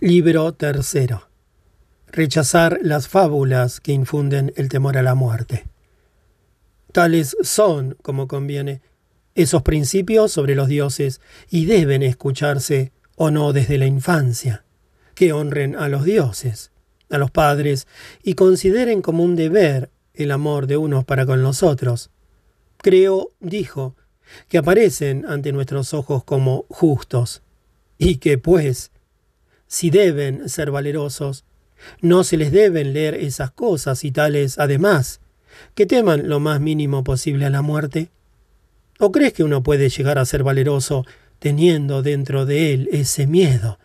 Libro tercero. Rechazar las fábulas que infunden el temor a la muerte. Tales son, como conviene, esos principios sobre los dioses y deben escucharse o no desde la infancia, que honren a los dioses, a los padres y consideren como un deber el amor de unos para con los otros. Creo, dijo, que aparecen ante nuestros ojos como justos, y que, pues, si deben ser valerosos, no se les deben leer esas cosas y tales, además, que teman lo más mínimo posible a la muerte? ¿O crees que uno puede llegar a ser valeroso teniendo dentro de él ese miedo?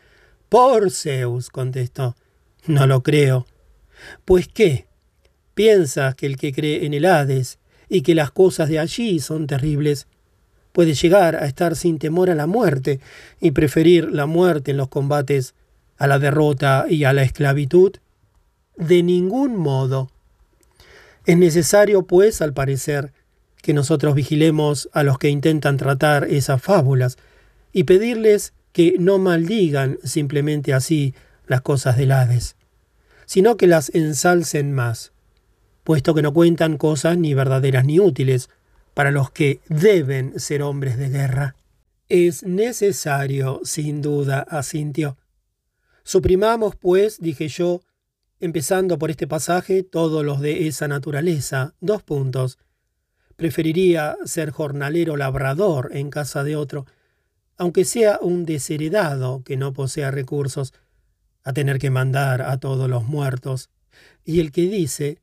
Por Zeus, contestó. No lo creo. Pues qué? ¿Piensas que el que cree en el Hades y que las cosas de allí son terribles puede llegar a estar sin temor a la muerte y preferir la muerte en los combates a la derrota y a la esclavitud? De ningún modo. Es necesario, pues, al parecer, que nosotros vigilemos a los que intentan tratar esas fábulas y pedirles que no maldigan simplemente así las cosas del Hades, sino que las ensalcen más, puesto que no cuentan cosas ni verdaderas ni útiles para los que deben ser hombres de guerra. Es necesario, sin duda, asintió. Suprimamos, pues, dije yo, empezando por este pasaje, todos los de esa naturaleza. Dos puntos. Preferiría ser jornalero labrador en casa de otro, aunque sea un desheredado que no posea recursos, a tener que mandar a todos los muertos. Y el que dice,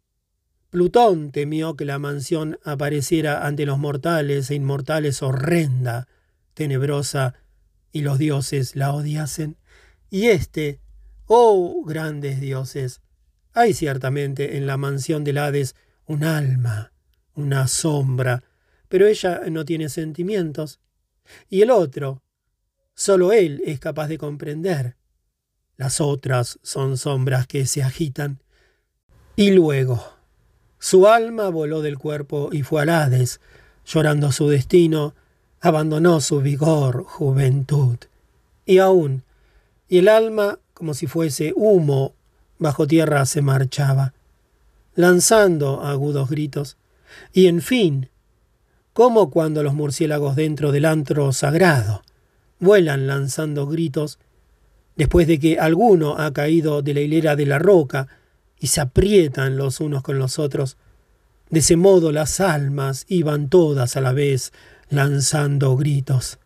Plutón temió que la mansión apareciera ante los mortales e inmortales horrenda, tenebrosa, y los dioses la odiasen. Y este, oh grandes dioses, hay ciertamente en la mansión del Hades un alma, una sombra, pero ella no tiene sentimientos. Y el otro, solo él es capaz de comprender. Las otras son sombras que se agitan. Y luego, su alma voló del cuerpo y fue al Hades, llorando su destino, abandonó su vigor, juventud. Y aún y el alma, como si fuese humo, bajo tierra se marchaba, lanzando agudos gritos. Y en fin, como cuando los murciélagos dentro del antro sagrado vuelan lanzando gritos, después de que alguno ha caído de la hilera de la roca y se aprietan los unos con los otros, de ese modo las almas iban todas a la vez lanzando gritos.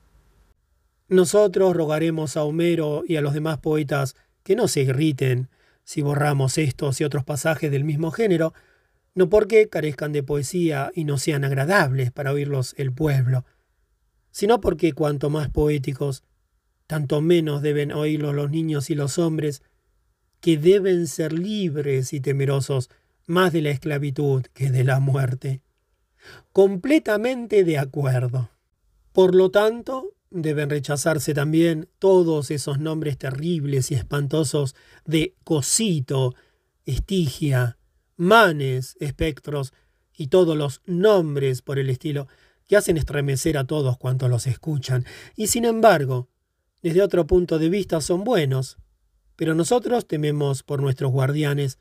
Nosotros rogaremos a Homero y a los demás poetas que no se irriten si borramos estos y otros pasajes del mismo género, no porque carezcan de poesía y no sean agradables para oírlos el pueblo, sino porque cuanto más poéticos, tanto menos deben oírlos los niños y los hombres, que deben ser libres y temerosos más de la esclavitud que de la muerte. Completamente de acuerdo. Por lo tanto, Deben rechazarse también todos esos nombres terribles y espantosos de cosito, estigia, manes, espectros y todos los nombres por el estilo que hacen estremecer a todos cuantos los escuchan. Y sin embargo, desde otro punto de vista son buenos. Pero nosotros tememos por nuestros guardianes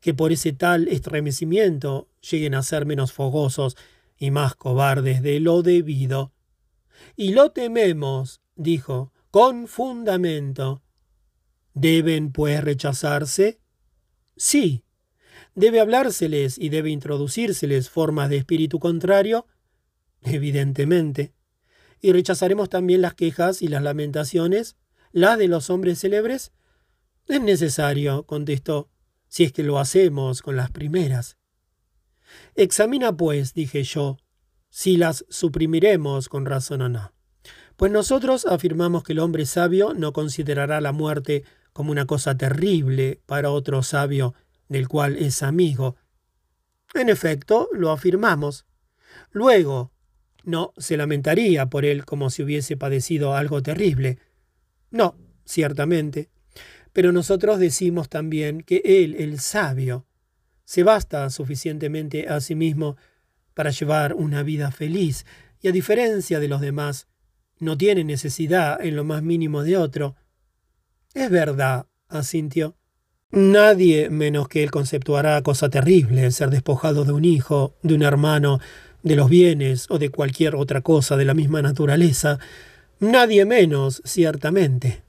que por ese tal estremecimiento lleguen a ser menos fogosos y más cobardes de lo debido. Y lo tememos, dijo, con fundamento. ¿Deben, pues, rechazarse? Sí. ¿Debe hablárseles y debe introducírseles formas de espíritu contrario? Evidentemente. ¿Y rechazaremos también las quejas y las lamentaciones, las de los hombres célebres? Es necesario, contestó, si es que lo hacemos con las primeras. Examina, pues, dije yo, si las suprimiremos con razón o no. Pues nosotros afirmamos que el hombre sabio no considerará la muerte como una cosa terrible para otro sabio del cual es amigo. En efecto, lo afirmamos. Luego, no se lamentaría por él como si hubiese padecido algo terrible. No, ciertamente. Pero nosotros decimos también que él, el sabio, se basta suficientemente a sí mismo para llevar una vida feliz y a diferencia de los demás, no tiene necesidad en lo más mínimo de otro. Es verdad, asintió. Nadie menos que él conceptuará cosa terrible el ser despojado de un hijo, de un hermano, de los bienes o de cualquier otra cosa de la misma naturaleza. Nadie menos, ciertamente.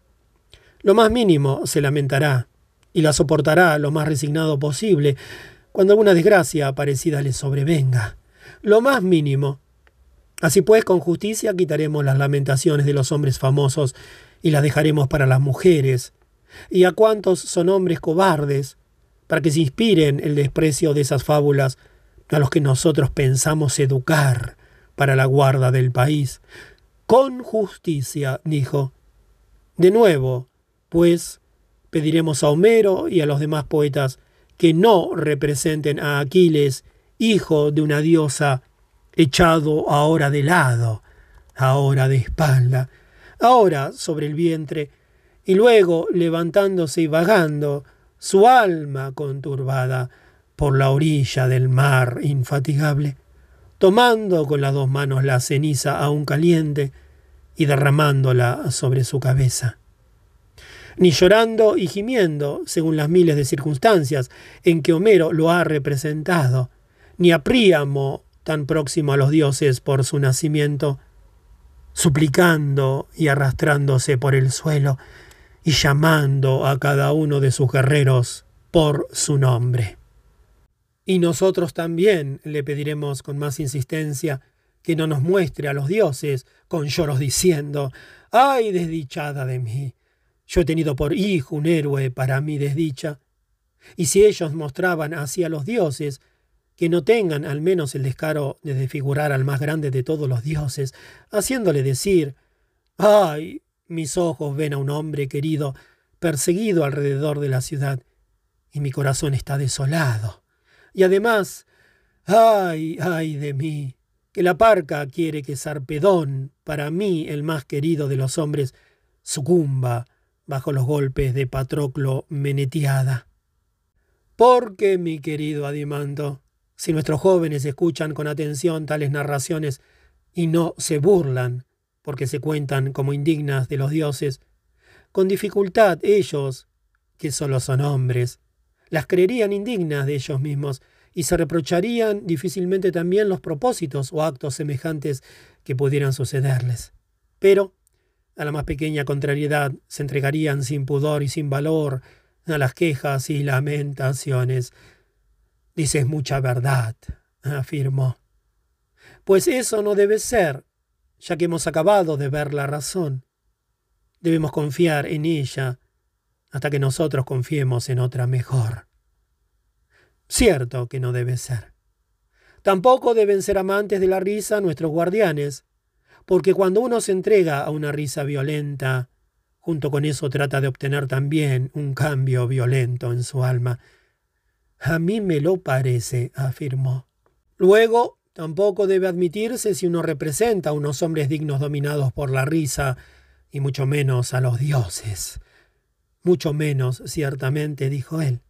Lo más mínimo se lamentará y la soportará lo más resignado posible cuando alguna desgracia parecida le sobrevenga. Lo más mínimo. Así pues, con justicia quitaremos las lamentaciones de los hombres famosos y las dejaremos para las mujeres, y a cuantos son hombres cobardes, para que se inspiren el desprecio de esas fábulas a los que nosotros pensamos educar para la guarda del país. Con justicia, dijo. De nuevo, pues, pediremos a Homero y a los demás poetas que no representen a Aquiles, hijo de una diosa, echado ahora de lado, ahora de espalda, ahora sobre el vientre, y luego levantándose y vagando, su alma conturbada por la orilla del mar infatigable, tomando con las dos manos la ceniza aún caliente y derramándola sobre su cabeza. Ni llorando y gimiendo, según las miles de circunstancias en que Homero lo ha representado, ni a Príamo, tan próximo a los dioses por su nacimiento, suplicando y arrastrándose por el suelo, y llamando a cada uno de sus guerreros por su nombre. Y nosotros también le pediremos con más insistencia que no nos muestre a los dioses con lloros diciendo, ¡ay desdichada de mí! Yo he tenido por hijo un héroe para mi desdicha. Y si ellos mostraban así a los dioses, que no tengan al menos el descaro de desfigurar al más grande de todos los dioses, haciéndole decir, ¡ay! Mis ojos ven a un hombre querido perseguido alrededor de la ciudad, y mi corazón está desolado. Y además, ay, ay de mí, que la parca quiere que Sarpedón, para mí el más querido de los hombres, sucumba bajo los golpes de Patroclo Menetiada. Porque, mi querido Adimanto, si nuestros jóvenes escuchan con atención tales narraciones y no se burlan, porque se cuentan como indignas de los dioses, con dificultad ellos, que solo son hombres, las creerían indignas de ellos mismos y se reprocharían difícilmente también los propósitos o actos semejantes que pudieran sucederles. Pero, a la más pequeña contrariedad, se entregarían sin pudor y sin valor a las quejas y lamentaciones. Dices mucha verdad, afirmó. Pues eso no debe ser, ya que hemos acabado de ver la razón. Debemos confiar en ella hasta que nosotros confiemos en otra mejor. Cierto que no debe ser. Tampoco deben ser amantes de la risa nuestros guardianes, porque cuando uno se entrega a una risa violenta, junto con eso trata de obtener también un cambio violento en su alma. A mí me lo parece, afirmó. Luego Tampoco debe admitirse si uno representa a unos hombres dignos dominados por la risa, y mucho menos a los dioses. Mucho menos, ciertamente, dijo él.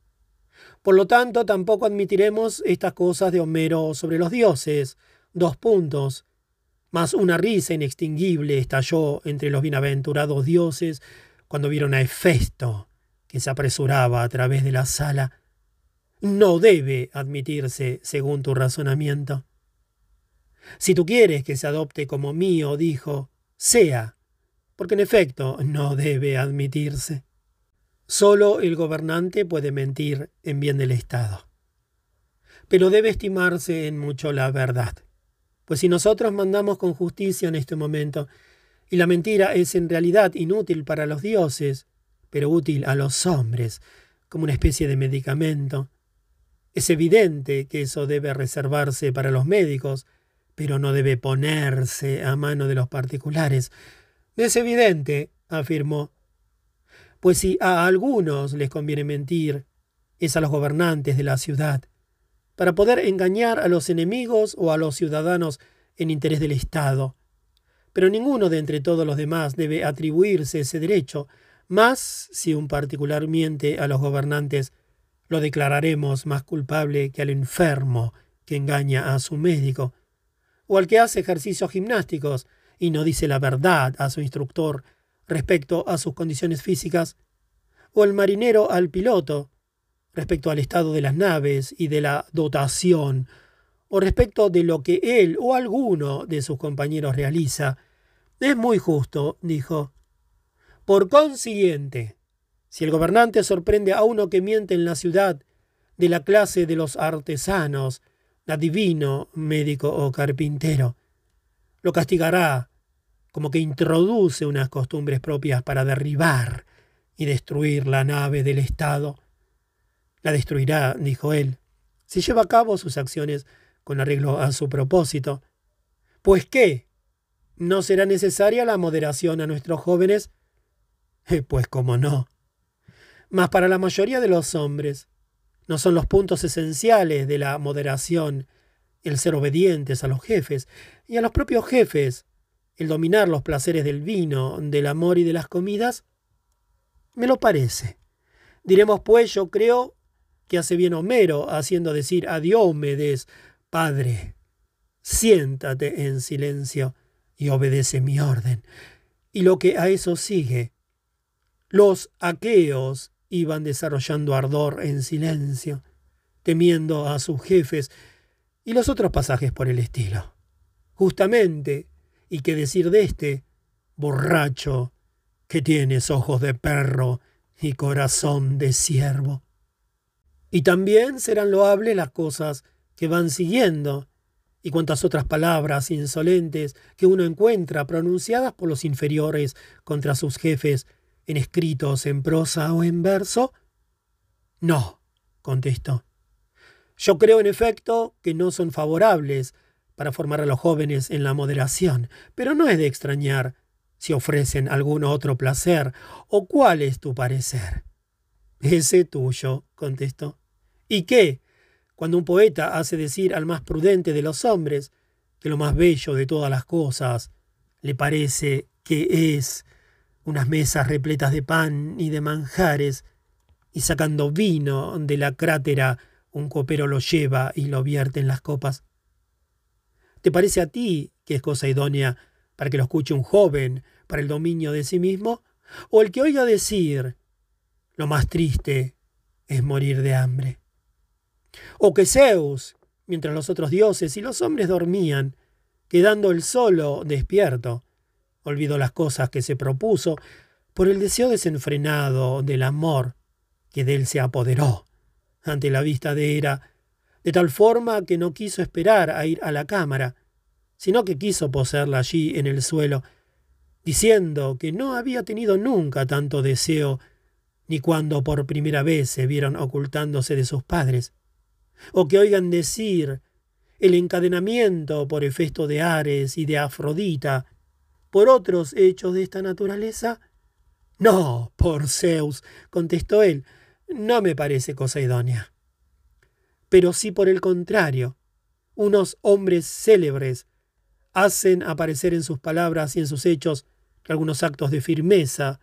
Por lo tanto, tampoco admitiremos estas cosas de Homero sobre los dioses. Dos puntos. Mas una risa inextinguible estalló entre los bienaventurados dioses cuando vieron a Hefesto, que se apresuraba a través de la sala. No debe admitirse, según tu razonamiento. Si tú quieres que se adopte como mío, dijo, sea, porque en efecto no debe admitirse. Solo el gobernante puede mentir en bien del Estado. Pero debe estimarse en mucho la verdad. Pues si nosotros mandamos con justicia en este momento, y la mentira es en realidad inútil para los dioses, pero útil a los hombres, como una especie de medicamento, es evidente que eso debe reservarse para los médicos, pero no debe ponerse a mano de los particulares. Es evidente, afirmó. Pues si a algunos les conviene mentir, es a los gobernantes de la ciudad, para poder engañar a los enemigos o a los ciudadanos en interés del Estado. Pero ninguno de entre todos los demás debe atribuirse ese derecho, más si un particular miente a los gobernantes, lo declararemos más culpable que al enfermo que engaña a su médico, o al que hace ejercicios gimnásticos y no dice la verdad a su instructor respecto a sus condiciones físicas, o el marinero al piloto, respecto al estado de las naves y de la dotación, o respecto de lo que él o alguno de sus compañeros realiza. Es muy justo, dijo. Por consiguiente, si el gobernante sorprende a uno que miente en la ciudad de la clase de los artesanos, adivino, médico o carpintero, lo castigará como que introduce unas costumbres propias para derribar y destruir la nave del Estado. La destruirá, dijo él, si lleva a cabo sus acciones con arreglo a su propósito. Pues qué, ¿no será necesaria la moderación a nuestros jóvenes? Eh, pues cómo no. Mas para la mayoría de los hombres no son los puntos esenciales de la moderación el ser obedientes a los jefes y a los propios jefes el dominar los placeres del vino, del amor y de las comidas? Me lo parece. Diremos pues, yo creo que hace bien Homero haciendo decir a Diomedes, Padre, siéntate en silencio y obedece mi orden. Y lo que a eso sigue. Los aqueos iban desarrollando ardor en silencio, temiendo a sus jefes, y los otros pasajes por el estilo. Justamente y qué decir de este, borracho, que tienes ojos de perro y corazón de ciervo. Y también serán loables las cosas que van siguiendo, y cuantas otras palabras insolentes que uno encuentra pronunciadas por los inferiores contra sus jefes en escritos en prosa o en verso? No, contestó. Yo creo en efecto que no son favorables para formar a los jóvenes en la moderación, pero no es de extrañar si ofrecen algún otro placer, o cuál es tu parecer. Ese tuyo, contestó. ¿Y qué? Cuando un poeta hace decir al más prudente de los hombres que lo más bello de todas las cosas le parece que es unas mesas repletas de pan y de manjares, y sacando vino de la crátera, un copero lo lleva y lo vierte en las copas. ¿Te parece a ti que es cosa idónea para que lo escuche un joven para el dominio de sí mismo? ¿O el que oiga decir, lo más triste es morir de hambre? ¿O que Zeus, mientras los otros dioses y los hombres dormían, quedando él solo despierto, olvidó las cosas que se propuso por el deseo desenfrenado del amor que de él se apoderó. Ante la vista de Hera, de tal forma que no quiso esperar a ir a la cámara, sino que quiso poseerla allí en el suelo, diciendo que no había tenido nunca tanto deseo, ni cuando por primera vez se vieron ocultándose de sus padres, o que oigan decir el encadenamiento por efecto de Ares y de Afrodita, por otros hechos de esta naturaleza? No, por Zeus, contestó él, no me parece cosa idónea. Pero si por el contrario, unos hombres célebres hacen aparecer en sus palabras y en sus hechos algunos actos de firmeza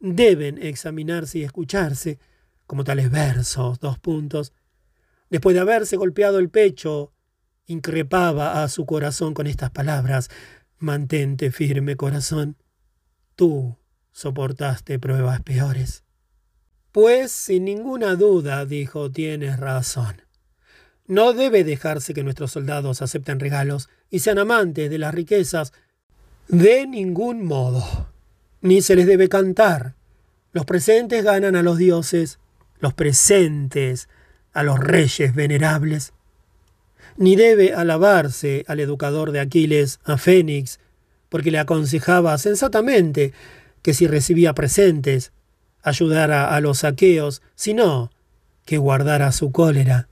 deben examinarse y escucharse, como tales versos, dos puntos. Después de haberse golpeado el pecho, increpaba a su corazón con estas palabras, Mantente firme, corazón. Tú soportaste pruebas peores. Pues sin ninguna duda, dijo, tienes razón. No debe dejarse que nuestros soldados acepten regalos y sean amantes de las riquezas de ningún modo. Ni se les debe cantar. Los presentes ganan a los dioses, los presentes a los reyes venerables ni debe alabarse al educador de Aquiles, a Fénix, porque le aconsejaba sensatamente que si recibía presentes, ayudara a los aqueos, sino que guardara su cólera.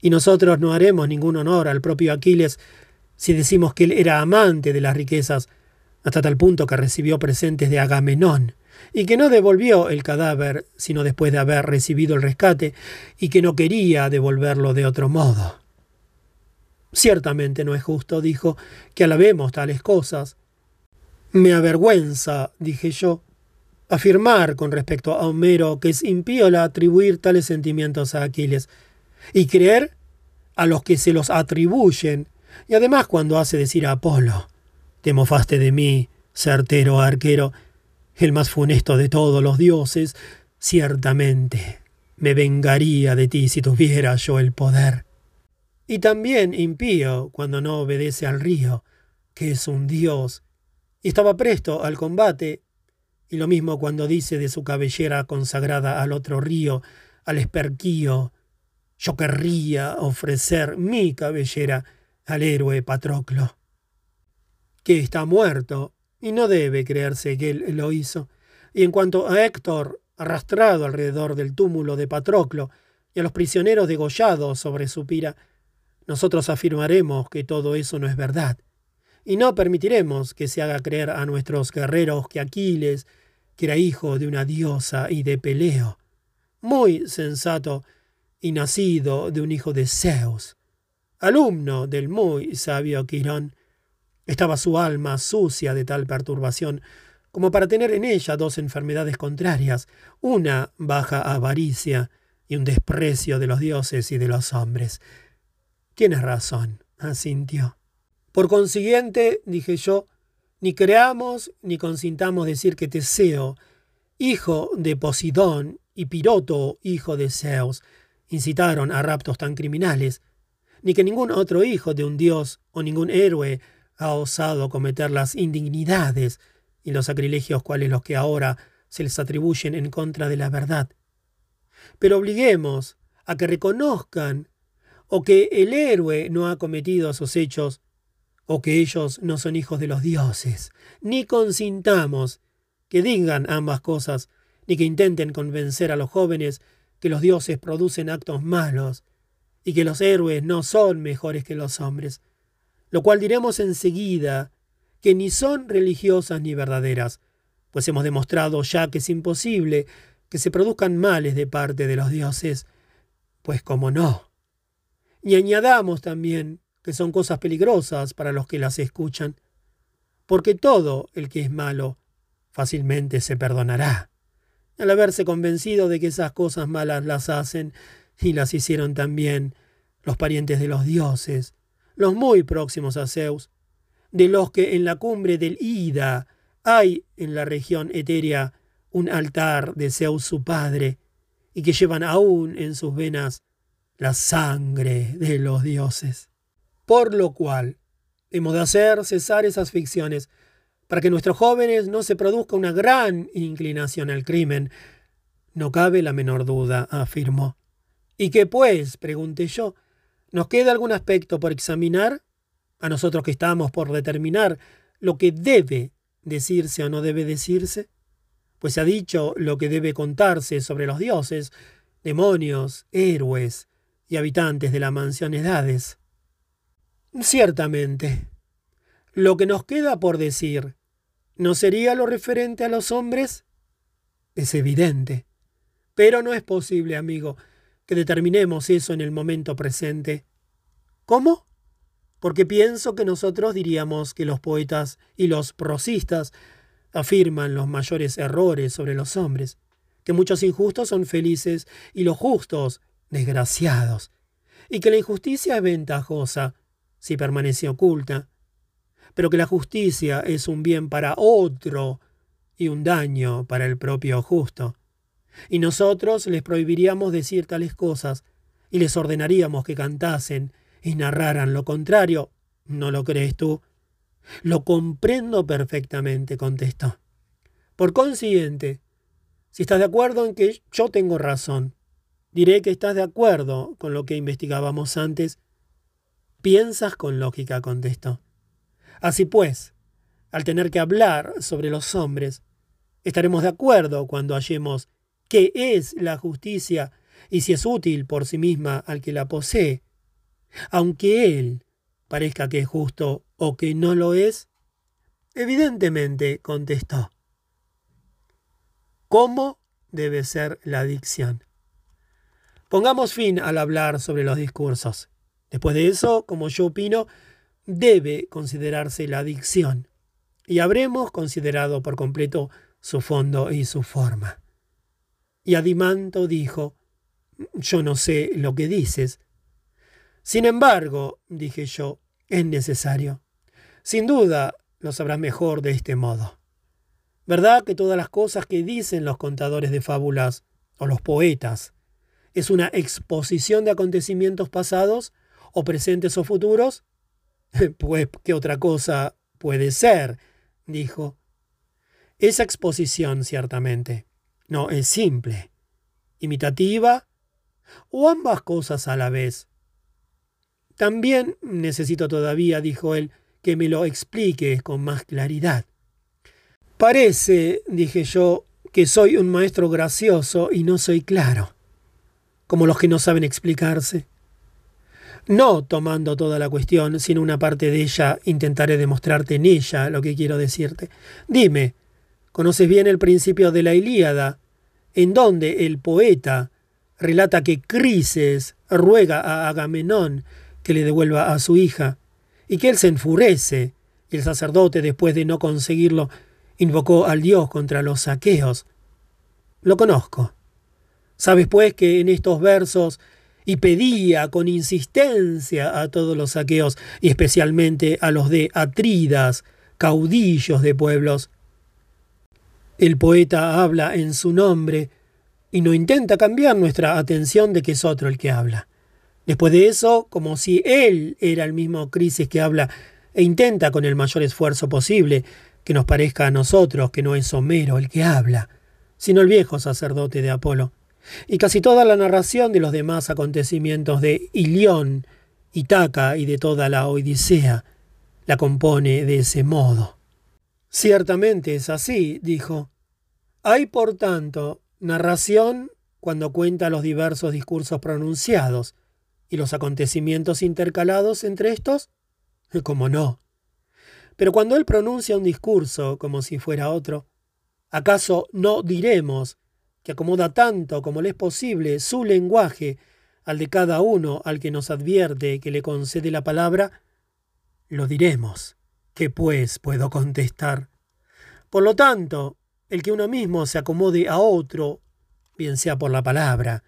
Y nosotros no haremos ningún honor al propio Aquiles si decimos que él era amante de las riquezas, hasta tal punto que recibió presentes de Agamenón, y que no devolvió el cadáver sino después de haber recibido el rescate, y que no quería devolverlo de otro modo. Ciertamente no es justo, dijo, que alabemos tales cosas. Me avergüenza, dije yo, afirmar con respecto a Homero que es impío atribuir tales sentimientos a Aquiles, y creer a los que se los atribuyen, y además cuando hace decir a Apolo, te mofaste de mí, certero arquero, el más funesto de todos los dioses, Ciertamente me vengaría de ti si tuviera yo el poder. Y también impío cuando no obedece al río, que es un dios, y estaba presto al combate, y lo mismo cuando dice de su cabellera consagrada al otro río, al esperquío, yo querría ofrecer mi cabellera al héroe Patroclo, que está muerto y no debe creerse que él lo hizo. Y en cuanto a Héctor, arrastrado alrededor del túmulo de Patroclo, y a los prisioneros degollados sobre su pira, nosotros afirmaremos que todo eso no es verdad, y no permitiremos que se haga creer a nuestros guerreros que Aquiles, que era hijo de una diosa y de Peleo, muy sensato y nacido de un hijo de Zeus, alumno del muy sabio Quirón, estaba su alma sucia de tal perturbación como para tener en ella dos enfermedades contrarias, una baja avaricia y un desprecio de los dioses y de los hombres. Tienes razón, asintió. Por consiguiente, dije yo, ni creamos ni consintamos decir que Teseo, hijo de Posidón, y Piroto, hijo de Zeus, incitaron a raptos tan criminales, ni que ningún otro hijo de un dios o ningún héroe ha osado cometer las indignidades y los sacrilegios cuales los que ahora se les atribuyen en contra de la verdad. Pero obliguemos a que reconozcan o que el héroe no ha cometido esos hechos, o que ellos no son hijos de los dioses, ni consintamos que digan ambas cosas, ni que intenten convencer a los jóvenes que los dioses producen actos malos, y que los héroes no son mejores que los hombres, lo cual diremos enseguida que ni son religiosas ni verdaderas, pues hemos demostrado ya que es imposible que se produzcan males de parte de los dioses, pues como no. Y añadamos también que son cosas peligrosas para los que las escuchan, porque todo el que es malo fácilmente se perdonará. Al haberse convencido de que esas cosas malas las hacen y las hicieron también los parientes de los dioses, los muy próximos a Zeus, de los que en la cumbre del Ida hay en la región etérea un altar de Zeus su padre, y que llevan aún en sus venas la sangre de los dioses. Por lo cual, hemos de hacer cesar esas ficciones, para que nuestros jóvenes no se produzca una gran inclinación al crimen. No cabe la menor duda, afirmó. ¿Y qué pues? pregunté yo. ¿Nos queda algún aspecto por examinar? A nosotros que estamos por determinar lo que debe decirse o no debe decirse. Pues se ha dicho lo que debe contarse sobre los dioses, demonios, héroes, y habitantes de la mansión Edades. Ciertamente, lo que nos queda por decir, ¿no sería lo referente a los hombres? Es evidente. Pero no es posible, amigo, que determinemos eso en el momento presente. ¿Cómo? Porque pienso que nosotros diríamos que los poetas y los prosistas afirman los mayores errores sobre los hombres, que muchos injustos son felices y los justos desgraciados, y que la injusticia es ventajosa si permanece oculta, pero que la justicia es un bien para otro y un daño para el propio justo. Y nosotros les prohibiríamos decir tales cosas y les ordenaríamos que cantasen y narraran lo contrario. ¿No lo crees tú? Lo comprendo perfectamente, contestó. Por consiguiente, si estás de acuerdo en que yo tengo razón, Diré que estás de acuerdo con lo que investigábamos antes. Piensas con lógica, contestó. Así pues, al tener que hablar sobre los hombres, estaremos de acuerdo cuando hallemos qué es la justicia y si es útil por sí misma al que la posee, aunque él parezca que es justo o que no lo es. Evidentemente, contestó. ¿Cómo debe ser la dicción? Pongamos fin al hablar sobre los discursos. Después de eso, como yo opino, debe considerarse la dicción. Y habremos considerado por completo su fondo y su forma. Y Adimanto dijo, yo no sé lo que dices. Sin embargo, dije yo, es necesario. Sin duda lo sabrás mejor de este modo. ¿Verdad que todas las cosas que dicen los contadores de fábulas o los poetas. Es una exposición de acontecimientos pasados o presentes o futuros. Pues, ¿qué otra cosa puede ser? dijo. Esa exposición, ciertamente, no es simple, imitativa o ambas cosas a la vez. También necesito todavía, dijo él, que me lo expliques con más claridad. Parece, dije yo, que soy un maestro gracioso y no soy claro, como los que no saben explicarse. No tomando toda la cuestión, sino una parte de ella, intentaré demostrarte en ella lo que quiero decirte. Dime, ¿conoces bien el principio de la Ilíada, en donde el poeta relata que Crises ruega a Agamenón que le devuelva a su hija, y que él se enfurece, y el sacerdote, después de no conseguirlo, invocó al dios contra los saqueos. Lo conozco. Sabes pues que en estos versos y pedía con insistencia a todos los saqueos, y especialmente a los de Atridas, caudillos de pueblos. El poeta habla en su nombre y no intenta cambiar nuestra atención de que es otro el que habla. Después de eso, como si él era el mismo Crisis que habla, e intenta con el mayor esfuerzo posible que nos parezca a nosotros que no es Homero el que habla, sino el viejo sacerdote de Apolo. Y casi toda la narración de los demás acontecimientos de Ilión, Itaca y de toda la Odisea la compone de ese modo. Ciertamente es así, dijo. Hay, por tanto, narración cuando cuenta los diversos discursos pronunciados, ¿Y los acontecimientos intercalados entre estos? Como no. Pero cuando él pronuncia un discurso como si fuera otro, ¿acaso no diremos que acomoda tanto como le es posible su lenguaje al de cada uno al que nos advierte que le concede la palabra? Lo diremos. ¿Qué pues puedo contestar? Por lo tanto, el que uno mismo se acomode a otro, bien sea por la palabra,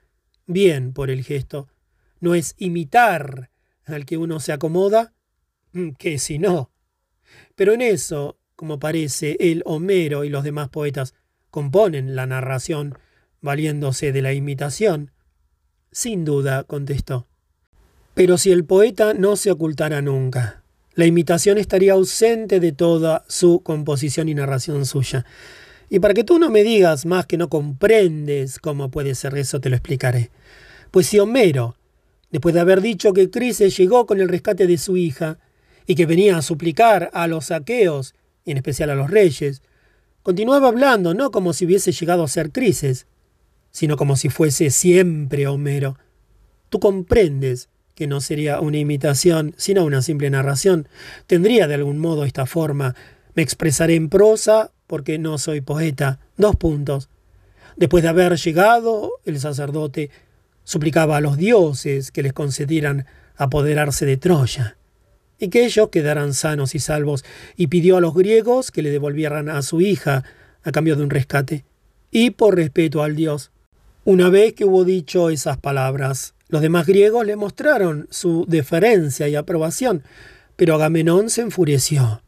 bien por el gesto, no es imitar al que uno se acomoda, mm, que si no. Pero en eso, como parece, el Homero y los demás poetas componen la narración valiéndose de la imitación. Sin duda, contestó. Pero si el poeta no se ocultara nunca, la imitación estaría ausente de toda su composición y narración suya. Y para que tú no me digas más que no comprendes cómo puede ser eso, te lo explicaré. Pues si Homero después de haber dicho que Crises llegó con el rescate de su hija y que venía a suplicar a los saqueos, y en especial a los reyes, continuaba hablando no como si hubiese llegado a ser Crises, sino como si fuese siempre Homero. Tú comprendes que no sería una imitación, sino una simple narración. Tendría de algún modo esta forma. Me expresaré en prosa porque no soy poeta. Dos puntos. Después de haber llegado, el sacerdote suplicaba a los dioses que les concedieran apoderarse de Troya, y que ellos quedaran sanos y salvos, y pidió a los griegos que le devolvieran a su hija a cambio de un rescate, y por respeto al dios. Una vez que hubo dicho esas palabras, los demás griegos le mostraron su deferencia y aprobación, pero Agamenón se enfureció,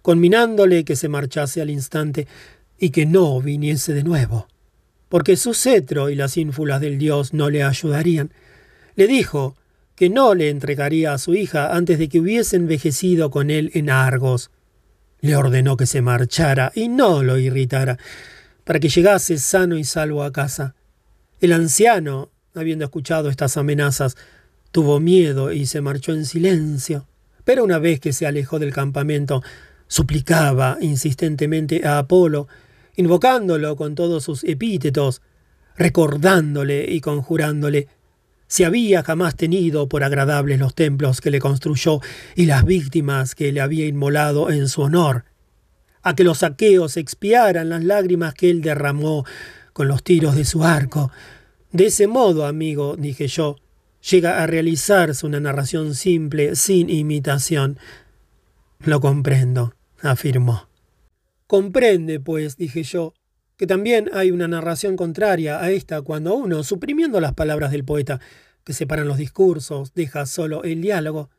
conminándole que se marchase al instante y que no viniese de nuevo porque su cetro y las ínfulas del dios no le ayudarían. Le dijo que no le entregaría a su hija antes de que hubiese envejecido con él en Argos. Le ordenó que se marchara y no lo irritara, para que llegase sano y salvo a casa. El anciano, habiendo escuchado estas amenazas, tuvo miedo y se marchó en silencio. Pero una vez que se alejó del campamento, suplicaba insistentemente a Apolo invocándolo con todos sus epítetos, recordándole y conjurándole si había jamás tenido por agradables los templos que le construyó y las víctimas que le había inmolado en su honor, a que los saqueos expiaran las lágrimas que él derramó con los tiros de su arco. De ese modo, amigo, dije yo, llega a realizarse una narración simple, sin imitación. Lo comprendo, afirmó. Comprende, pues, dije yo, que también hay una narración contraria a esta cuando uno, suprimiendo las palabras del poeta, que separan los discursos, deja solo el diálogo.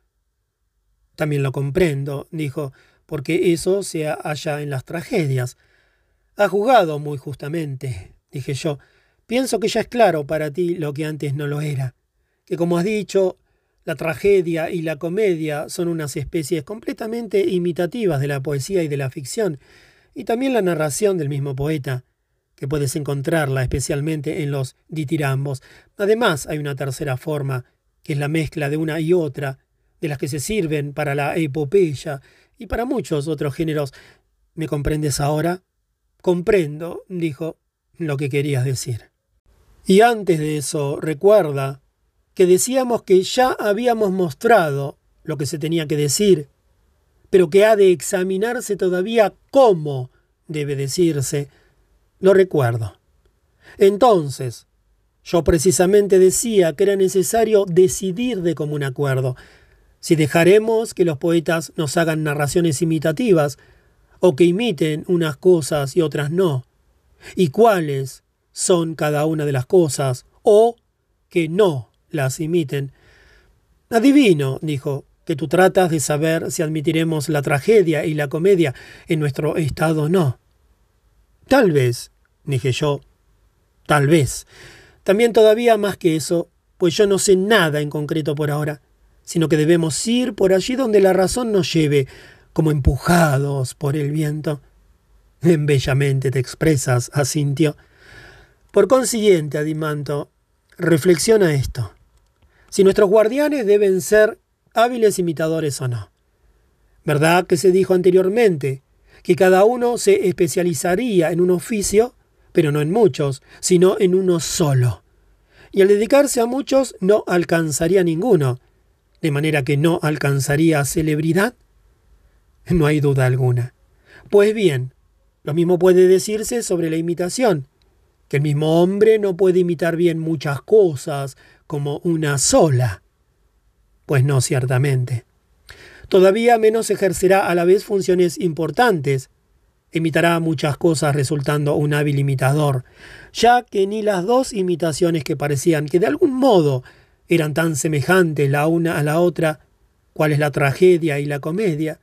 También lo comprendo, dijo, porque eso se halla en las tragedias. Ha jugado muy justamente, dije yo, Pienso que ya es claro para ti lo que antes no lo era, que como has dicho, la tragedia y la comedia son unas especies completamente imitativas de la poesía y de la ficción, y también la narración del mismo poeta, que puedes encontrarla especialmente en los ditirambos. Además, hay una tercera forma, que es la mezcla de una y otra, de las que se sirven para la epopeya y para muchos otros géneros. ¿Me comprendes ahora? Comprendo, dijo, lo que querías decir. Y antes de eso, recuerda que decíamos que ya habíamos mostrado lo que se tenía que decir, pero que ha de examinarse todavía cómo debe decirse. Lo recuerdo. Entonces, yo precisamente decía que era necesario decidir de común acuerdo si dejaremos que los poetas nos hagan narraciones imitativas, o que imiten unas cosas y otras no, y cuáles son cada una de las cosas, o que no las imiten. Adivino, dijo, que tú tratas de saber si admitiremos la tragedia y la comedia en nuestro estado o no. Tal vez, dije yo, tal vez. También todavía más que eso, pues yo no sé nada en concreto por ahora, sino que debemos ir por allí donde la razón nos lleve, como empujados por el viento. Bellamente te expresas, asintió. Por consiguiente, Adimanto, reflexiona esto. Si nuestros guardianes deben ser hábiles imitadores o no. ¿Verdad que se dijo anteriormente que cada uno se especializaría en un oficio, pero no en muchos, sino en uno solo? Y al dedicarse a muchos no alcanzaría ninguno, de manera que no alcanzaría celebridad. No hay duda alguna. Pues bien, lo mismo puede decirse sobre la imitación, que el mismo hombre no puede imitar bien muchas cosas como una sola. Pues no, ciertamente. Todavía menos ejercerá a la vez funciones importantes. Imitará muchas cosas resultando un hábil imitador, ya que ni las dos imitaciones que parecían que de algún modo eran tan semejantes la una a la otra, cuál es la tragedia y la comedia,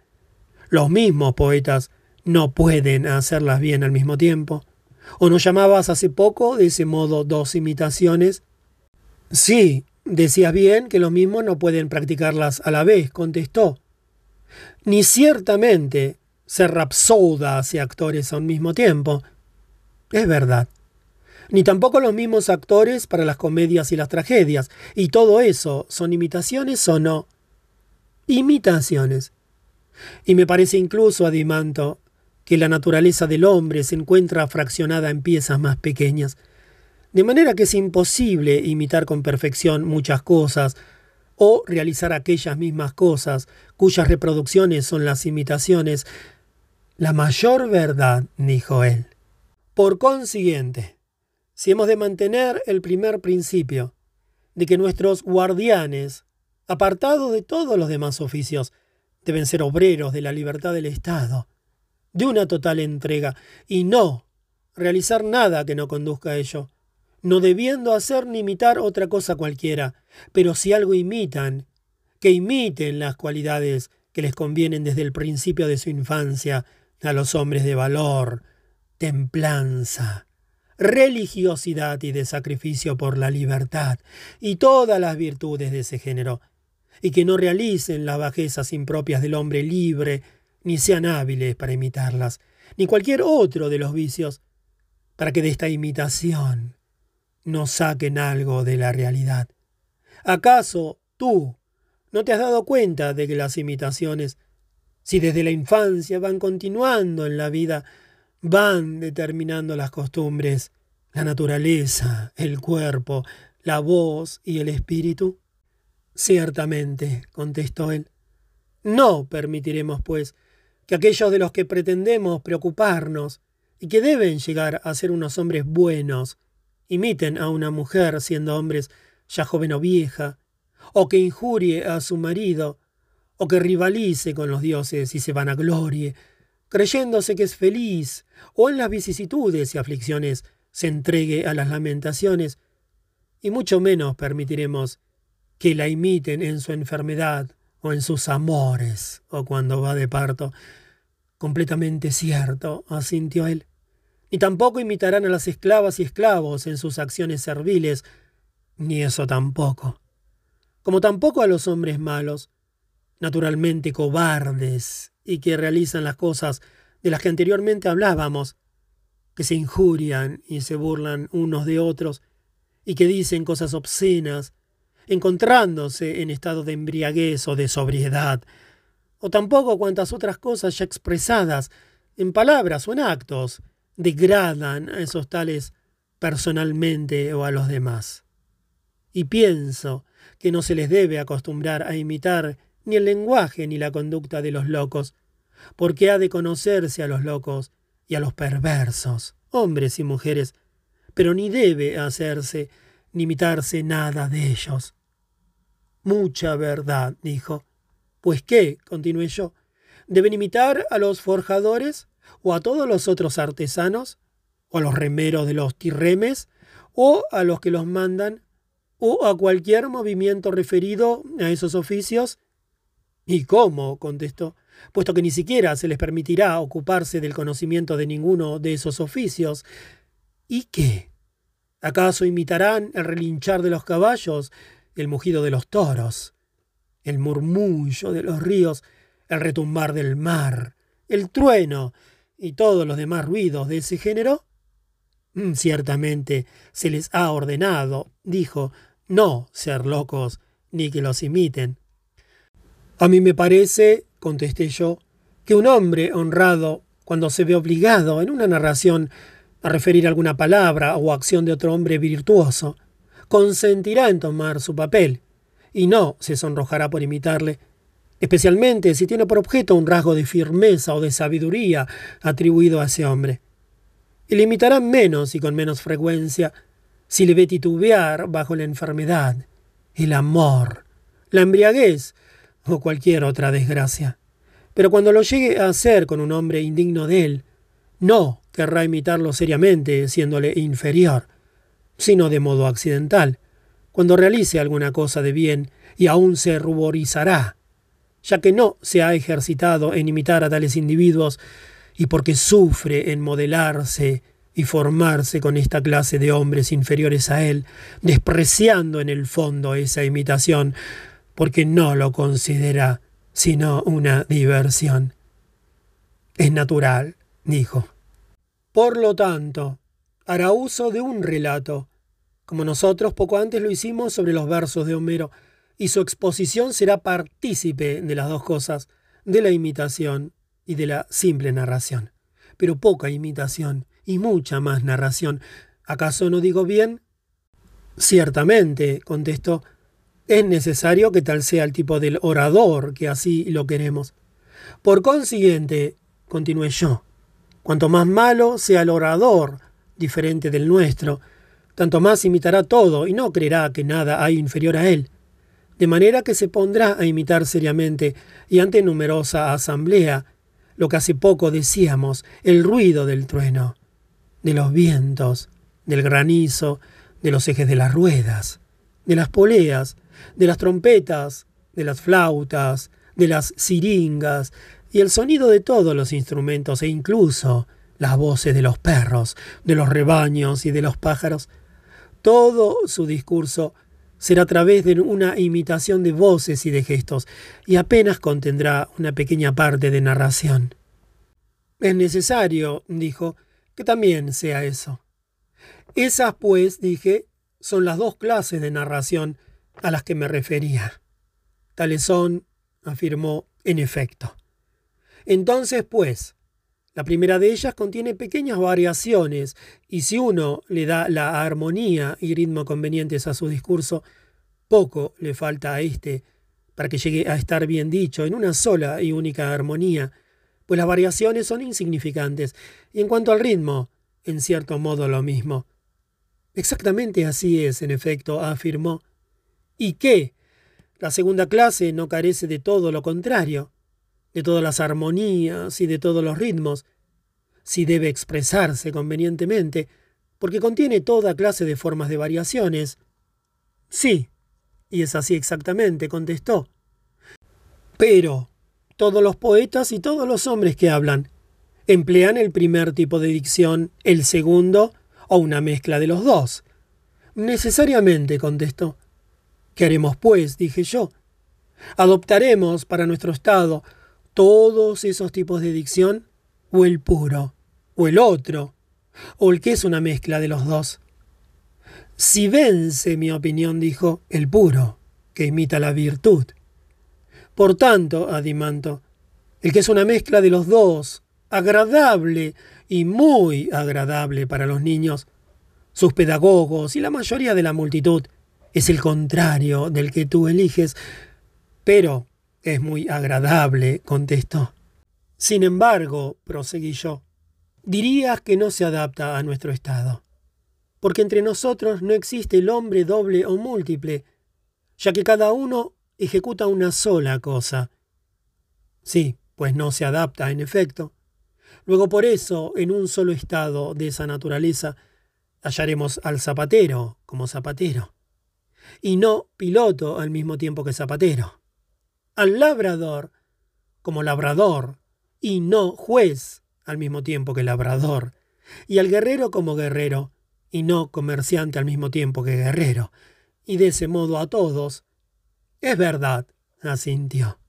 los mismos poetas no pueden hacerlas bien al mismo tiempo. ¿O no llamabas hace poco de ese modo dos imitaciones? Sí, decías bien que los mismos no pueden practicarlas a la vez, contestó. Ni ciertamente ser rapsodas y actores a un mismo tiempo. Es verdad. Ni tampoco los mismos actores para las comedias y las tragedias. Y todo eso, ¿son imitaciones o no? Imitaciones. Y me parece incluso, Adimanto, que la naturaleza del hombre se encuentra fraccionada en piezas más pequeñas, de manera que es imposible imitar con perfección muchas cosas, o realizar aquellas mismas cosas cuyas reproducciones son las imitaciones. La mayor verdad, dijo él. Por consiguiente, si hemos de mantener el primer principio, de que nuestros guardianes, apartados de todos los demás oficios, deben ser obreros de la libertad del Estado, de una total entrega, y no realizar nada que no conduzca a ello, no debiendo hacer ni imitar otra cosa cualquiera, pero si algo imitan, que imiten las cualidades que les convienen desde el principio de su infancia a los hombres de valor, templanza, religiosidad y de sacrificio por la libertad, y todas las virtudes de ese género, y que no realicen las bajezas impropias del hombre libre, ni sean hábiles para imitarlas, ni cualquier otro de los vicios, para que de esta imitación no saquen algo de la realidad. ¿Acaso tú no te has dado cuenta de que las imitaciones, si desde la infancia van continuando en la vida, van determinando las costumbres, la naturaleza, el cuerpo, la voz y el espíritu? Ciertamente, contestó él. No permitiremos, pues, que aquellos de los que pretendemos preocuparnos y que deben llegar a ser unos hombres buenos, imiten a una mujer siendo hombres ya joven o vieja, o que injurie a su marido, o que rivalice con los dioses y se vanaglorie, creyéndose que es feliz, o en las vicisitudes y aflicciones se entregue a las lamentaciones, y mucho menos permitiremos que la imiten en su enfermedad o en sus amores o cuando va de parto. Completamente cierto, asintió él. ni tampoco imitarán a las esclavas y esclavos en sus acciones serviles, ni eso tampoco. Como tampoco a los hombres malos, naturalmente cobardes y que realizan las cosas de las que anteriormente hablábamos, que se injurian y se burlan unos de otros, y que dicen cosas obscenas, encontrándose en estado de embriaguez o de sobriedad, o tampoco cuantas otras cosas ya expresadas en palabras o en actos degradan a esos tales personalmente o a los demás. Y pienso que no se les debe acostumbrar a imitar ni el lenguaje ni la conducta de los locos, porque ha de conocerse a los locos y a los perversos, hombres y mujeres, pero ni debe hacerse ni imitarse nada de ellos. Mucha verdad, dijo. Pues qué, continué yo, ¿deben imitar a los forjadores o a todos los otros artesanos, o a los remeros de los tirremes, o a los que los mandan, o a cualquier movimiento referido a esos oficios? ¿Y cómo? contestó, puesto que ni siquiera se les permitirá ocuparse del conocimiento de ninguno de esos oficios. ¿Y qué? ¿Acaso imitarán el relinchar de los caballos, el mugido de los toros, el murmullo de los ríos, el retumbar del mar, el trueno y todos los demás ruidos de ese género? Mm, ciertamente se les ha ordenado, dijo, no ser locos ni que los imiten. A mí me parece, contesté yo, que un hombre honrado, cuando se ve obligado en una narración a referir alguna palabra o acción de otro hombre virtuoso, consentirá en tomar su papel, y no se sonrojará por imitarle, especialmente si tiene por objeto un rasgo de firmeza o de sabiduría atribuido a ese hombre. Y le imitará menos y con menos frecuencia si le ve titubear bajo la enfermedad, el amor, la embriaguez o cualquier otra desgracia. Pero cuando lo llegue a hacer con un hombre indigno de él, no querrá imitarlo seriamente, siéndole inferior, sino de modo accidental, cuando realice alguna cosa de bien, y aún se ruborizará, ya que no se ha ejercitado en imitar a tales individuos, y porque sufre en modelarse y formarse con esta clase de hombres inferiores a él, despreciando en el fondo esa imitación, porque no lo considera sino una diversión. Es natural, dijo. Por lo tanto, hará uso de un relato, como nosotros poco antes lo hicimos sobre los versos de Homero, y su exposición será partícipe de las dos cosas, de la imitación y de la simple narración. Pero poca imitación y mucha más narración. ¿Acaso no digo bien? Ciertamente, contestó, es necesario que tal sea el tipo del orador, que así lo queremos. Por consiguiente, continué yo, cuanto más malo sea el orador, diferente del nuestro, tanto más imitará todo y no creerá que nada hay inferior a él. De manera que se pondrá a imitar seriamente y ante numerosa asamblea, lo que hace poco decíamos, el ruido del trueno, de los vientos, del granizo, de los ejes de las ruedas, de las poleas, de las trompetas, de las flautas, de las siringas y el sonido de todos los instrumentos e incluso las voces de los perros, de los rebaños y de los pájaros. Todo su discurso será a través de una imitación de voces y de gestos, y apenas contendrá una pequeña parte de narración. Es necesario, dijo, que también sea eso. Esas, pues, dije, son las dos clases de narración a las que me refería. Tales son, afirmó, en efecto. Entonces, pues, la primera de ellas contiene pequeñas variaciones, y si uno le da la armonía y ritmo convenientes a su discurso, poco le falta a éste para que llegue a estar bien dicho en una sola y única armonía, pues las variaciones son insignificantes, y en cuanto al ritmo, en cierto modo lo mismo. Exactamente así es, en efecto, afirmó, ¿Y qué? La segunda clase no carece de todo lo contrario, de todas las armonías y de todos los ritmos, si debe expresarse convenientemente, porque contiene toda clase de formas de variaciones. Sí, y es así exactamente, contestó. Pero todos los poetas y todos los hombres que hablan, emplean el primer tipo de dicción, el segundo o una mezcla de los dos. Necesariamente, contestó. ¿Qué haremos, pues? dije yo. ¿Adoptaremos para nuestro estado todos esos tipos de dicción? ¿O el puro? ¿O el otro? ¿O el que es una mezcla de los dos? Si vence, mi opinión, dijo, el puro, que imita la virtud. Por tanto, Adimanto, el que es una mezcla de los dos, agradable y muy agradable para los niños, sus pedagogos y la mayoría de la multitud, es el contrario del que tú eliges, pero es muy agradable, contestó. Sin embargo, proseguí yo, dirías que no se adapta a nuestro estado, porque entre nosotros no existe el hombre doble o múltiple, ya que cada uno ejecuta una sola cosa. Sí, pues no se adapta, en efecto. Luego por eso, en un solo estado de esa naturaleza, hallaremos al zapatero como zapatero, y no piloto al mismo tiempo que zapatero, al labrador como labrador, y no juez al mismo tiempo que labrador, y al guerrero como guerrero, y no comerciante al mismo tiempo que guerrero, y de ese modo a todos. Es verdad, asintió.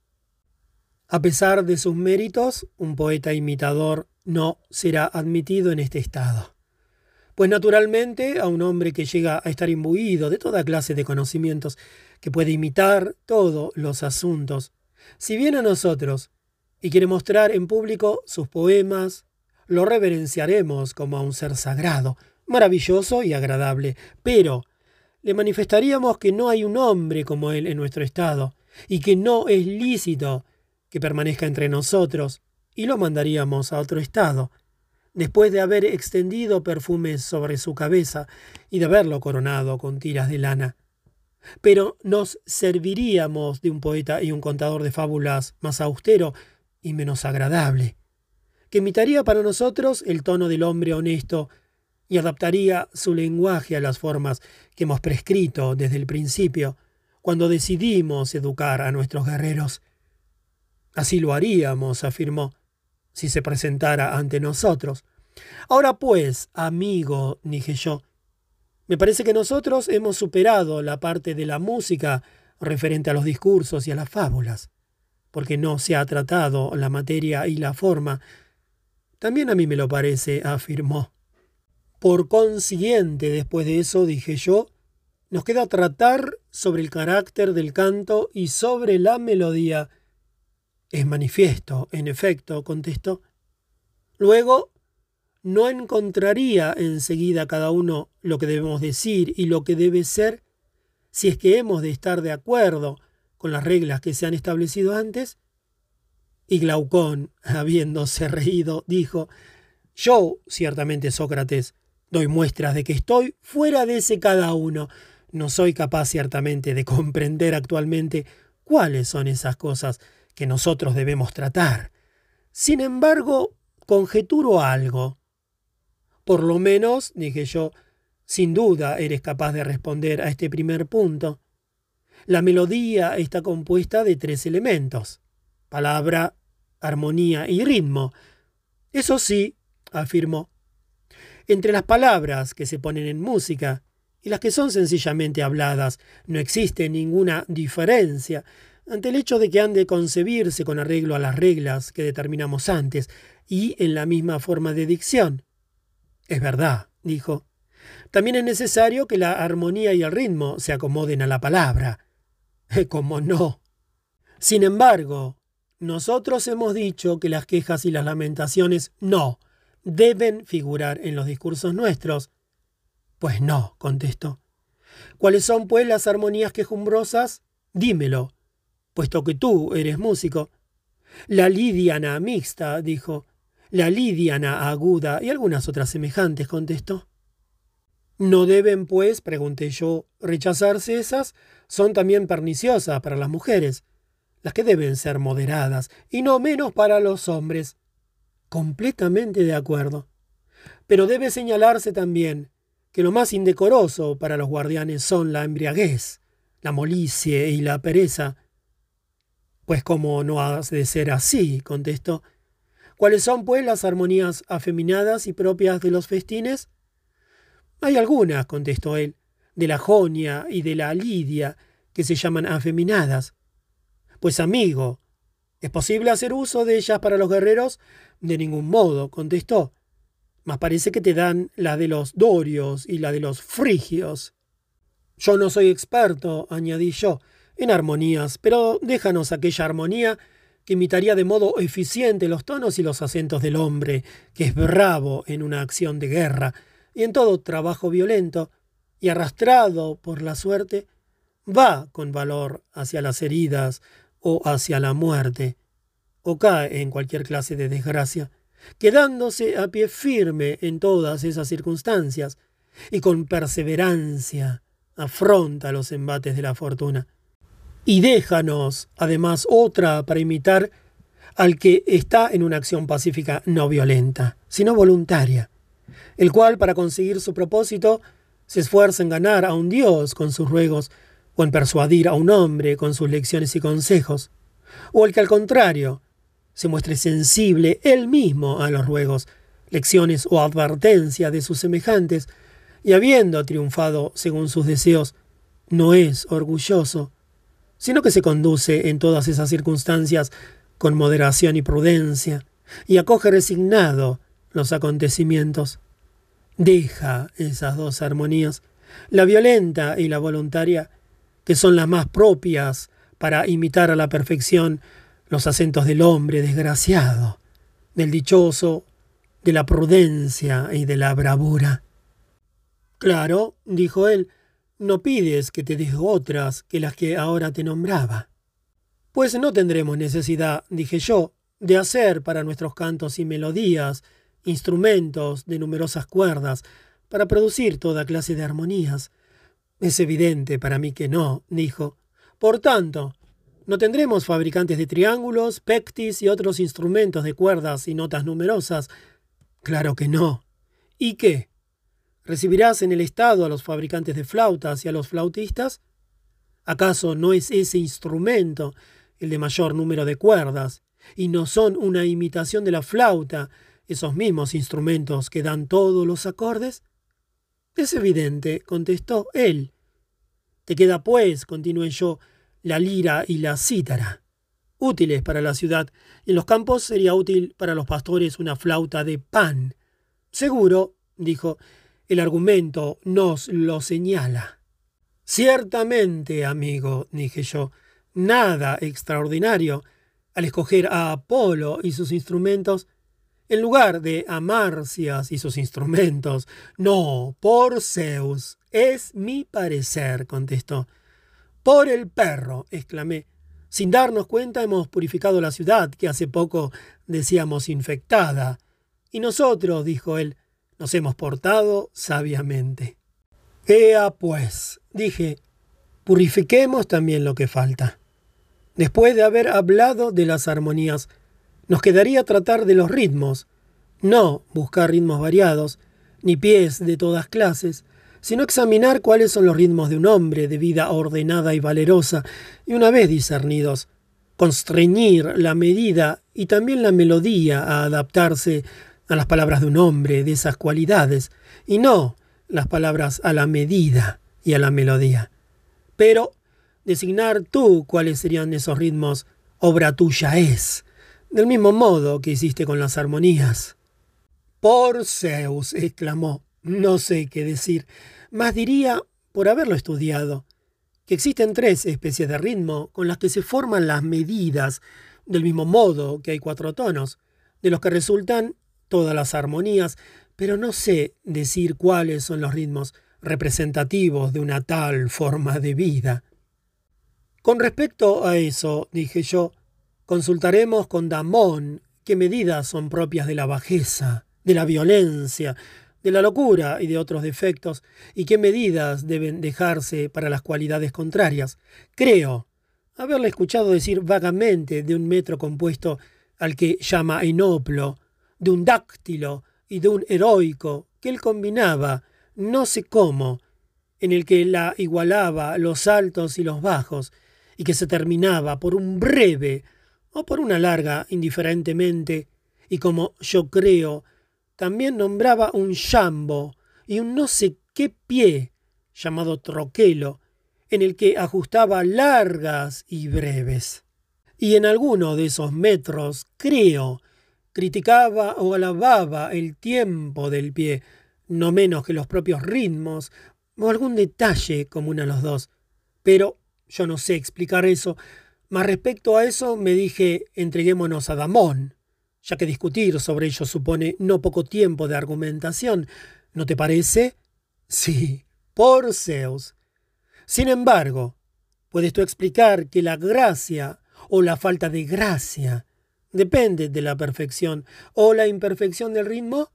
A pesar de sus méritos, un poeta imitador no será admitido en este estado. Pues naturalmente a un hombre que llega a estar imbuido de toda clase de conocimientos, que puede imitar todos los asuntos, si viene a nosotros y quiere mostrar en público sus poemas, lo reverenciaremos como a un ser sagrado, maravilloso y agradable, pero le manifestaríamos que no hay un hombre como él en nuestro estado, y que no es lícito que permanezca entre nosotros, y lo mandaríamos a otro estado, después de haber extendido perfumes sobre su cabeza y de haberlo coronado con tiras de lana. Pero nos serviríamos de un poeta y un contador de fábulas más austero y menos agradable, que imitaría para nosotros el tono del hombre honesto y adaptaría su lenguaje a las formas que hemos prescrito desde el principio, cuando decidimos educar a nuestros guerreros. Así lo haríamos, afirmó, si se presentara ante nosotros. Ahora pues, amigo, dije yo, me parece que nosotros hemos superado la parte de la música referente a los discursos y a las fábulas, porque no se ha tratado la materia y la forma. También a mí me lo parece, afirmó. Por consiguiente, después de eso, dije yo, nos queda tratar sobre el carácter del canto y sobre la melodía es manifiesto, en efecto, contestó. Luego, no encontraría enseguida cada uno lo que debemos decir y lo que debe ser si es que hemos de estar de acuerdo con las reglas que se han establecido antes. Y Glaucón, habiéndose reído, dijo, Yo, ciertamente, Sócrates, doy muestras de que estoy fuera de ese cada uno. No soy capaz, ciertamente, de comprender actualmente cuáles son esas cosas que nosotros debemos tratar. Sin embargo, conjeturo algo. Por lo menos, dije yo, sin duda eres capaz de responder a este primer punto. La melodía está compuesta de tres elementos, palabra, armonía y ritmo. Eso sí, afirmó. Entre las palabras que se ponen en música y las que son sencillamente habladas no existe ninguna diferencia, ante el hecho de que han de concebirse con arreglo a las reglas que determinamos antes y en la misma forma de dicción. Es verdad, dijo. También es necesario que la armonía y el ritmo se acomoden a la palabra. ¿Cómo no? Sin embargo, nosotros hemos dicho que las quejas y las lamentaciones no deben figurar en los discursos nuestros. Pues no, contestó. ¿Cuáles son, pues, las armonías quejumbrosas? Dímelo, puesto que tú eres músico. La lidiana mixta, dijo. La lidiana aguda y algunas otras semejantes, contestó. ¿No deben, pues, pregunté yo, rechazarse esas? Son también perniciosas para las mujeres, las que deben ser moderadas, y no menos para los hombres. Completamente de acuerdo. Pero debe señalarse también que lo más indecoroso para los guardianes son la embriaguez, la molicie y la pereza, pues como no has de ser así, contestó. ¿Cuáles son, pues, las armonías afeminadas y propias de los festines? Hay algunas, contestó él, de la Jonia y de la Lidia, que se llaman afeminadas. Pues, amigo, ¿es posible hacer uso de ellas para los guerreros? De ningún modo, contestó. Mas parece que te dan la de los dorios y la de los frigios. Yo no soy experto, añadí yo, en armonías, pero déjanos aquella armonía que imitaría de modo eficiente los tonos y los acentos del hombre, que es bravo en una acción de guerra y en todo trabajo violento, y arrastrado por la suerte, va con valor hacia las heridas o hacia la muerte, o cae en cualquier clase de desgracia, quedándose a pie firme en todas esas circunstancias, y con perseverancia afronta los embates de la fortuna. Y déjanos, además, otra para imitar al que está en una acción pacífica no violenta, sino voluntaria, el cual, para conseguir su propósito, se esfuerza en ganar a un Dios con sus ruegos, o en persuadir a un hombre con sus lecciones y consejos, o el que al contrario se muestre sensible él mismo a los ruegos, lecciones o advertencias de sus semejantes, y habiendo triunfado según sus deseos, no es orgulloso, sino que se conduce en todas esas circunstancias con moderación y prudencia, y acoge resignado los acontecimientos. Deja esas dos armonías, la violenta y la voluntaria, que son las más propias para imitar a la perfección los acentos del hombre desgraciado, del dichoso, de la prudencia y de la bravura. Claro, dijo él, no pides que te deje otras que las que ahora te nombraba. Pues no tendremos necesidad, dije yo, de hacer para nuestros cantos y melodías instrumentos de numerosas cuerdas para producir toda clase de armonías. Es evidente para mí que no, dijo. Por tanto, ¿no tendremos fabricantes de triángulos, pectis y otros instrumentos de cuerdas y notas numerosas? Claro que no. ¿Y qué? ¿Recibirás en el Estado a los fabricantes de flautas y a los flautistas? ¿Acaso no es ese instrumento el de mayor número de cuerdas, y no son una imitación de la flauta esos mismos instrumentos que dan todos los acordes? Es evidente, contestó él. Te queda, pues, continué yo, la lira y la cítara, útiles para la ciudad, en los campos sería útil para los pastores una flauta de pan. Seguro, dijo, el argumento nos lo señala. Ciertamente, amigo, dije yo, nada extraordinario al escoger a Apolo y sus instrumentos en lugar de a Marcias y sus instrumentos. No, por Zeus. Es mi parecer, contestó. Por el perro, exclamé. Sin darnos cuenta hemos purificado la ciudad, que hace poco decíamos infectada. Y nosotros, dijo él, nos hemos portado sabiamente. Ea pues, dije, purifiquemos también lo que falta. Después de haber hablado de las armonías, nos quedaría tratar de los ritmos, no buscar ritmos variados, ni pies de todas clases, sino examinar cuáles son los ritmos de un hombre de vida ordenada y valerosa, y una vez discernidos, constreñir la medida y también la melodía a adaptarse a las palabras de un hombre de esas cualidades, y no las palabras a la medida y a la melodía. Pero designar tú cuáles serían esos ritmos, obra tuya es, del mismo modo que hiciste con las armonías. Por Zeus, exclamó, no sé qué decir, mas diría, por haberlo estudiado, que existen tres especies de ritmo con las que se forman las medidas, del mismo modo que hay cuatro tonos, de los que resultan todas las armonías, pero no sé decir cuáles son los ritmos representativos de una tal forma de vida. Con respecto a eso, dije yo, consultaremos con Damón qué medidas son propias de la bajeza, de la violencia, de la locura y de otros defectos, y qué medidas deben dejarse para las cualidades contrarias. Creo haberle escuchado decir vagamente de un metro compuesto al que llama enoplo, de un dáctilo y de un heroico que él combinaba, no sé cómo, en el que la igualaba los altos y los bajos, y que se terminaba por un breve o por una larga, indiferentemente, y como yo creo, también nombraba un jambo y un no sé qué pie llamado troquelo, en el que ajustaba largas y breves. Y en alguno de esos metros, creo, criticaba o alababa el tiempo del pie, no menos que los propios ritmos, o algún detalle común a los dos. Pero yo no sé explicar eso. Más respecto a eso me dije, entreguémonos a Damón, ya que discutir sobre ello supone no poco tiempo de argumentación. ¿No te parece? Sí, por Zeus. Sin embargo, ¿puedes tú explicar que la gracia o la falta de gracia depende de la perfección o la imperfección del ritmo?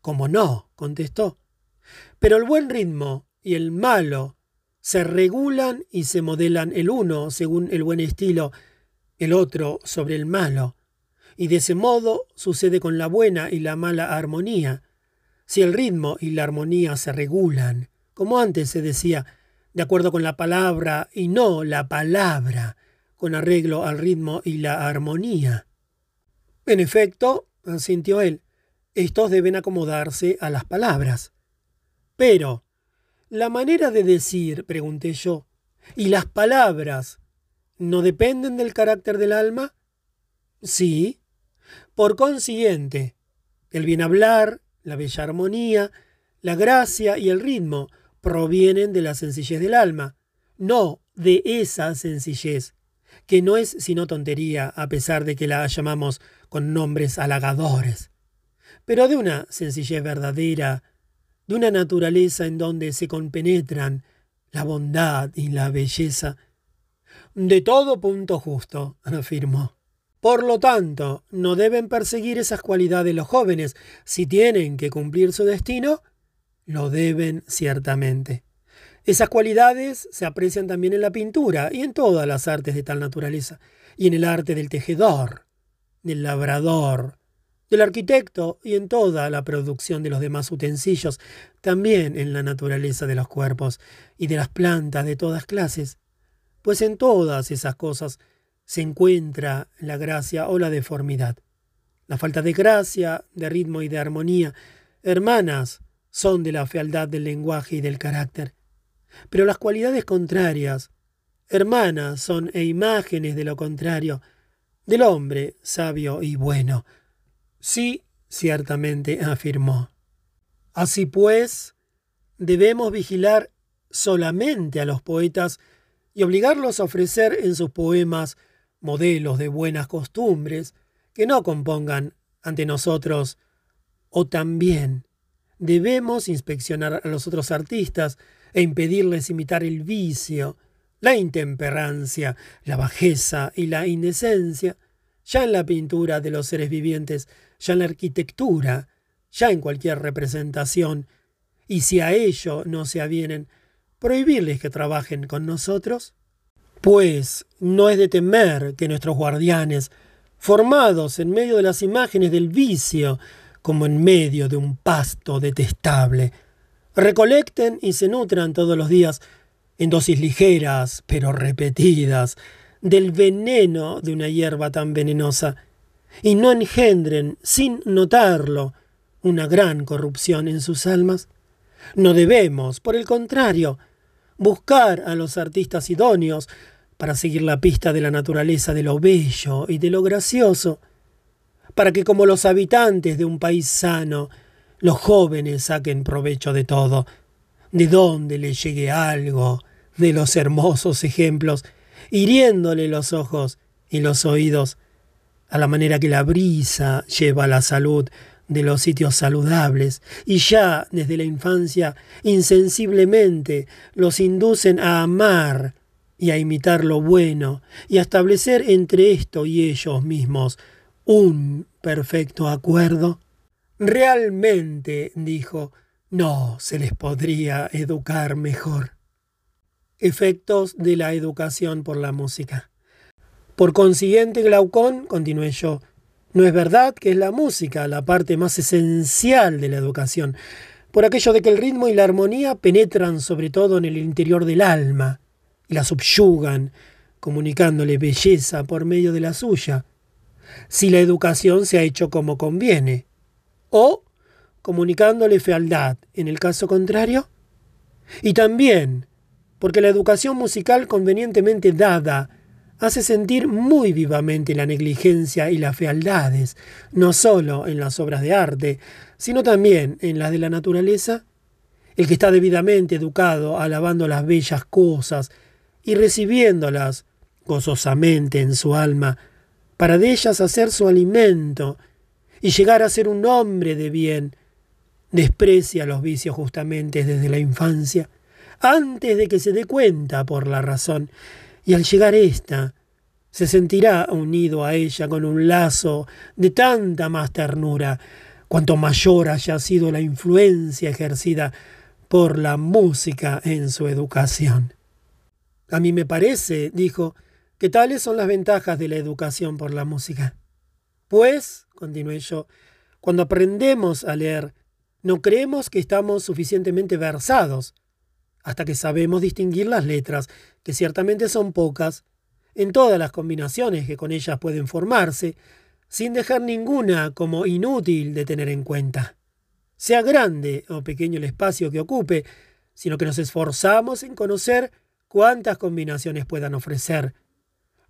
Como no, contestó. Pero el buen ritmo y el malo se regulan y se modelan el uno según el buen estilo, el otro sobre el malo. Y de ese modo sucede con la buena y la mala armonía. Si el ritmo y la armonía se regulan, como antes se decía, de acuerdo con la palabra y no la palabra, con arreglo al ritmo y la armonía. En efecto, sintió él, estos deben acomodarse a las palabras. Pero, la manera de decir, pregunté yo, y las palabras, ¿no dependen del carácter del alma? Sí. Por consiguiente, el bien hablar, la bella armonía, la gracia y el ritmo provienen de la sencillez del alma, no de esa sencillez, que no es sino tontería a pesar de que la llamamos con nombres halagadores, pero de una sencillez verdadera, de una naturaleza en donde se compenetran la bondad y la belleza. De todo punto justo, afirmó. Por lo tanto, no deben perseguir esas cualidades los jóvenes. Si tienen que cumplir su destino, lo deben ciertamente. Esas cualidades se aprecian también en la pintura y en todas las artes de tal naturaleza, y en el arte del tejedor, del labrador, del arquitecto y en toda la producción de los demás utensilios, también en la naturaleza de los cuerpos y de las plantas de todas clases, pues en todas esas cosas se encuentra la gracia o la deformidad. La falta de gracia, de ritmo y de armonía, hermanas, son de la fealdad del lenguaje y del carácter. Pero las cualidades contrarias, hermanas, son e imágenes de lo contrario, del hombre sabio y bueno. Sí, ciertamente afirmó. Así pues, debemos vigilar solamente a los poetas y obligarlos a ofrecer en sus poemas modelos de buenas costumbres que no compongan ante nosotros, o también debemos inspeccionar a los otros artistas e impedirles imitar el vicio, la intemperancia, la bajeza y la indecencia, ya en la pintura de los seres vivientes, ya en la arquitectura, ya en cualquier representación, y si a ello no se avienen, prohibirles que trabajen con nosotros? Pues no es de temer que nuestros guardianes, formados en medio de las imágenes del vicio, como en medio de un pasto detestable, recolecten y se nutran todos los días, en dosis ligeras pero repetidas, del veneno de una hierba tan venenosa, y no engendren, sin notarlo, una gran corrupción en sus almas? No debemos, por el contrario, buscar a los artistas idóneos para seguir la pista de la naturaleza de lo bello y de lo gracioso, para que como los habitantes de un país sano, los jóvenes saquen provecho de todo, de donde les llegue algo, de los hermosos ejemplos, hiriéndole los ojos y los oídos, a la manera que la brisa lleva la salud de los sitios saludables, y ya desde la infancia insensiblemente los inducen a amar y a imitar lo bueno, y a establecer entre esto y ellos mismos un perfecto acuerdo? Realmente, dijo, no se les podría educar mejor. Efectos de la educación por la música. Por consiguiente, Glaucón, continué yo, no es verdad que es la música la parte más esencial de la educación, por aquello de que el ritmo y la armonía penetran sobre todo en el interior del alma y la subyugan, comunicándole belleza por medio de la suya. si la educación se ha hecho como conviene, o comunicándole fealdad en el caso contrario, y también porque la educación musical convenientemente dada hace sentir muy vivamente la negligencia y las fealdades, no sólo en las obras de arte, sino también en las de la naturaleza. El que está debidamente educado, alabando las bellas cosas y recibiéndolas gozosamente en su alma, para de ellas hacer su alimento y llegar a ser un hombre de bien, desprecia los vicios justamente desde la infancia, antes de que se dé cuenta por la razón, y al llegar ésta, se sentirá unido a ella con un lazo de tanta más ternura, cuanto mayor haya sido la influencia ejercida por la música en su educación. A mí me parece, dijo, que tales son las ventajas de la educación por la música. Pues, continué yo, cuando aprendemos a leer, no creemos que estamos suficientemente versados, hasta que sabemos distinguir las letras, que ciertamente son pocas, en todas las combinaciones que con ellas pueden formarse, sin dejar ninguna como inútil de tener en cuenta. Sea grande o pequeño el espacio que ocupe, sino que nos esforzamos en conocer cuántas combinaciones puedan ofrecer.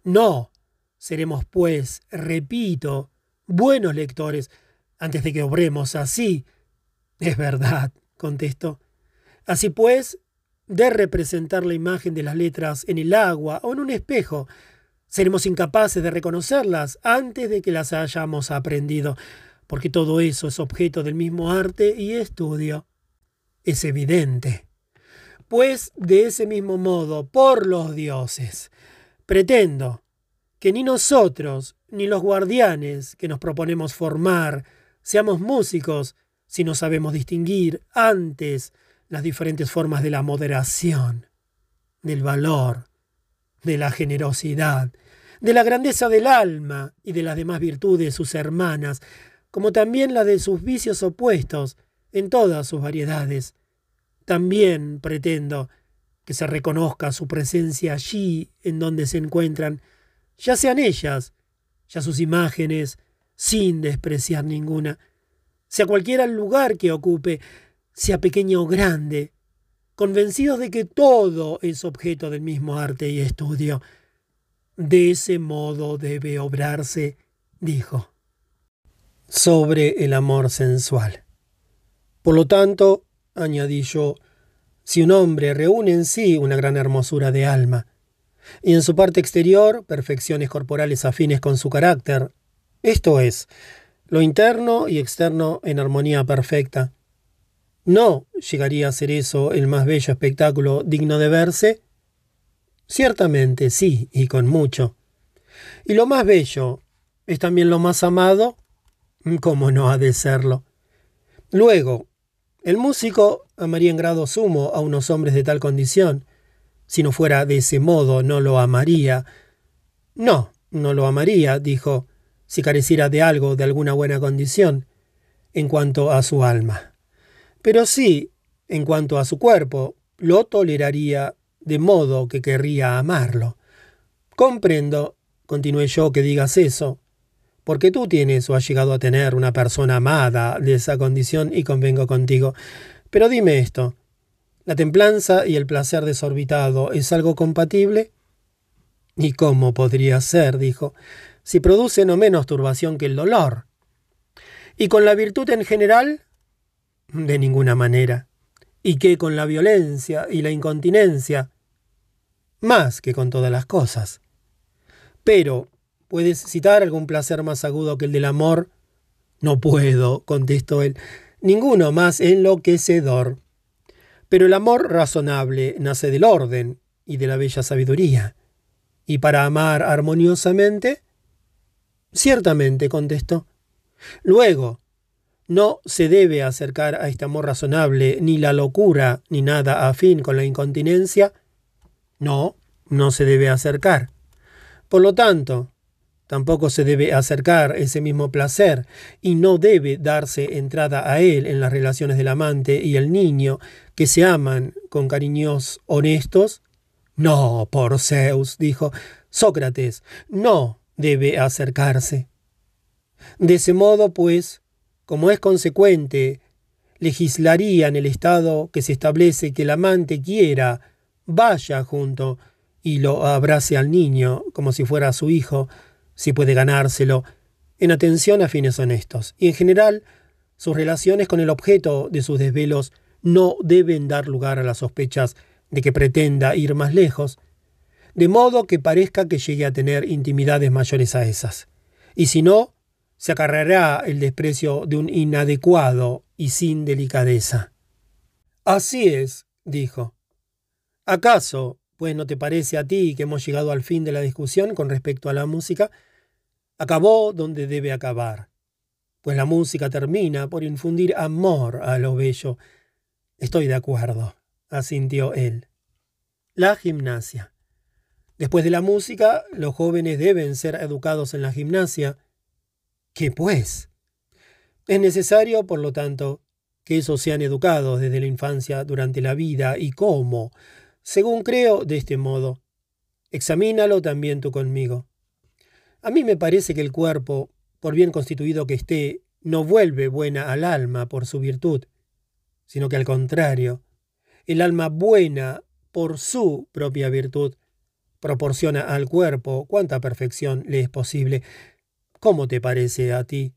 No, seremos pues, repito, buenos lectores antes de que obremos así. Es verdad, contestó. Así pues, de representar la imagen de las letras en el agua o en un espejo. Seremos incapaces de reconocerlas antes de que las hayamos aprendido, porque todo eso es objeto del mismo arte y estudio. Es evidente. Pues de ese mismo modo, por los dioses, pretendo que ni nosotros, ni los guardianes que nos proponemos formar, seamos músicos si no sabemos distinguir antes las diferentes formas de la moderación, del valor, de la generosidad, de la grandeza del alma y de las demás virtudes sus hermanas, como también la de sus vicios opuestos en todas sus variedades. También pretendo que se reconozca su presencia allí en donde se encuentran, ya sean ellas, ya sus imágenes, sin despreciar ninguna, sea cualquiera el lugar que ocupe, sea pequeño o grande, convencidos de que todo es objeto del mismo arte y estudio. De ese modo debe obrarse, dijo, sobre el amor sensual. Por lo tanto, añadí yo, si un hombre reúne en sí una gran hermosura de alma, y en su parte exterior perfecciones corporales afines con su carácter, esto es, lo interno y externo en armonía perfecta, ¿No llegaría a ser eso el más bello espectáculo digno de verse? Ciertamente sí, y con mucho. ¿Y lo más bello es también lo más amado? ¿Cómo no ha de serlo? Luego, el músico amaría en grado sumo a unos hombres de tal condición. Si no fuera de ese modo, no lo amaría. No, no lo amaría, dijo, si careciera de algo, de alguna buena condición, en cuanto a su alma. Pero sí, en cuanto a su cuerpo, lo toleraría de modo que querría amarlo. Comprendo, continué yo, que digas eso, porque tú tienes o has llegado a tener una persona amada de esa condición y convengo contigo. Pero dime esto, ¿la templanza y el placer desorbitado es algo compatible? ¿Y cómo podría ser? dijo, si produce no menos turbación que el dolor. ¿Y con la virtud en general? De ninguna manera. Y que con la violencia y la incontinencia, más que con todas las cosas. Pero, ¿puedes citar algún placer más agudo que el del amor? No puedo, contestó él, ninguno más enloquecedor. Pero el amor razonable nace del orden y de la bella sabiduría. ¿Y para amar armoniosamente? Ciertamente, contestó. Luego, no se debe acercar a este amor razonable ni la locura ni nada afín con la incontinencia. No, no se debe acercar. Por lo tanto, tampoco se debe acercar ese mismo placer y no debe darse entrada a él en las relaciones del amante y el niño que se aman con cariños honestos. No, por Zeus, dijo Sócrates, no debe acercarse. De ese modo, pues, como es consecuente, legislaría en el estado que se establece que el amante quiera, vaya junto y lo abrace al niño como si fuera su hijo, si puede ganárselo, en atención a fines honestos. Y en general, sus relaciones con el objeto de sus desvelos no deben dar lugar a las sospechas de que pretenda ir más lejos, de modo que parezca que llegue a tener intimidades mayores a esas. Y si no, se acarreará el desprecio de un inadecuado y sin delicadeza. Así es, dijo. ¿Acaso, pues no te parece a ti que hemos llegado al fin de la discusión con respecto a la música? Acabó donde debe acabar, pues la música termina por infundir amor a lo bello. Estoy de acuerdo, asintió él. La gimnasia. Después de la música, los jóvenes deben ser educados en la gimnasia. ¿Qué pues? Es necesario, por lo tanto, que esos sean educados desde la infancia durante la vida y cómo, según creo, de este modo. Examínalo también tú conmigo. A mí me parece que el cuerpo, por bien constituido que esté, no vuelve buena al alma por su virtud, sino que al contrario, el alma buena por su propia virtud proporciona al cuerpo cuanta perfección le es posible. ¿Cómo te parece a ti?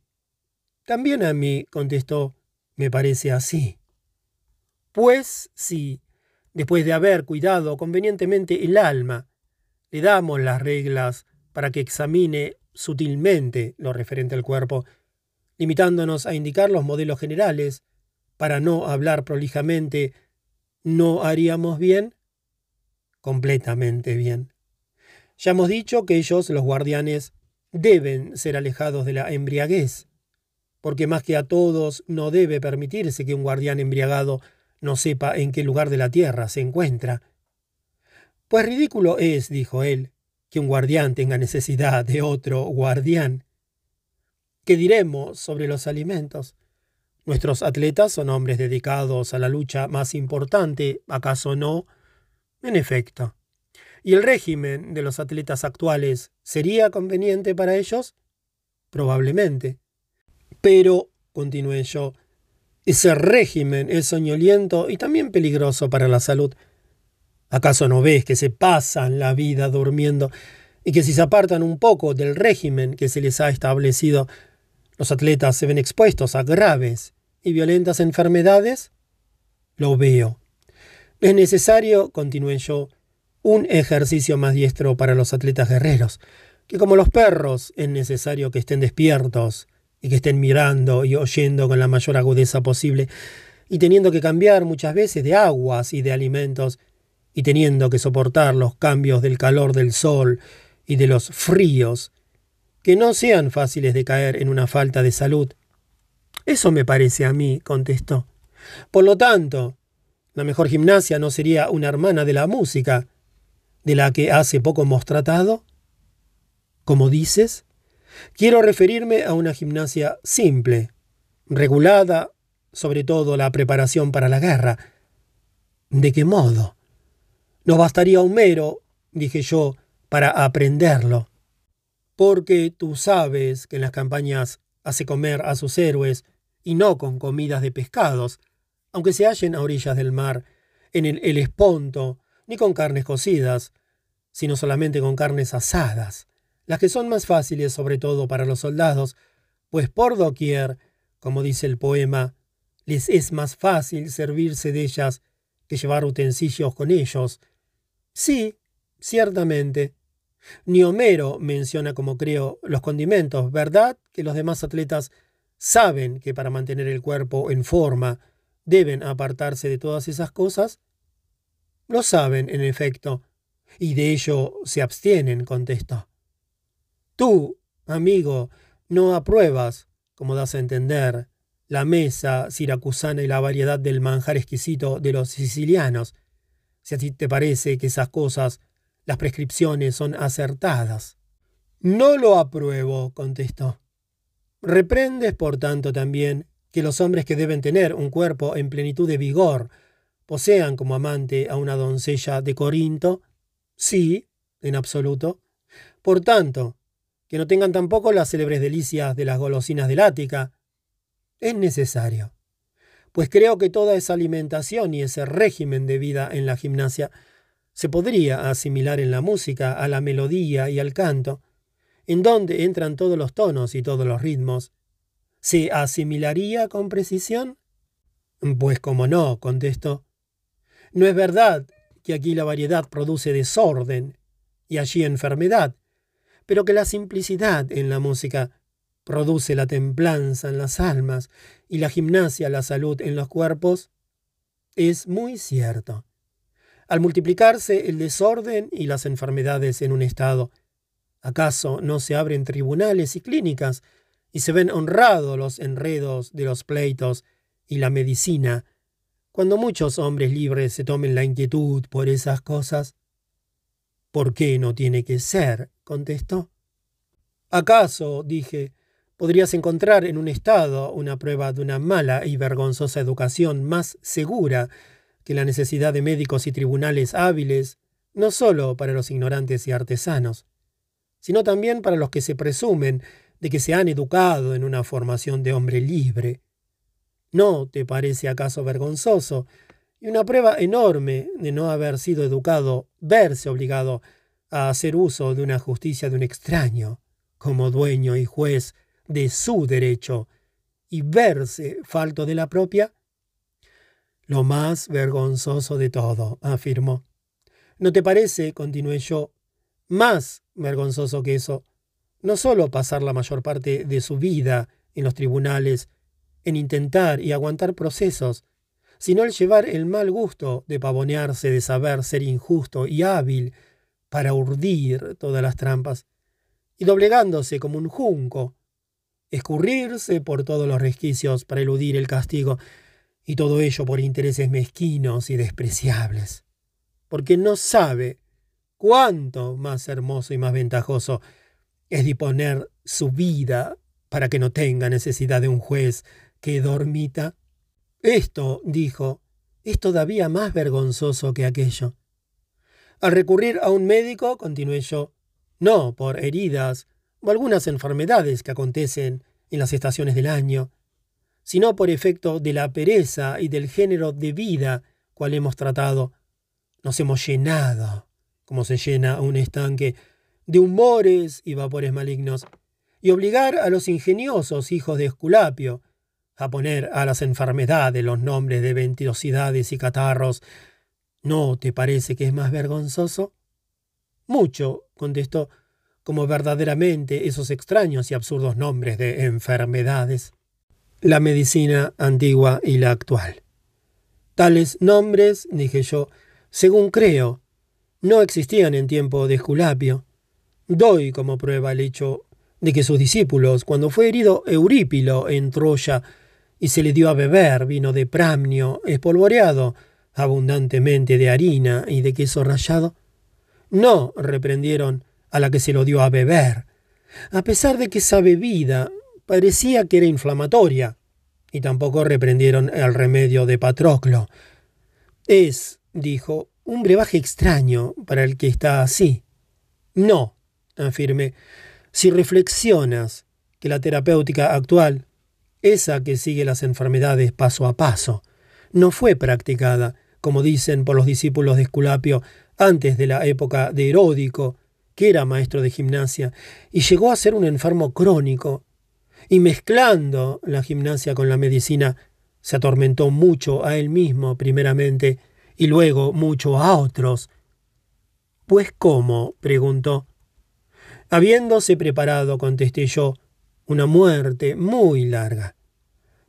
También a mí, contestó, me parece así. Pues sí, después de haber cuidado convenientemente el alma, le damos las reglas para que examine sutilmente lo referente al cuerpo, limitándonos a indicar los modelos generales, para no hablar prolijamente, ¿no haríamos bien? Completamente bien. Ya hemos dicho que ellos, los guardianes, deben ser alejados de la embriaguez, porque más que a todos no debe permitirse que un guardián embriagado no sepa en qué lugar de la tierra se encuentra. Pues ridículo es, dijo él, que un guardián tenga necesidad de otro guardián. ¿Qué diremos sobre los alimentos? Nuestros atletas son hombres dedicados a la lucha más importante, ¿acaso no? En efecto. ¿Y el régimen de los atletas actuales sería conveniente para ellos? Probablemente. Pero, continué yo, ese régimen es soñoliento y también peligroso para la salud. ¿Acaso no ves que se pasan la vida durmiendo y que si se apartan un poco del régimen que se les ha establecido, los atletas se ven expuestos a graves y violentas enfermedades? Lo veo. Es necesario, continué yo, un ejercicio más diestro para los atletas guerreros, que como los perros es necesario que estén despiertos y que estén mirando y oyendo con la mayor agudeza posible, y teniendo que cambiar muchas veces de aguas y de alimentos, y teniendo que soportar los cambios del calor del sol y de los fríos, que no sean fáciles de caer en una falta de salud. Eso me parece a mí, contestó. Por lo tanto, la mejor gimnasia no sería una hermana de la música, de la que hace poco hemos tratado? Como dices, quiero referirme a una gimnasia simple, regulada, sobre todo la preparación para la guerra. ¿De qué modo? No bastaría Homero, dije yo, para aprenderlo. Porque tú sabes que en las campañas hace comer a sus héroes y no con comidas de pescados, aunque se hallen a orillas del mar, en el Helesponto, ni con carnes cocidas, sino solamente con carnes asadas, las que son más fáciles sobre todo para los soldados, pues por doquier, como dice el poema, les es más fácil servirse de ellas que llevar utensilios con ellos. Sí, ciertamente. Ni Homero menciona, como creo, los condimentos, ¿verdad? Que los demás atletas saben que para mantener el cuerpo en forma deben apartarse de todas esas cosas. Lo saben, en efecto, y de ello se abstienen, contestó. Tú, amigo, no apruebas, como das a entender, la mesa siracusana y la variedad del manjar exquisito de los sicilianos, si a ti te parece que esas cosas, las prescripciones son acertadas. No lo apruebo, contestó. Reprendes, por tanto, también que los hombres que deben tener un cuerpo en plenitud de vigor posean como amante a una doncella de Corinto? Sí, en absoluto. Por tanto, que no tengan tampoco las célebres delicias de las golosinas del Ática. Es necesario, pues creo que toda esa alimentación y ese régimen de vida en la gimnasia se podría asimilar en la música a la melodía y al canto, en donde entran todos los tonos y todos los ritmos. ¿Se asimilaría con precisión? Pues como no, contestó. No es verdad que aquí la variedad produce desorden y allí enfermedad, pero que la simplicidad en la música produce la templanza en las almas y la gimnasia la salud en los cuerpos, es muy cierto. Al multiplicarse el desorden y las enfermedades en un estado, ¿acaso no se abren tribunales y clínicas y se ven honrados los enredos de los pleitos y la medicina, cuando muchos hombres libres se tomen la inquietud por esas cosas? ¿Por qué no tiene que ser? contestó. ¿Acaso, dije, podrías encontrar en un Estado una prueba de una mala y vergonzosa educación más segura que la necesidad de médicos y tribunales hábiles, no sólo para los ignorantes y artesanos, sino también para los que se presumen de que se han educado en una formación de hombre libre, ¿No te parece acaso vergonzoso y una prueba enorme de no haber sido educado verse obligado a hacer uso de una justicia de un extraño, como dueño y juez de su derecho, y verse falto de la propia? Lo más vergonzoso de todo, afirmó. ¿No te parece, continué yo, más vergonzoso que eso, no sólo pasar la mayor parte de su vida en los tribunales en intentar y aguantar procesos, sino el llevar el mal gusto de pavonearse de saber ser injusto y hábil para urdir todas las trampas, y doblegándose como un junco, escurrirse por todos los resquicios para eludir el castigo, y todo ello por intereses mezquinos y despreciables, porque no sabe cuánto más hermoso y más ventajoso es disponer su vida para que no tenga necesidad de un juez que dormita. Esto, dijo, es todavía más vergonzoso que aquello. Al recurrir a un médico, continué yo, no por heridas o algunas enfermedades que acontecen en las estaciones del año, sino por efecto de la pereza y del género de vida cual hemos tratado, nos hemos llenado, como se llena un estanque, de humores y vapores malignos, y obligar a los ingeniosos hijos de Esculapio, a poner a las enfermedades los nombres de ventilosidades y catarros, ¿no te parece que es más vergonzoso? Mucho, contestó, como verdaderamente esos extraños y absurdos nombres de enfermedades. La medicina antigua y la actual. Tales nombres, dije yo, según creo, no existían en tiempo de Esculapio. Doy como prueba el hecho de que sus discípulos, cuando fue herido Eurípilo en Troya, y se le dio a beber vino de pramnio espolvoreado abundantemente de harina y de queso rallado? No, reprendieron a la que se lo dio a beber, a pesar de que esa bebida parecía que era inflamatoria, y tampoco reprendieron el remedio de Patroclo. Es, dijo, un brebaje extraño para el que está así. No, afirmé, si reflexionas que la terapéutica actual esa que sigue las enfermedades paso a paso, no fue practicada, como dicen por los discípulos de Esculapio, antes de la época de Heródico, que era maestro de gimnasia, y llegó a ser un enfermo crónico, y mezclando la gimnasia con la medicina, se atormentó mucho a él mismo primeramente, y luego mucho a otros. Pues cómo? preguntó. Habiéndose preparado, contesté yo, una muerte muy larga.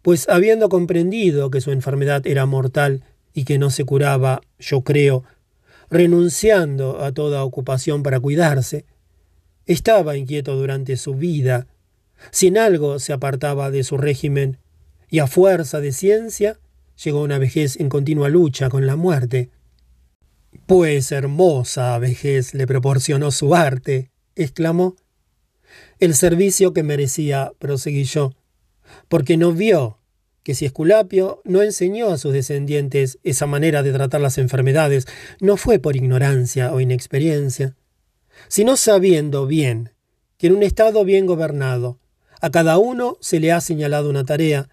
Pues habiendo comprendido que su enfermedad era mortal y que no se curaba, yo creo, renunciando a toda ocupación para cuidarse, estaba inquieto durante su vida, si en algo se apartaba de su régimen, y a fuerza de ciencia llegó una vejez en continua lucha con la muerte. Pues hermosa vejez le proporcionó su arte, exclamó el servicio que merecía, proseguí yo, porque no vio que si Esculapio no enseñó a sus descendientes esa manera de tratar las enfermedades, no fue por ignorancia o inexperiencia, sino sabiendo bien que en un Estado bien gobernado a cada uno se le ha señalado una tarea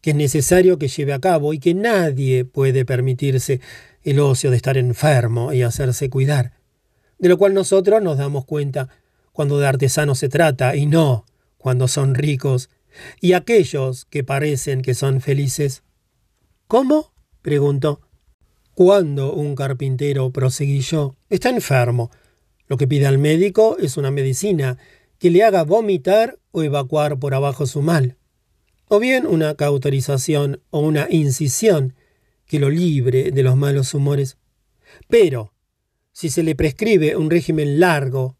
que es necesario que lleve a cabo y que nadie puede permitirse el ocio de estar enfermo y hacerse cuidar, de lo cual nosotros nos damos cuenta cuando de artesanos se trata y no cuando son ricos y aquellos que parecen que son felices. ¿Cómo? preguntó. Cuando un carpintero, proseguí yo, está enfermo, lo que pide al médico es una medicina que le haga vomitar o evacuar por abajo su mal, o bien una cauterización o una incisión que lo libre de los malos humores. Pero, si se le prescribe un régimen largo,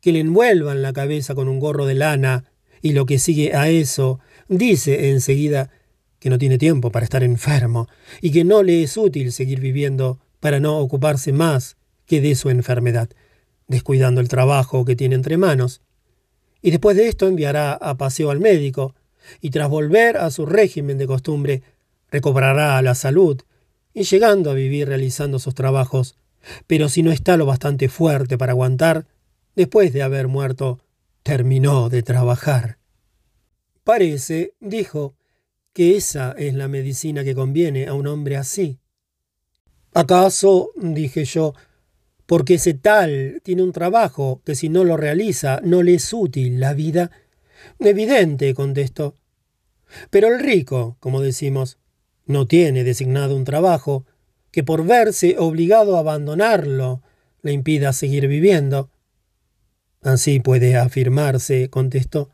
que le envuelvan la cabeza con un gorro de lana, y lo que sigue a eso, dice enseguida que no tiene tiempo para estar enfermo, y que no le es útil seguir viviendo para no ocuparse más que de su enfermedad, descuidando el trabajo que tiene entre manos. Y después de esto enviará a paseo al médico, y tras volver a su régimen de costumbre, recobrará la salud, y llegando a vivir realizando sus trabajos, pero si no está lo bastante fuerte para aguantar, después de haber muerto, terminó de trabajar. Parece, dijo, que esa es la medicina que conviene a un hombre así. ¿Acaso, dije yo, porque ese tal tiene un trabajo que si no lo realiza no le es útil la vida? Evidente, contestó. Pero el rico, como decimos, no tiene designado un trabajo que por verse obligado a abandonarlo le impida seguir viviendo. Así puede afirmarse, contestó.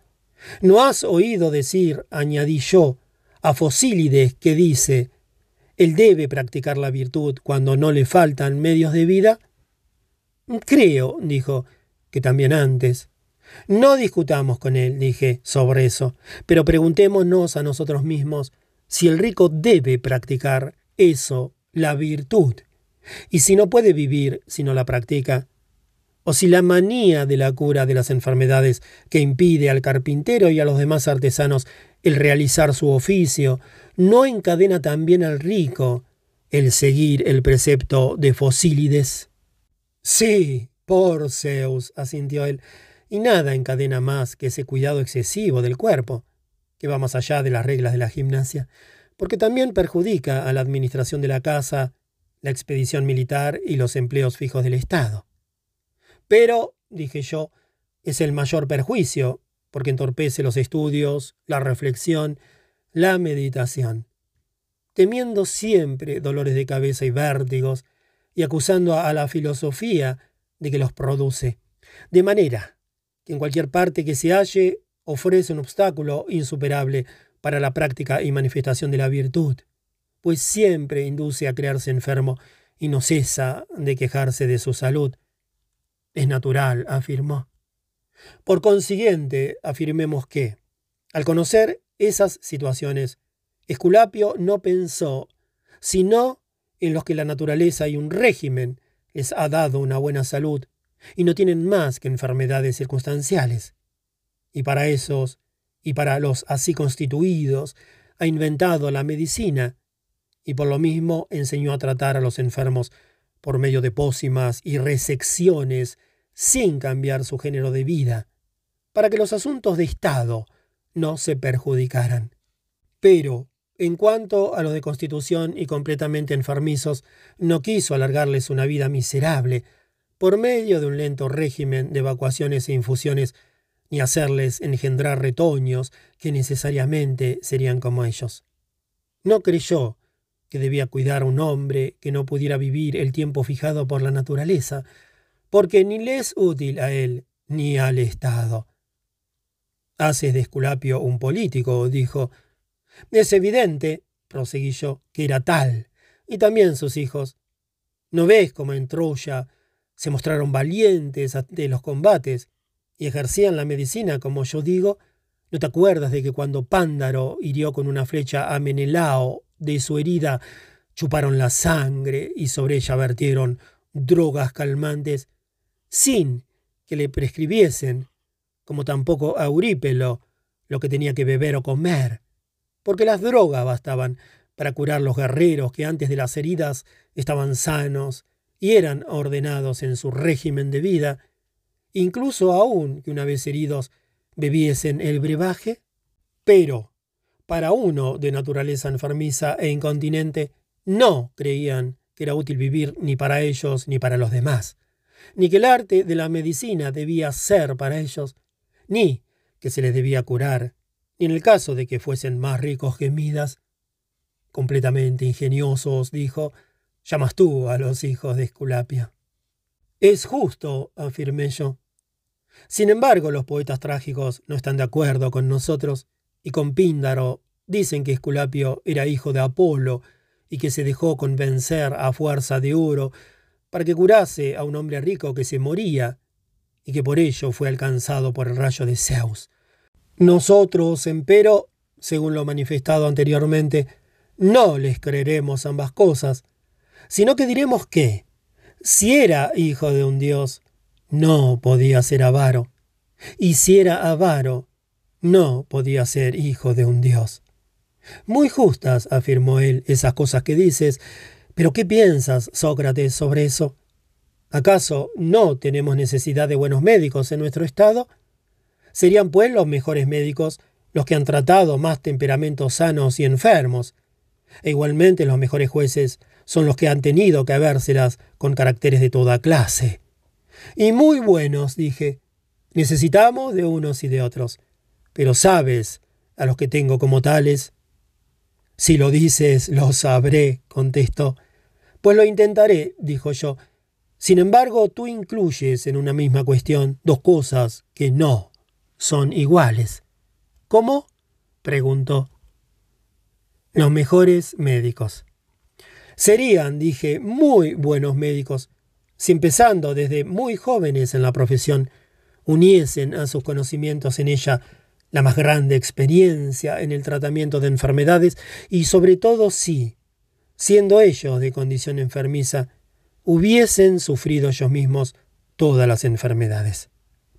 ¿No has oído decir, añadí yo, a Fosílides que dice, él debe practicar la virtud cuando no le faltan medios de vida? Creo, dijo, que también antes. No discutamos con él, dije, sobre eso, pero preguntémonos a nosotros mismos si el rico debe practicar eso, la virtud, y si no puede vivir si no la practica, o si la manía de la cura de las enfermedades que impide al carpintero y a los demás artesanos el realizar su oficio, no encadena también al rico el seguir el precepto de Fosílides. Sí, por Zeus, asintió él, y nada encadena más que ese cuidado excesivo del cuerpo, que va más allá de las reglas de la gimnasia, porque también perjudica a la administración de la casa, la expedición militar y los empleos fijos del Estado. Pero, dije yo, es el mayor perjuicio, porque entorpece los estudios, la reflexión, la meditación. Temiendo siempre dolores de cabeza y vértigos, y acusando a la filosofía de que los produce. De manera que en cualquier parte que se halle ofrece un obstáculo insuperable para la práctica y manifestación de la virtud, pues siempre induce a crearse enfermo y no cesa de quejarse de su salud. Es natural, afirmó. Por consiguiente, afirmemos que, al conocer esas situaciones, Esculapio no pensó sino en los que la naturaleza y un régimen les ha dado una buena salud y no tienen más que enfermedades circunstanciales. Y para esos, y para los así constituidos, ha inventado la medicina, y por lo mismo enseñó a tratar a los enfermos por medio de pócimas y resecciones, sin cambiar su género de vida, para que los asuntos de Estado no se perjudicaran. Pero, en cuanto a los de constitución y completamente enfermizos, no quiso alargarles una vida miserable por medio de un lento régimen de evacuaciones e infusiones, ni hacerles engendrar retoños que necesariamente serían como ellos. No creyó que debía cuidar a un hombre que no pudiera vivir el tiempo fijado por la naturaleza, porque ni le es útil a él ni al Estado. Haces de Esculapio un político, dijo, es evidente, proseguí yo, que era tal, y también sus hijos. ¿No ves cómo en Troya se mostraron valientes ante los combates y ejercían la medicina, como yo digo? ¿No te acuerdas de que cuando Pándaro hirió con una flecha a Menelao de su herida, chuparon la sangre y sobre ella vertieron drogas calmantes sin que le prescribiesen, como tampoco a Eurípelo, lo que tenía que beber o comer? porque las drogas bastaban para curar los guerreros que antes de las heridas estaban sanos y eran ordenados en su régimen de vida, incluso aún que una vez heridos bebiesen el brebaje? Pero, para uno de naturaleza enfermiza e incontinente, no creían que era útil vivir ni para ellos ni para los demás, ni que el arte de la medicina debía ser para ellos, ni que se les debía curar, ni en el caso de que fuesen más ricos que Midas. Completamente ingeniosos, dijo, llamas tú a los hijos de Esculapia. Es justo, afirmé yo. Sin embargo, los poetas trágicos no están de acuerdo con nosotros, y con Píndaro dicen que Esculapio era hijo de Apolo, y que se dejó convencer a fuerza de oro para que curase a un hombre rico que se moría, y que por ello fue alcanzado por el rayo de Zeus. Nosotros, empero, según lo manifestado anteriormente, no les creeremos ambas cosas, sino que diremos que, si era hijo de un dios, no podía ser avaro, y si era avaro, no podía ser hijo de un dios. Muy justas, afirmó él, esas cosas que dices, pero ¿qué piensas, Sócrates, sobre eso? ¿Acaso no tenemos necesidad de buenos médicos en nuestro estado? Serían pues los mejores médicos los que han tratado más temperamentos sanos y enfermos. E igualmente los mejores jueces son los que han tenido que habérselas con caracteres de toda clase. Y muy buenos, dije. Necesitamos de unos y de otros. Pero sabes a los que tengo como tales. Si lo dices, lo sabré, contestó. Pues lo intentaré, dijo yo. Sin embargo, tú incluyes en una misma cuestión dos cosas que no son iguales. ¿Cómo? preguntó. Los mejores médicos. Serían, dije, muy buenos médicos, si empezando desde muy jóvenes en la profesión, uniesen a sus conocimientos en ella la más grande experiencia en el tratamiento de enfermedades y sobre todo si, siendo ellos de condición enfermiza, hubiesen sufrido ellos mismos todas las enfermedades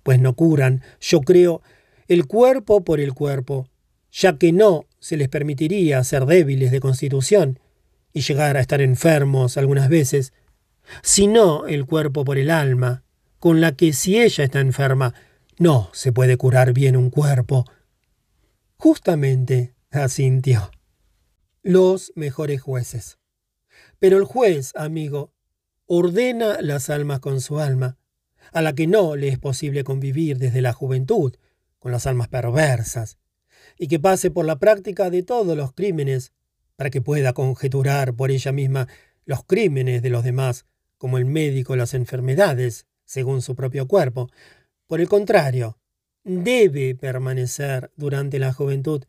pues no curan, yo creo, el cuerpo por el cuerpo, ya que no se les permitiría ser débiles de constitución y llegar a estar enfermos algunas veces, sino el cuerpo por el alma, con la que si ella está enferma, no se puede curar bien un cuerpo. Justamente, asintió. Los mejores jueces. Pero el juez, amigo, ordena las almas con su alma, a la que no le es posible convivir desde la juventud con las almas perversas, y que pase por la práctica de todos los crímenes, para que pueda conjeturar por ella misma los crímenes de los demás, como el médico las enfermedades, según su propio cuerpo. Por el contrario, debe permanecer durante la juventud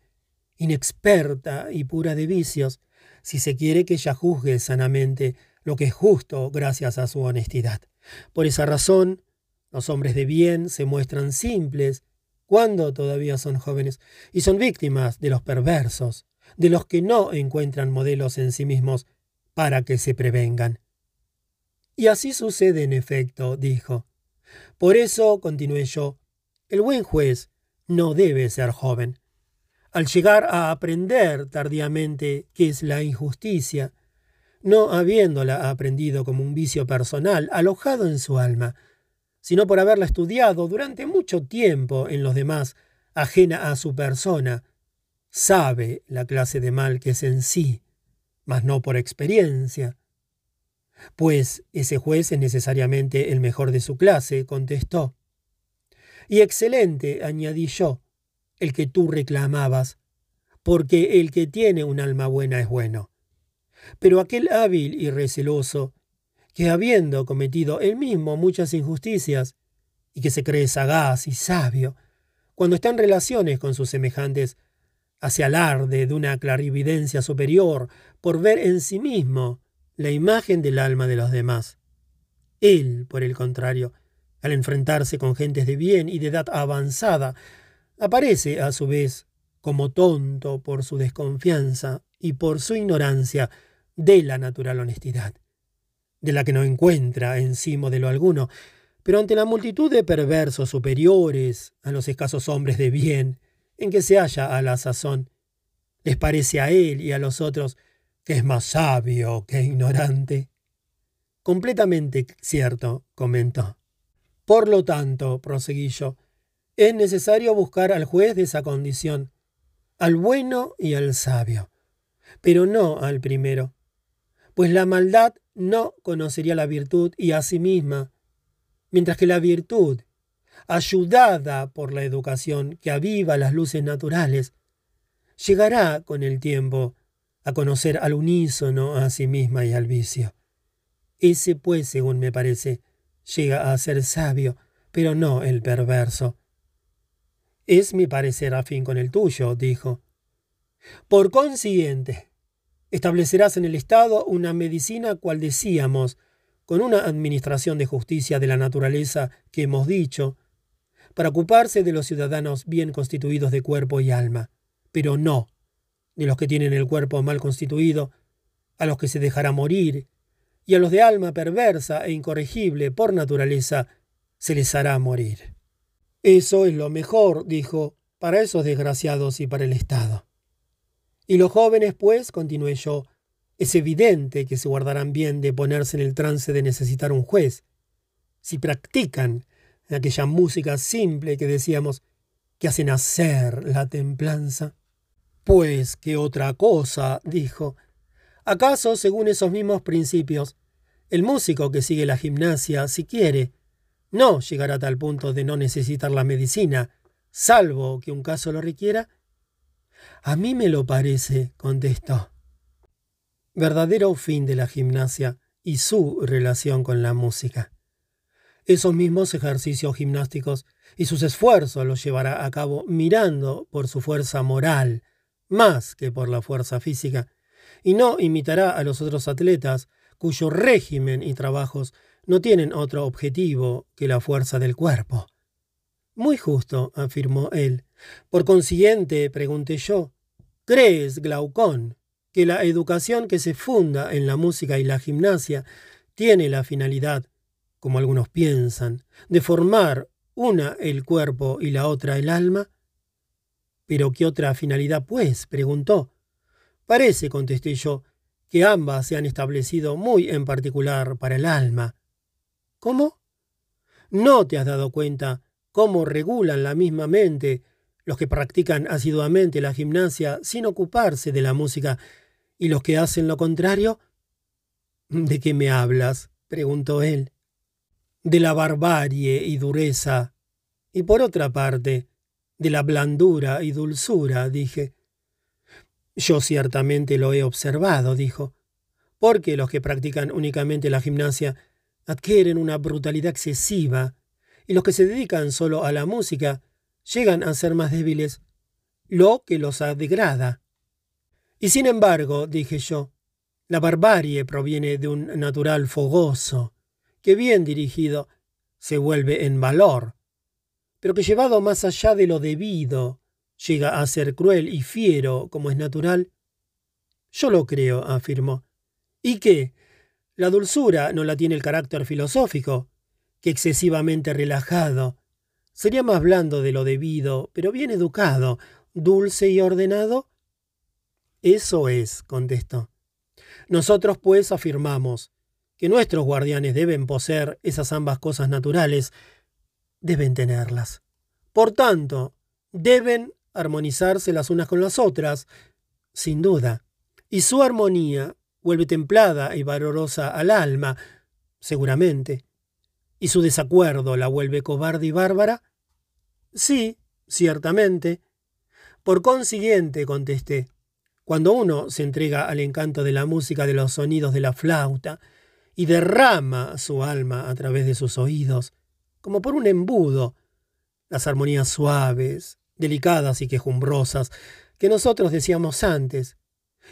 inexperta y pura de vicios, si se quiere que ella juzgue sanamente lo que es justo gracias a su honestidad. Por esa razón, los hombres de bien se muestran simples cuando todavía son jóvenes y son víctimas de los perversos, de los que no encuentran modelos en sí mismos para que se prevengan. Y así sucede en efecto, dijo. Por eso, continué yo, el buen juez no debe ser joven. Al llegar a aprender tardíamente qué es la injusticia, no habiéndola aprendido como un vicio personal alojado en su alma, sino por haberla estudiado durante mucho tiempo en los demás, ajena a su persona, sabe la clase de mal que es en sí, mas no por experiencia. Pues ese juez es necesariamente el mejor de su clase, contestó. Y excelente, añadí yo, el que tú reclamabas, porque el que tiene un alma buena es bueno. Pero aquel hábil y receloso que habiendo cometido él mismo muchas injusticias, y que se cree sagaz y sabio, cuando está en relaciones con sus semejantes, hace alarde de una clarividencia superior por ver en sí mismo la imagen del alma de los demás. Él, por el contrario, al enfrentarse con gentes de bien y de edad avanzada, aparece a su vez como tonto por su desconfianza y por su ignorancia de la natural honestidad de la que no encuentra en sí modelo alguno, pero ante la multitud de perversos superiores a los escasos hombres de bien en que se halla a la sazón, les parece a él y a los otros que es más sabio que ignorante. Completamente cierto, comentó. Por lo tanto, proseguí yo, es necesario buscar al juez de esa condición, al bueno y al sabio, pero no al primero, pues la maldad no conocería la virtud y a sí misma, mientras que la virtud, ayudada por la educación que aviva las luces naturales, llegará con el tiempo a conocer al unísono a sí misma y al vicio. Ese, pues, según me parece, llega a ser sabio, pero no el perverso. Es mi parecer afín con el tuyo, dijo. Por consiguiente, establecerás en el Estado una medicina cual decíamos, con una administración de justicia de la naturaleza que hemos dicho, para ocuparse de los ciudadanos bien constituidos de cuerpo y alma, pero no de los que tienen el cuerpo mal constituido, a los que se dejará morir, y a los de alma perversa e incorregible por naturaleza se les hará morir. Eso es lo mejor, dijo, para esos desgraciados y para el Estado. Y los jóvenes, pues, continué yo, es evidente que se guardarán bien de ponerse en el trance de necesitar un juez, si practican aquella música simple que decíamos que hace nacer la templanza. Pues qué otra cosa, dijo. ¿Acaso, según esos mismos principios, el músico que sigue la gimnasia, si quiere, no llegará a tal punto de no necesitar la medicina, salvo que un caso lo requiera? A mí me lo parece, contestó. Verdadero fin de la gimnasia y su relación con la música. Esos mismos ejercicios gimnásticos y sus esfuerzos los llevará a cabo mirando por su fuerza moral, más que por la fuerza física, y no imitará a los otros atletas cuyo régimen y trabajos no tienen otro objetivo que la fuerza del cuerpo. Muy justo, afirmó él. Por consiguiente, pregunté yo, ¿crees, Glaucón, que la educación que se funda en la música y la gimnasia tiene la finalidad, como algunos piensan, de formar una el cuerpo y la otra el alma? ¿Pero qué otra finalidad, pues? preguntó. Parece, contesté yo, que ambas se han establecido muy en particular para el alma. ¿Cómo? ¿No te has dado cuenta cómo regulan la misma mente los que practican asiduamente la gimnasia sin ocuparse de la música y los que hacen lo contrario? ¿De qué me hablas? preguntó él. De la barbarie y dureza. Y por otra parte, de la blandura y dulzura, dije. Yo ciertamente lo he observado, dijo, porque los que practican únicamente la gimnasia adquieren una brutalidad excesiva, y los que se dedican solo a la música llegan a ser más débiles, lo que los degrada. Y sin embargo, dije yo, la barbarie proviene de un natural fogoso, que bien dirigido se vuelve en valor, pero que llevado más allá de lo debido, llega a ser cruel y fiero como es natural. Yo lo creo, afirmó. ¿Y qué? La dulzura no la tiene el carácter filosófico, que excesivamente relajado. Sería más blando de lo debido, pero bien educado, dulce y ordenado. Eso es, contestó. Nosotros, pues, afirmamos que nuestros guardianes deben poseer esas ambas cosas naturales, deben tenerlas. Por tanto, deben armonizarse las unas con las otras, sin duda. Y su armonía vuelve templada y valorosa al alma, seguramente. ¿Y su desacuerdo la vuelve cobarde y bárbara? Sí, ciertamente. Por consiguiente, contesté, cuando uno se entrega al encanto de la música de los sonidos de la flauta y derrama su alma a través de sus oídos, como por un embudo, las armonías suaves, delicadas y quejumbrosas que nosotros decíamos antes,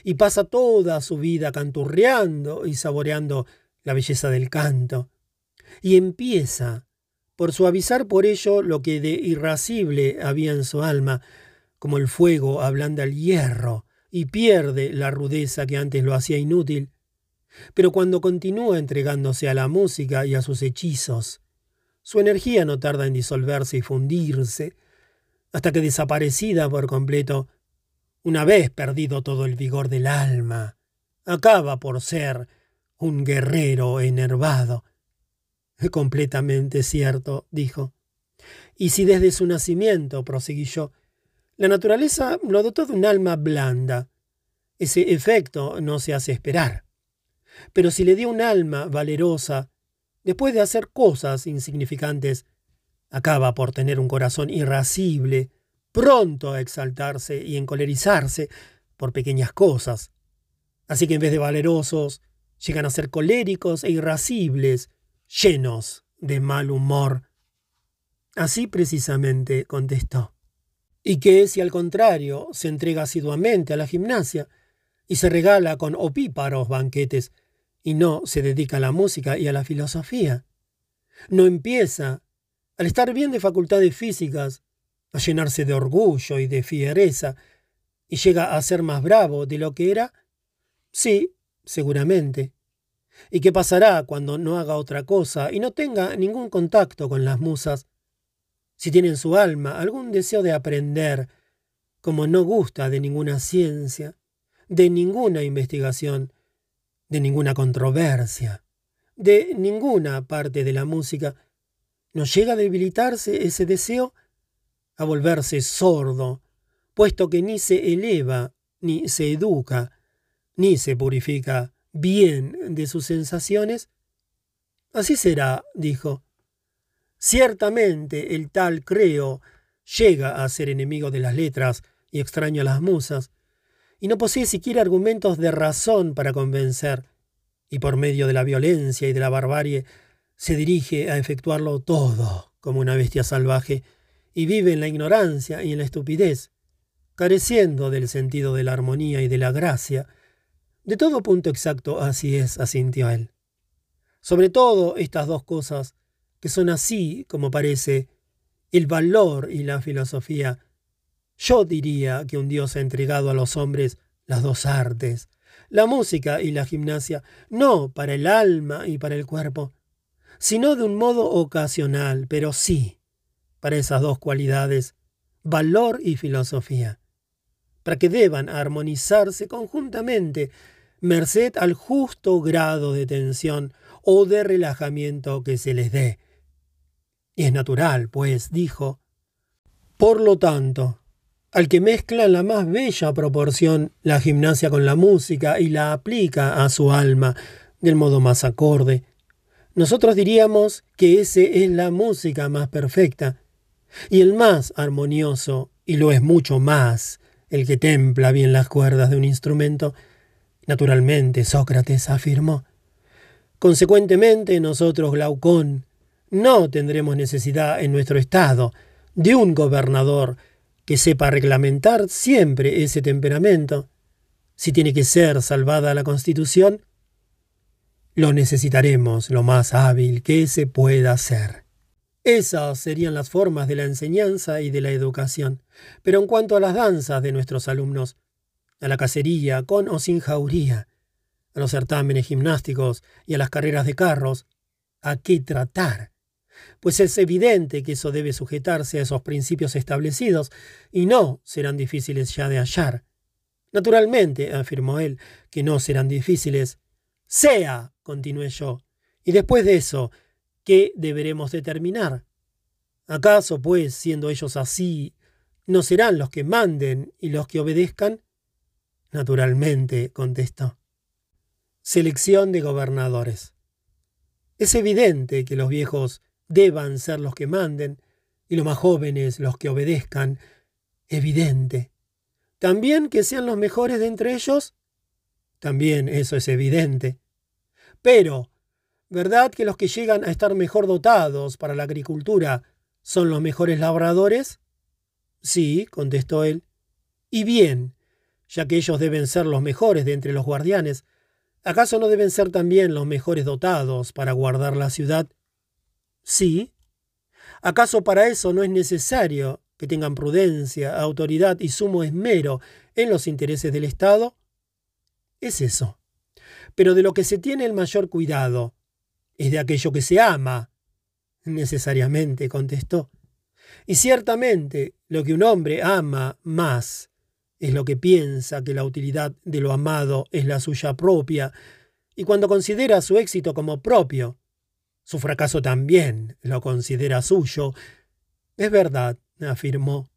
y pasa toda su vida canturreando y saboreando la belleza del canto, y empieza, por suavizar por ello lo que de irascible había en su alma, como el fuego ablanda el hierro y pierde la rudeza que antes lo hacía inútil, pero cuando continúa entregándose a la música y a sus hechizos, su energía no tarda en disolverse y fundirse, hasta que desaparecida por completo, una vez perdido todo el vigor del alma, acaba por ser un guerrero enervado. Completamente cierto, dijo. Y si desde su nacimiento, proseguí yo, la naturaleza lo dotó de un alma blanda, ese efecto no se hace esperar. Pero si le dio un alma valerosa, después de hacer cosas insignificantes, acaba por tener un corazón irascible, pronto a exaltarse y encolerizarse por pequeñas cosas. Así que en vez de valerosos, llegan a ser coléricos e irascibles, llenos de mal humor. Así precisamente contestó. ¿Y qué si al contrario se entrega asiduamente a la gimnasia y se regala con opíparos banquetes y no se dedica a la música y a la filosofía? No empieza, al estar bien de facultades físicas, a llenarse de orgullo y de fiereza, y llega a ser más bravo de lo que era? Sí, seguramente. ¿Y qué pasará cuando no haga otra cosa y no tenga ningún contacto con las musas? Si tiene en su alma algún deseo de aprender, como no gusta de ninguna ciencia, de ninguna investigación, de ninguna controversia, de ninguna parte de la música, ¿no llega a debilitarse ese deseo? A volverse sordo, puesto que ni se eleva, ni se educa, ni se purifica bien de sus sensaciones? Así será, dijo. Ciertamente el tal creo llega a ser enemigo de las letras y extraño a las musas, y no posee siquiera argumentos de razón para convencer, y por medio de la violencia y de la barbarie se dirige a efectuarlo todo como una bestia salvaje, y vive en la ignorancia y en la estupidez, careciendo del sentido de la armonía y de la gracia, de todo punto exacto así es, asintió él. Sobre todo estas dos cosas, que son así, como parece, el valor y la filosofía, yo diría que un Dios ha entregado a los hombres las dos artes, la música y la gimnasia, no para el alma y para el cuerpo, sino de un modo ocasional, pero sí para esas dos cualidades, valor y filosofía, para que deban armonizarse conjuntamente merced al justo grado de tensión o de relajamiento que se les dé. Y es natural, pues, dijo. Por lo tanto, al que mezcla en la más bella proporción la gimnasia con la música y la aplica a su alma del modo más acorde, nosotros diríamos que ese es la música más perfecta y el más armonioso, y lo es mucho más el que templa bien las cuerdas de un instrumento, Naturalmente, Sócrates afirmó. Consecuentemente, nosotros, Glaucón, no tendremos necesidad en nuestro Estado de un gobernador que sepa reglamentar siempre ese temperamento. Si tiene que ser salvada la Constitución, lo necesitaremos lo más hábil que se pueda hacer. Esas serían las formas de la enseñanza y de la educación. Pero en cuanto a las danzas de nuestros alumnos, a la cacería con o sin jauría, a los certámenes gimnásticos y a las carreras de carros, ¿a qué tratar? Pues es evidente que eso debe sujetarse a esos principios establecidos y no serán difíciles ya de hallar. Naturalmente, afirmó él, que no serán difíciles. Sea, continué yo. Y después de eso, ¿qué deberemos determinar? ¿Acaso, pues, siendo ellos así, no serán los que manden y los que obedezcan? Naturalmente, contestó. Selección de gobernadores. Es evidente que los viejos deban ser los que manden y los más jóvenes los que obedezcan. Evidente. También que sean los mejores de entre ellos. También eso es evidente. Pero, ¿verdad que los que llegan a estar mejor dotados para la agricultura son los mejores labradores? Sí, contestó él. Y bien, ya que ellos deben ser los mejores de entre los guardianes, ¿acaso no deben ser también los mejores dotados para guardar la ciudad? Sí. ¿Acaso para eso no es necesario que tengan prudencia, autoridad y sumo esmero en los intereses del Estado? Es eso. Pero de lo que se tiene el mayor cuidado es de aquello que se ama. Necesariamente, contestó. Y ciertamente lo que un hombre ama más es lo que piensa que la utilidad de lo amado es la suya propia, y cuando considera su éxito como propio, Su fracaso también lo considera suyo. Es verdad, afirmó.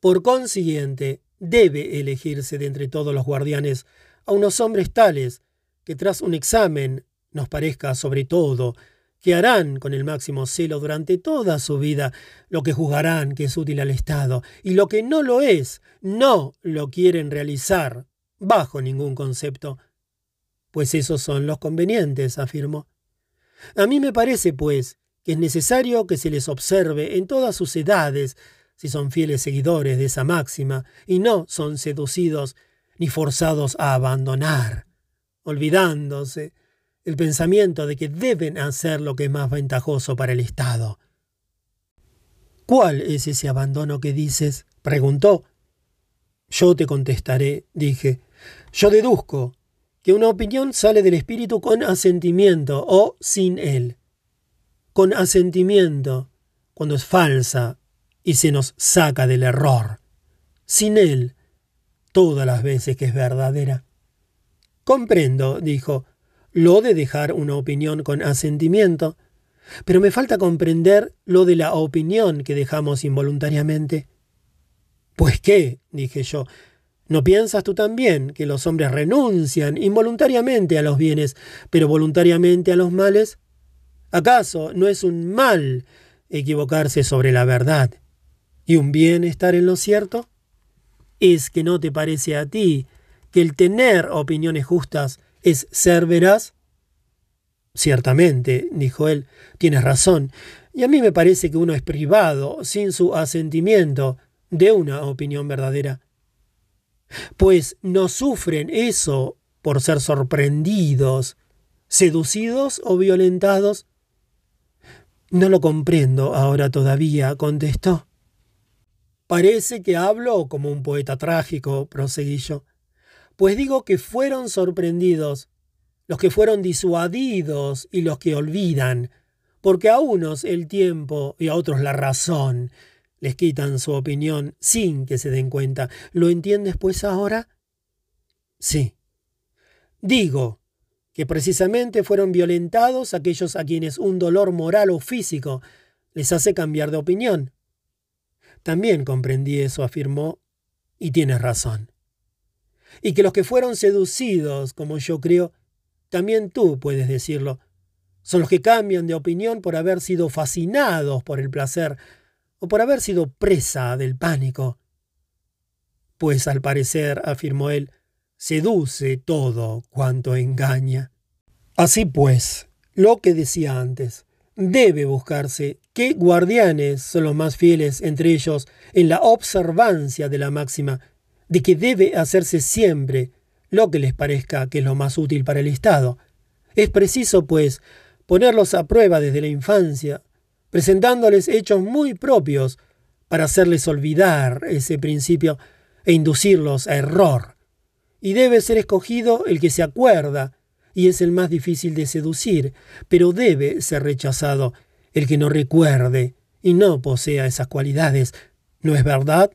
Por consiguiente, debe elegirse de entre todos los guardianes a unos hombres tales que tras un examen nos parezca sobre todo que harán con el máximo celo durante toda su vida lo que juzgarán que es útil al Estado, y lo que no lo es, no lo quieren realizar bajo ningún concepto. Pues esos son los convenientes, afirmó. A mí me parece, pues, que es necesario que se les observe en todas sus edades, si son fieles seguidores de esa máxima, y no son seducidos ni forzados a abandonar, olvidándose el pensamiento de que deben hacer lo que es más ventajoso para el Estado. ¿Cuál es ese abandono que dices? preguntó. Yo te contestaré, dije. Yo deduzco que una opinión sale del espíritu con asentimiento o sin él. Con asentimiento, cuando es falsa y se nos saca del error. Sin él, todas las veces que es verdadera. Comprendo, dijo, lo de dejar una opinión con asentimiento, pero me falta comprender lo de la opinión que dejamos involuntariamente. Pues qué, dije yo, ¿no piensas tú también que los hombres renuncian involuntariamente a los bienes, pero voluntariamente a los males? ¿Acaso no es un mal equivocarse sobre la verdad y un bien estar en lo cierto? ¿Es que no te parece a ti que el tener opiniones justas es ser veraz? Ciertamente, dijo él, tienes razón, y a mí me parece que uno es privado, sin su asentimiento, de una opinión verdadera. Pues no sufren eso por ser sorprendidos, seducidos o violentados. No lo comprendo ahora todavía, contestó. Parece que hablo como un poeta trágico, proseguí yo pues digo que fueron sorprendidos los que fueron disuadidos y los que olvidan, porque a unos el tiempo y a otros la razón les quitan su opinión sin que se den cuenta. ¿Lo entiendes pues ahora? Sí. Digo que precisamente fueron violentados aquellos a quienes un dolor moral o físico les hace cambiar de opinión. También comprendí eso, afirmó, y tienes razón y que los que fueron seducidos, como yo creo, también tú puedes decirlo, son los que cambian de opinión por haber sido fascinados por el placer o por haber sido presa del pánico. Pues al parecer, afirmó él, seduce todo cuanto engaña. Así pues, lo que decía antes, debe buscarse qué guardianes son los más fieles entre ellos en la observancia de la máxima de que debe hacerse siempre lo que les parezca que es lo más útil para el Estado. Es preciso, pues, ponerlos a prueba desde la infancia, presentándoles hechos muy propios para hacerles olvidar ese principio e inducirlos a error. Y debe ser escogido el que se acuerda, y es el más difícil de seducir, pero debe ser rechazado el que no recuerde y no posea esas cualidades. ¿No es verdad?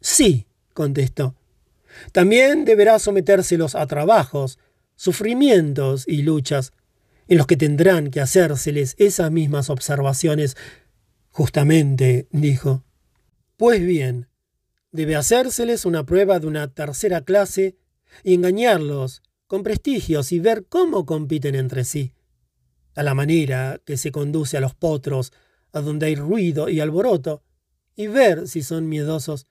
Sí, contestó. También deberá sometérselos a trabajos, sufrimientos y luchas, en los que tendrán que hacérseles esas mismas observaciones. Justamente, dijo. Pues bien, debe hacérseles una prueba de una tercera clase y engañarlos con prestigios y ver cómo compiten entre sí, a la manera que se conduce a los potros, a donde hay ruido y alboroto, y ver si son miedosos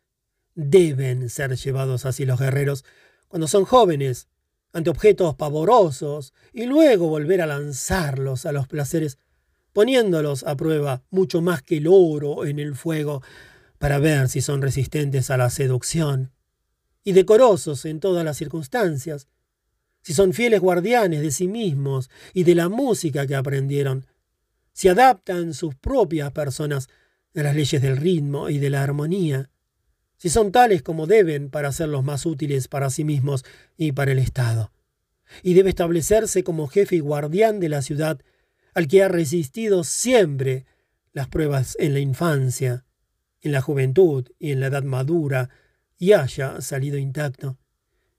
Deben ser llevados así los guerreros cuando son jóvenes, ante objetos pavorosos, y luego volver a lanzarlos a los placeres, poniéndolos a prueba mucho más que el oro en el fuego, para ver si son resistentes a la seducción, y decorosos en todas las circunstancias, si son fieles guardianes de sí mismos y de la música que aprendieron, si adaptan sus propias personas a las leyes del ritmo y de la armonía, si son tales como deben para ser los más útiles para sí mismos y para el Estado. Y debe establecerse como jefe y guardián de la ciudad al que ha resistido siempre las pruebas en la infancia, en la juventud y en la edad madura, y haya salido intacto.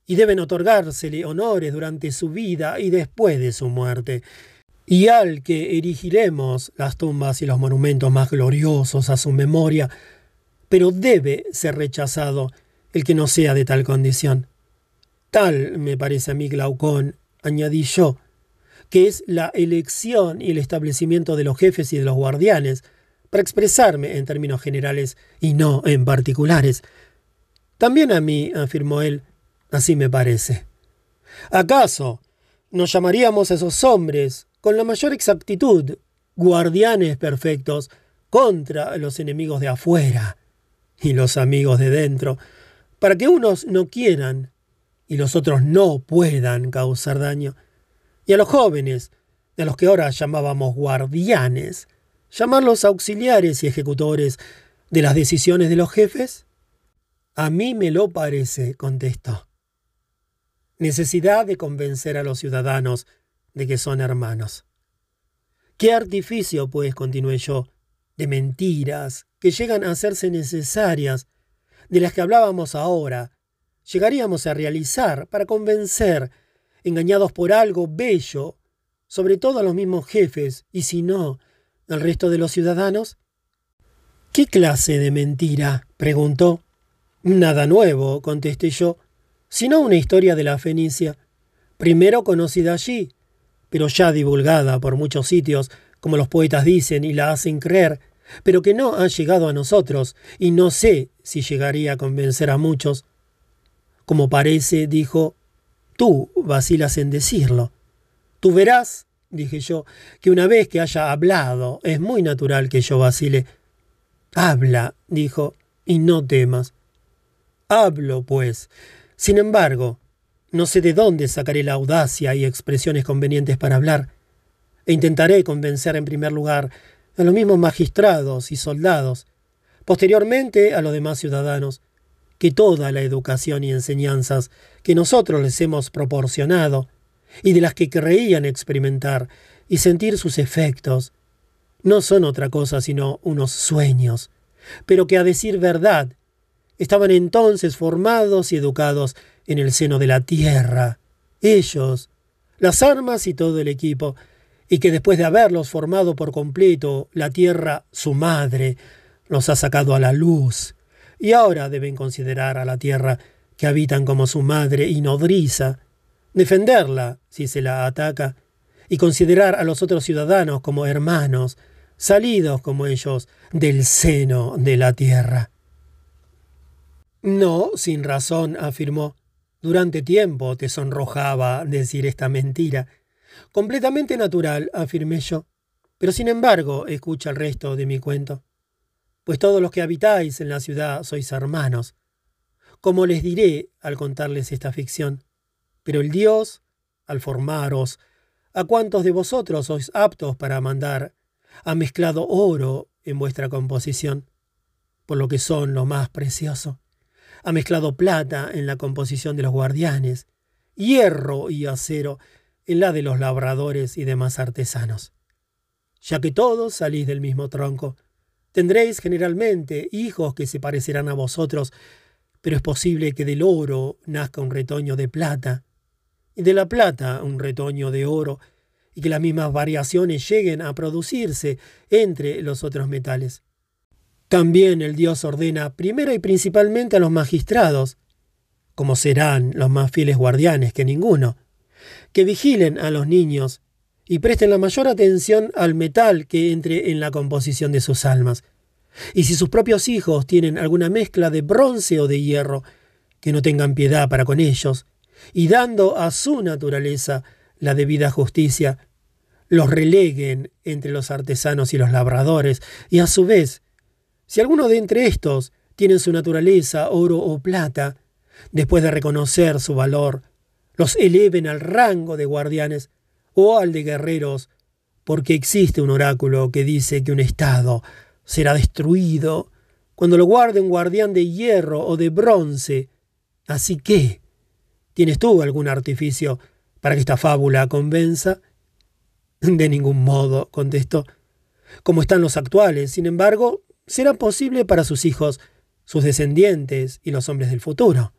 Y deben otorgársele honores durante su vida y después de su muerte. y al que erigiremos las tumbas y los monumentos más gloriosos a su memoria, pero debe ser rechazado el que no sea de tal condición. Tal me parece a mí, Glaucón, añadí yo, que es la elección y el establecimiento de los jefes y de los guardianes, para expresarme en términos generales y no en particulares. También a mí, afirmó él, así me parece. ¿Acaso nos llamaríamos a esos hombres con la mayor exactitud guardianes perfectos contra los enemigos de afuera y los amigos de dentro, para que unos no quieran y los otros no puedan causar daño, y a los jóvenes, de los que ahora llamábamos guardianes, llamarlos auxiliares y ejecutores de las decisiones de los jefes? A mí me lo parece, contestó. Necesidad de convencer a los ciudadanos de que son hermanos. ¿Qué artificio, pues, continué yo, de mentiras que llegan a hacerse necesarias, de las que hablábamos ahora, llegaríamos a realizar para convencer, engañados por algo bello, sobre todo a los mismos jefes, y si no, al resto de los ciudadanos? ¿Qué clase de mentira? preguntó. Nada nuevo, contesté yo, sino una historia de la Fenicia, primero conocida allí, pero ya divulgada por muchos sitios, como los poetas dicen y la hacen creer, pero que no ha llegado a nosotros, y no sé si llegaría a convencer a muchos. Como parece, dijo, tú vacilas en decirlo. Tú verás, dije yo, que una vez que haya hablado, es muy natural que yo vacile. Habla, dijo, y no temas. Hablo, pues. Sin embargo, no sé de dónde sacaré la audacia y expresiones convenientes para hablar, e intentaré convencer en primer lugar a los mismos magistrados y soldados, posteriormente a los demás ciudadanos, que toda la educación y enseñanzas que nosotros les hemos proporcionado, y de las que creían experimentar y sentir sus efectos, no son otra cosa sino unos sueños, pero que a decir verdad, estaban entonces formados y educados en el seno de la tierra, ellos, las armas y todo el equipo, y que después de haberlos formado por completo, la tierra, su madre, los ha sacado a la luz, y ahora deben considerar a la tierra que habitan como su madre y nodriza, defenderla si se la ataca, y considerar a los otros ciudadanos como hermanos, salidos como ellos del seno de la tierra. No, sin razón, afirmó. Durante tiempo te sonrojaba decir esta mentira. Completamente natural, afirmé yo. Pero sin embargo, escucha el resto de mi cuento. Pues todos los que habitáis en la ciudad sois hermanos. Como les diré al contarles esta ficción. Pero el Dios, al formaros, a cuantos de vosotros sois aptos para mandar, ha mezclado oro en vuestra composición, por lo que son lo más precioso ha mezclado plata en la composición de los guardianes, hierro y acero en la de los labradores y demás artesanos. Ya que todos salís del mismo tronco, tendréis generalmente hijos que se parecerán a vosotros, pero es posible que del oro nazca un retoño de plata, y de la plata un retoño de oro, y que las mismas variaciones lleguen a producirse entre los otros metales. También el Dios ordena primero y principalmente a los magistrados, como serán los más fieles guardianes que ninguno, que vigilen a los niños y presten la mayor atención al metal que entre en la composición de sus almas. Y si sus propios hijos tienen alguna mezcla de bronce o de hierro, que no tengan piedad para con ellos, y dando a su naturaleza la debida justicia, los releguen entre los artesanos y los labradores, y a su vez si alguno de entre estos tiene su naturaleza oro o plata, después de reconocer su valor, los eleven al rango de guardianes o al de guerreros, porque existe un oráculo que dice que un estado será destruido cuando lo guarde un guardián de hierro o de bronce. Así que, ¿tienes tú algún artificio para que esta fábula convenza? De ningún modo, contestó. Como están los actuales, sin embargo, será posible para sus hijos, sus descendientes y los hombres del futuro.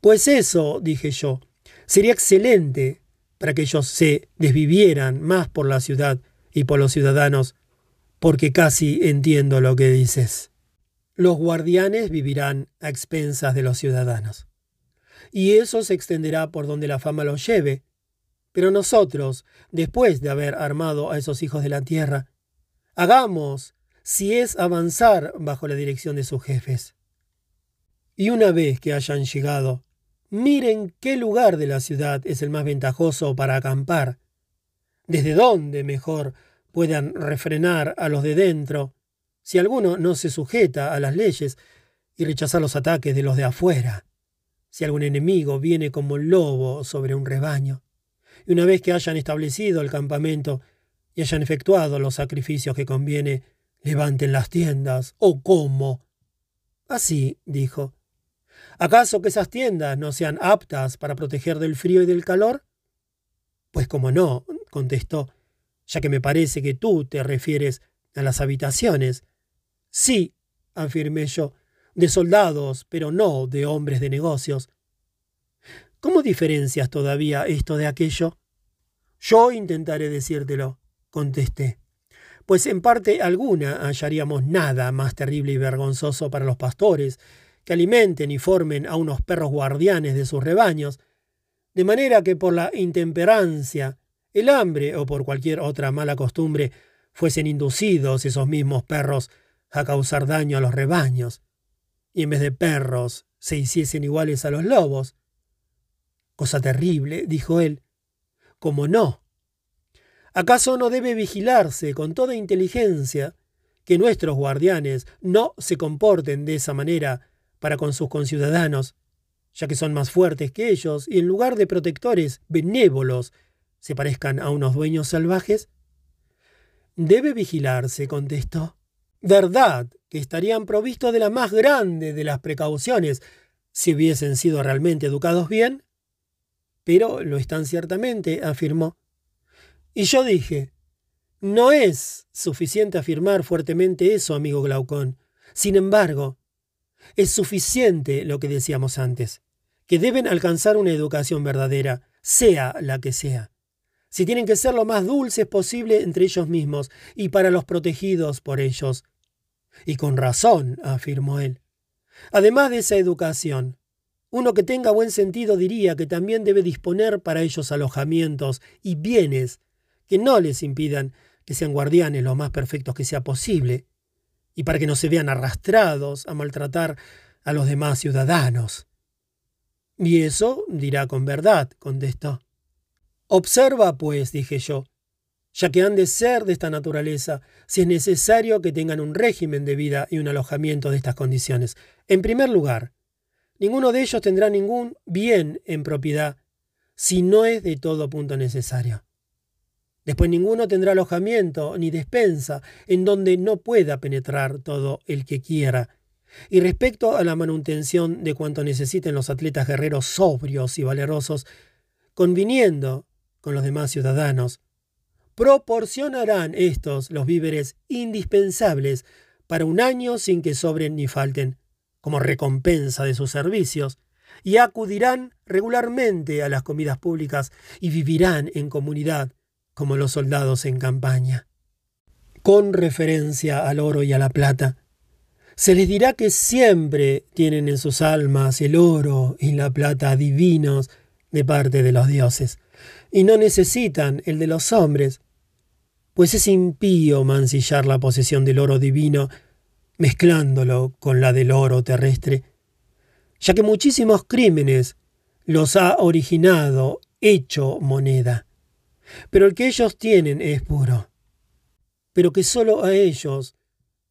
Pues eso, dije yo, sería excelente para que ellos se desvivieran más por la ciudad y por los ciudadanos, porque casi entiendo lo que dices. Los guardianes vivirán a expensas de los ciudadanos. Y eso se extenderá por donde la fama los lleve. Pero nosotros, después de haber armado a esos hijos de la tierra, hagamos si es avanzar bajo la dirección de sus jefes. Y una vez que hayan llegado, miren qué lugar de la ciudad es el más ventajoso para acampar, desde dónde mejor puedan refrenar a los de dentro, si alguno no se sujeta a las leyes y rechazar los ataques de los de afuera, si algún enemigo viene como lobo sobre un rebaño, y una vez que hayan establecido el campamento y hayan efectuado los sacrificios que conviene levanten las tiendas. ¿O cómo? Así, dijo. ¿Acaso que esas tiendas no sean aptas para proteger del frío y del calor? Pues como no, contestó, ya que me parece que tú te refieres a las habitaciones. Sí, afirmé yo, de soldados, pero no de hombres de negocios. ¿Cómo diferencias todavía esto de aquello? Yo intentaré decírtelo, contesté pues en parte alguna hallaríamos nada más terrible y vergonzoso para los pastores, que alimenten y formen a unos perros guardianes de sus rebaños, de manera que por la intemperancia, el hambre o por cualquier otra mala costumbre fuesen inducidos esos mismos perros a causar daño a los rebaños, y en vez de perros se hiciesen iguales a los lobos. Cosa terrible, dijo él. Como no, ¿Acaso no debe vigilarse con toda inteligencia que nuestros guardianes no se comporten de esa manera para con sus conciudadanos, ya que son más fuertes que ellos y en lugar de protectores benévolos se parezcan a unos dueños salvajes? Debe vigilarse, contestó. Verdad que estarían provistos de la más grande de las precauciones si hubiesen sido realmente educados bien. Pero lo están ciertamente, afirmó. Y yo dije, no es suficiente afirmar fuertemente eso, amigo Glaucón. Sin embargo, es suficiente lo que decíamos antes, que deben alcanzar una educación verdadera, sea la que sea. Si tienen que ser lo más dulces posible entre ellos mismos y para los protegidos por ellos. Y con razón, afirmó él. Además de esa educación, uno que tenga buen sentido diría que también debe disponer para ellos alojamientos y bienes que no les impidan que sean guardianes lo más perfectos que sea posible, y para que no se vean arrastrados a maltratar a los demás ciudadanos. Y eso dirá con verdad, contestó. Observa, pues, dije yo, ya que han de ser de esta naturaleza, si es necesario que tengan un régimen de vida y un alojamiento de estas condiciones. En primer lugar, ninguno de ellos tendrá ningún bien en propiedad si no es de todo punto necesario. Después ninguno tendrá alojamiento ni despensa en donde no pueda penetrar todo el que quiera. Y respecto a la manutención de cuanto necesiten los atletas guerreros sobrios y valerosos, conviniendo con los demás ciudadanos, proporcionarán estos los víveres indispensables para un año sin que sobren ni falten, como recompensa de sus servicios, y acudirán regularmente a las comidas públicas y vivirán en comunidad como los soldados en campaña. Con referencia al oro y a la plata, se les dirá que siempre tienen en sus almas el oro y la plata divinos de parte de los dioses, y no necesitan el de los hombres, pues es impío mancillar la posesión del oro divino mezclándolo con la del oro terrestre, ya que muchísimos crímenes los ha originado hecho moneda pero el que ellos tienen es puro. Pero que sólo a ellos,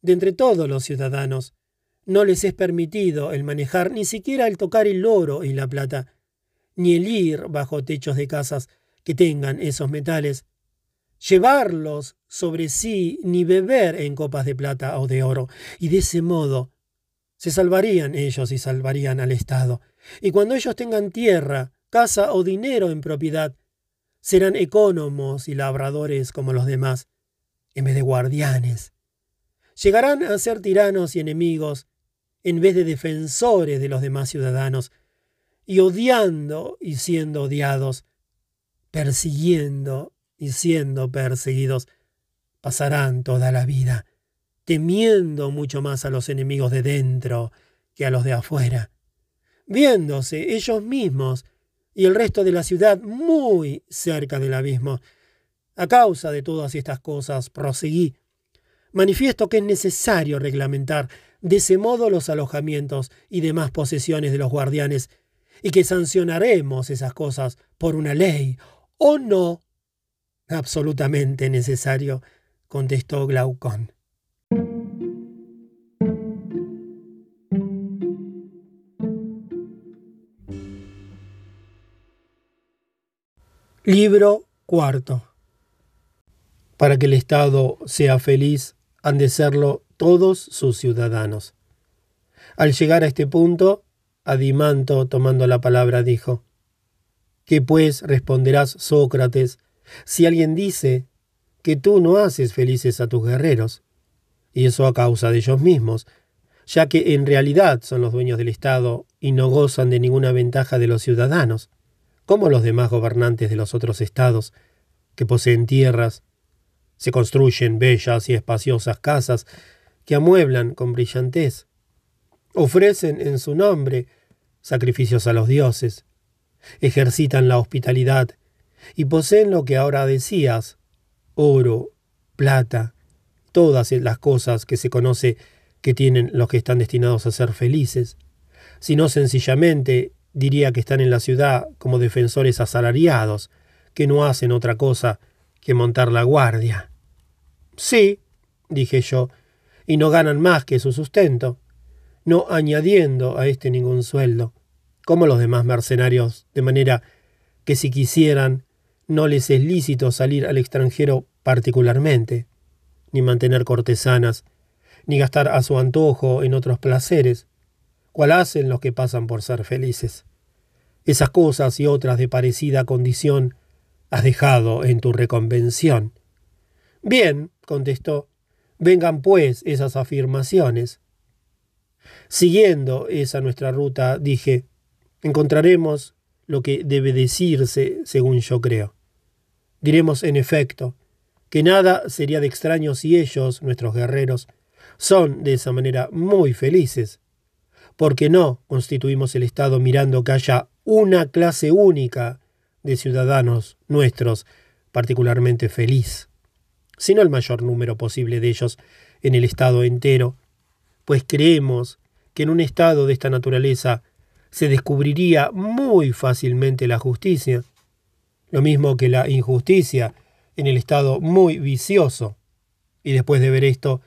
de entre todos los ciudadanos, no les es permitido el manejar ni siquiera el tocar el oro y la plata, ni el ir bajo techos de casas que tengan esos metales, llevarlos sobre sí ni beber en copas de plata o de oro, y de ese modo se salvarían ellos y salvarían al Estado. Y cuando ellos tengan tierra, casa o dinero en propiedad, serán ecónomos y labradores como los demás, en vez de guardianes. Llegarán a ser tiranos y enemigos, en vez de defensores de los demás ciudadanos, y odiando y siendo odiados, persiguiendo y siendo perseguidos, pasarán toda la vida temiendo mucho más a los enemigos de dentro que a los de afuera, viéndose ellos mismos y el resto de la ciudad muy cerca del abismo. A causa de todas estas cosas, proseguí. Manifiesto que es necesario reglamentar de ese modo los alojamientos y demás posesiones de los guardianes, y que sancionaremos esas cosas por una ley, o no. Absolutamente necesario, contestó Glaucón. Libro cuarto. Para que el Estado sea feliz, han de serlo todos sus ciudadanos. Al llegar a este punto, Adimanto, tomando la palabra, dijo, ¿Qué pues responderás, Sócrates, si alguien dice que tú no haces felices a tus guerreros? Y eso a causa de ellos mismos, ya que en realidad son los dueños del Estado y no gozan de ninguna ventaja de los ciudadanos como los demás gobernantes de los otros estados, que poseen tierras, se construyen bellas y espaciosas casas que amueblan con brillantez, ofrecen en su nombre sacrificios a los dioses, ejercitan la hospitalidad y poseen lo que ahora decías, oro, plata, todas las cosas que se conoce que tienen los que están destinados a ser felices, sino sencillamente diría que están en la ciudad como defensores asalariados, que no hacen otra cosa que montar la guardia. Sí, dije yo, y no ganan más que su sustento, no añadiendo a este ningún sueldo, como los demás mercenarios, de manera que si quisieran, no les es lícito salir al extranjero particularmente, ni mantener cortesanas, ni gastar a su antojo en otros placeres, cual hacen los que pasan por ser felices. Esas cosas y otras de parecida condición has dejado en tu reconvención. Bien, contestó, vengan pues esas afirmaciones. Siguiendo esa nuestra ruta, dije, encontraremos lo que debe decirse según yo creo. Diremos, en efecto, que nada sería de extraño si ellos, nuestros guerreros, son de esa manera muy felices, porque no constituimos el Estado mirando que haya una clase única de ciudadanos nuestros particularmente feliz, sino el mayor número posible de ellos en el Estado entero, pues creemos que en un Estado de esta naturaleza se descubriría muy fácilmente la justicia, lo mismo que la injusticia en el Estado muy vicioso, y después de ver esto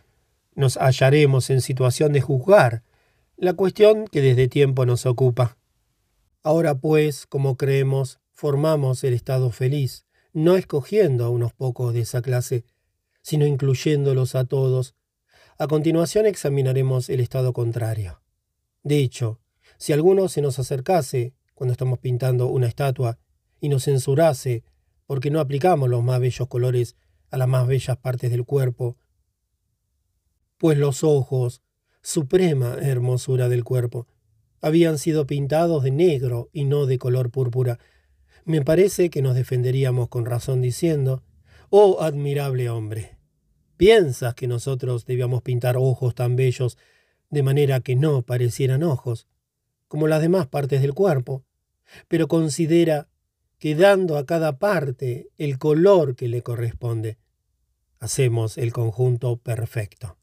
nos hallaremos en situación de juzgar la cuestión que desde tiempo nos ocupa. Ahora pues, como creemos, formamos el estado feliz, no escogiendo a unos pocos de esa clase, sino incluyéndolos a todos. A continuación examinaremos el estado contrario. De hecho, si alguno se nos acercase cuando estamos pintando una estatua y nos censurase porque no aplicamos los más bellos colores a las más bellas partes del cuerpo, pues los ojos, suprema hermosura del cuerpo. Habían sido pintados de negro y no de color púrpura. Me parece que nos defenderíamos con razón diciendo, Oh admirable hombre, ¿piensas que nosotros debíamos pintar ojos tan bellos de manera que no parecieran ojos, como las demás partes del cuerpo? Pero considera que dando a cada parte el color que le corresponde, hacemos el conjunto perfecto.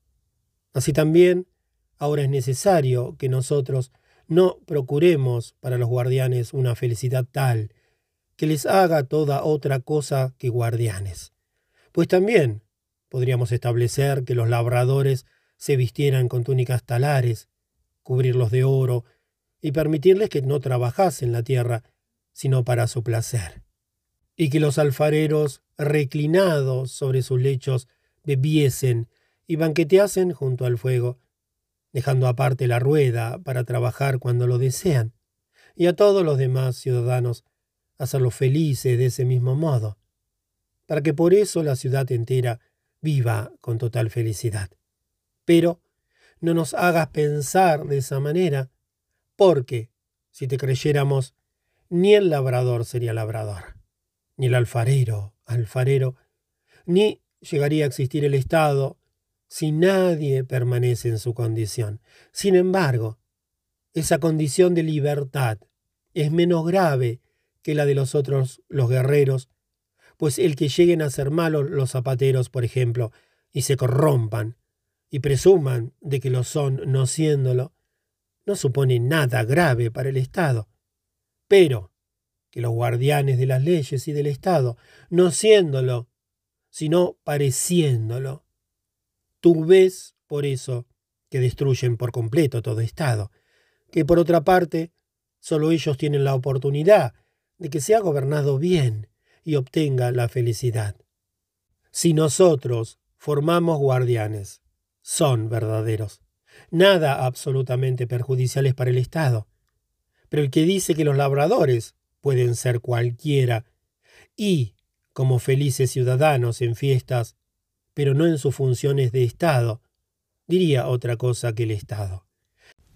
Así también, Ahora es necesario que nosotros no procuremos para los guardianes una felicidad tal que les haga toda otra cosa que guardianes. Pues también podríamos establecer que los labradores se vistieran con túnicas talares, cubrirlos de oro y permitirles que no trabajasen la tierra, sino para su placer. Y que los alfareros, reclinados sobre sus lechos, bebiesen y banqueteasen junto al fuego, dejando aparte la rueda para trabajar cuando lo desean, y a todos los demás ciudadanos hacerlos felices de ese mismo modo, para que por eso la ciudad entera viva con total felicidad. Pero no nos hagas pensar de esa manera, porque, si te creyéramos, ni el labrador sería labrador, ni el alfarero, alfarero, ni llegaría a existir el Estado si nadie permanece en su condición. Sin embargo, esa condición de libertad es menos grave que la de los otros, los guerreros, pues el que lleguen a ser malos los zapateros, por ejemplo, y se corrompan, y presuman de que lo son no siéndolo, no supone nada grave para el Estado. Pero que los guardianes de las leyes y del Estado, no siéndolo, sino pareciéndolo, tú ves por eso que destruyen por completo todo Estado, que por otra parte, solo ellos tienen la oportunidad de que sea gobernado bien y obtenga la felicidad. Si nosotros formamos guardianes, son verdaderos, nada absolutamente perjudiciales para el Estado. Pero el que dice que los labradores pueden ser cualquiera y, como felices ciudadanos en fiestas, pero no en sus funciones de Estado, diría otra cosa que el Estado.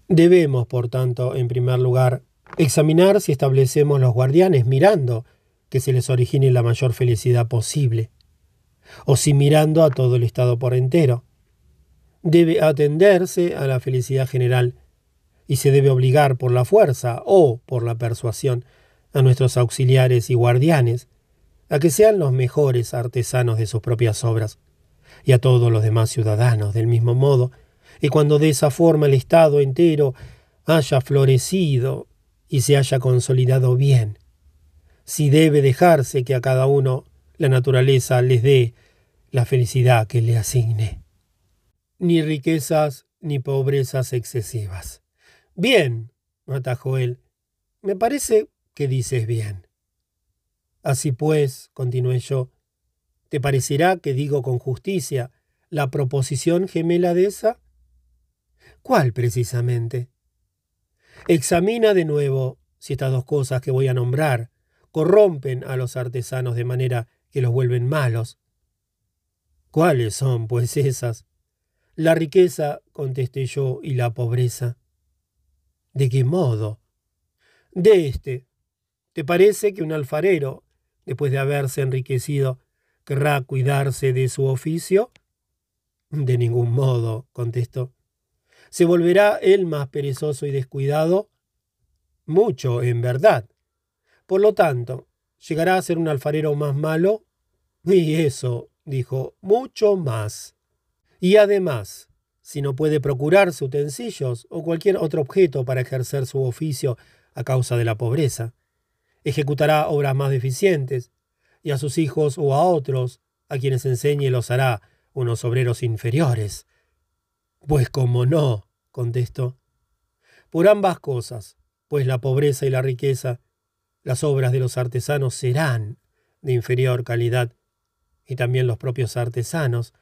Debemos, por tanto, en primer lugar, examinar si establecemos los guardianes mirando que se les origine la mayor felicidad posible, o si mirando a todo el Estado por entero. Debe atenderse a la felicidad general, y se debe obligar por la fuerza o por la persuasión a nuestros auxiliares y guardianes a que sean los mejores artesanos de sus propias obras, y a todos los demás ciudadanos del mismo modo, y cuando de esa forma el Estado entero haya florecido y se haya consolidado bien, si debe dejarse que a cada uno la naturaleza les dé la felicidad que le asigne. Ni riquezas ni pobrezas excesivas. Bien, atajó él, me parece que dices bien. Así pues, continué yo, ¿te parecerá que digo con justicia la proposición gemela de esa? ¿Cuál precisamente? Examina de nuevo si estas dos cosas que voy a nombrar corrompen a los artesanos de manera que los vuelven malos. ¿Cuáles son, pues, esas? La riqueza, contesté yo, y la pobreza. ¿De qué modo? De este. ¿Te parece que un alfarero, después de haberse enriquecido, querrá cuidarse de su oficio? De ningún modo, contestó. ¿Se volverá él más perezoso y descuidado? Mucho, en verdad. Por lo tanto, ¿llegará a ser un alfarero más malo? Y eso, dijo, mucho más. Y además, si no puede procurarse utensilios o cualquier otro objeto para ejercer su oficio a causa de la pobreza, ejecutará obras más deficientes, a sus hijos o a otros, a quienes enseñe los hará unos obreros inferiores. Pues como no, contestó. Por ambas cosas, pues la pobreza y la riqueza, las obras de los artesanos serán de inferior calidad, y también los propios artesanos.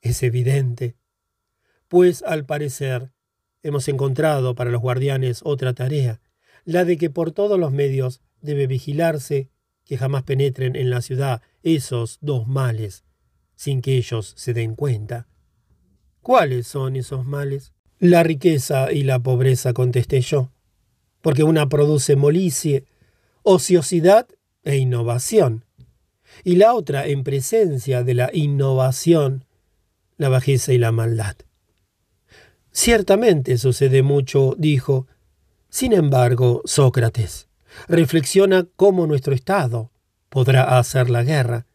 Es evidente. Pues al parecer hemos encontrado para los guardianes otra tarea, la de que por todos los medios debe vigilarse que jamás penetren en la ciudad esos dos males, sin que ellos se den cuenta. ¿Cuáles son esos males? La riqueza y la pobreza, contesté yo, porque una produce molicie, ociosidad e innovación, y la otra, en presencia de la innovación, la bajeza y la maldad. Ciertamente sucede mucho, dijo. Sin embargo, Sócrates, reflexiona cómo nuestro Estado podrá hacer la guerra,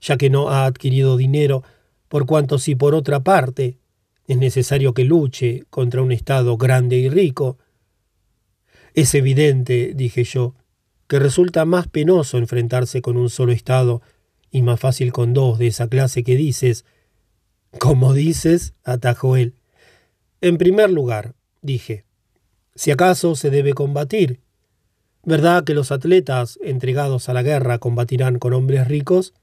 ya que no ha adquirido dinero por cuanto si por otra parte es necesario que luche contra un Estado grande y rico. Es evidente, dije yo, que resulta más penoso enfrentarse con un solo Estado y más fácil con dos de esa clase que dices. Como dices, atajó él. En primer lugar, dije, si acaso se debe combatir. ¿Verdad que los atletas entregados a la guerra combatirán con hombres ricos?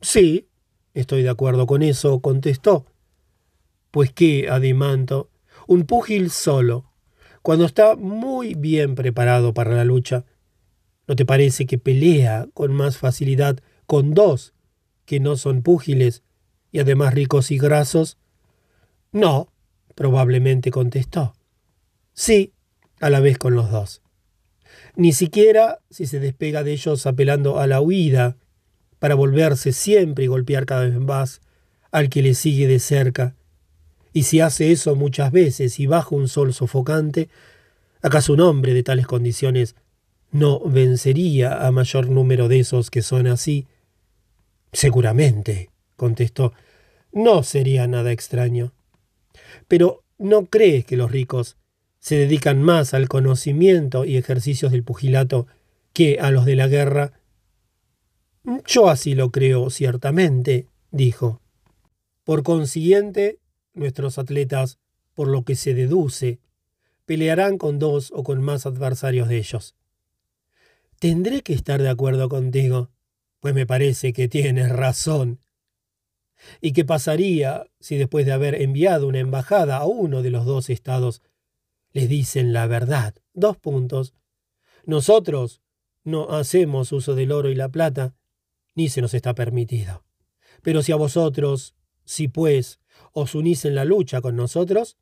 Sí, Estoy de acuerdo con eso, contestó. Pues qué, Adimanto, un púgil solo, cuando está muy bien preparado para la lucha, ¿no te parece que pelea con más facilidad con dos que no son púgiles y además ricos y grasos? No, probablemente contestó. Sí, a la vez con los dos. Ni siquiera si se despega de ellos apelando a la huida, para volverse siempre y golpear cada vez más al que le sigue de cerca. Y si hace eso muchas veces y bajo un sol sofocante, ¿acaso un hombre de tales condiciones no vencería a mayor número de esos que son así? Seguramente, contestó, no sería nada extraño. Pero ¿no crees que los ricos se dedican más al conocimiento y ejercicios del pugilato que a los de la guerra? Yo así lo creo ciertamente, dijo. Por consiguiente, nuestros atletas, por lo que se deduce, pelearán con dos o con más adversarios de ellos. Tendré que estar de acuerdo contigo, pues me parece que tienes razón. ¿Y qué pasaría si después de haber enviado una embajada a uno de los dos estados les dicen la verdad? Dos puntos. Nosotros no hacemos uso del oro y la plata, ni se nos está permitido. Pero si a vosotros, si pues os unís en la lucha con nosotros,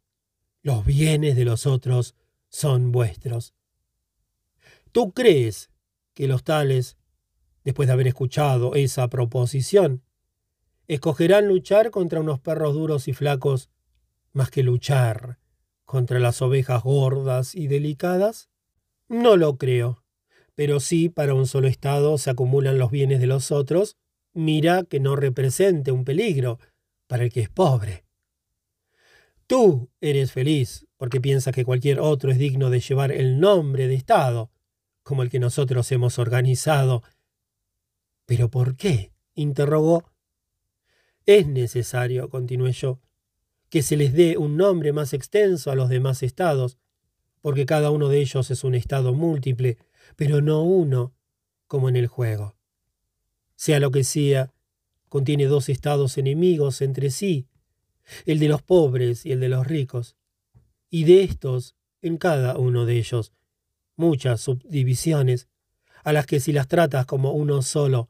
los bienes de los otros son vuestros. ¿Tú crees que los tales, después de haber escuchado esa proposición, escogerán luchar contra unos perros duros y flacos más que luchar contra las ovejas gordas y delicadas? No lo creo. Pero si para un solo Estado se acumulan los bienes de los otros, mira que no represente un peligro para el que es pobre. Tú eres feliz porque piensas que cualquier otro es digno de llevar el nombre de Estado, como el que nosotros hemos organizado. ¿Pero por qué? interrogó es necesario, continué yo, que se les dé un nombre más extenso a los demás estados, porque cada uno de ellos es un estado múltiple, pero no uno, como en el juego. Sea lo que sea, contiene dos estados enemigos entre sí, el de los pobres y el de los ricos, y de estos, en cada uno de ellos, muchas subdivisiones, a las que si las tratas como uno solo,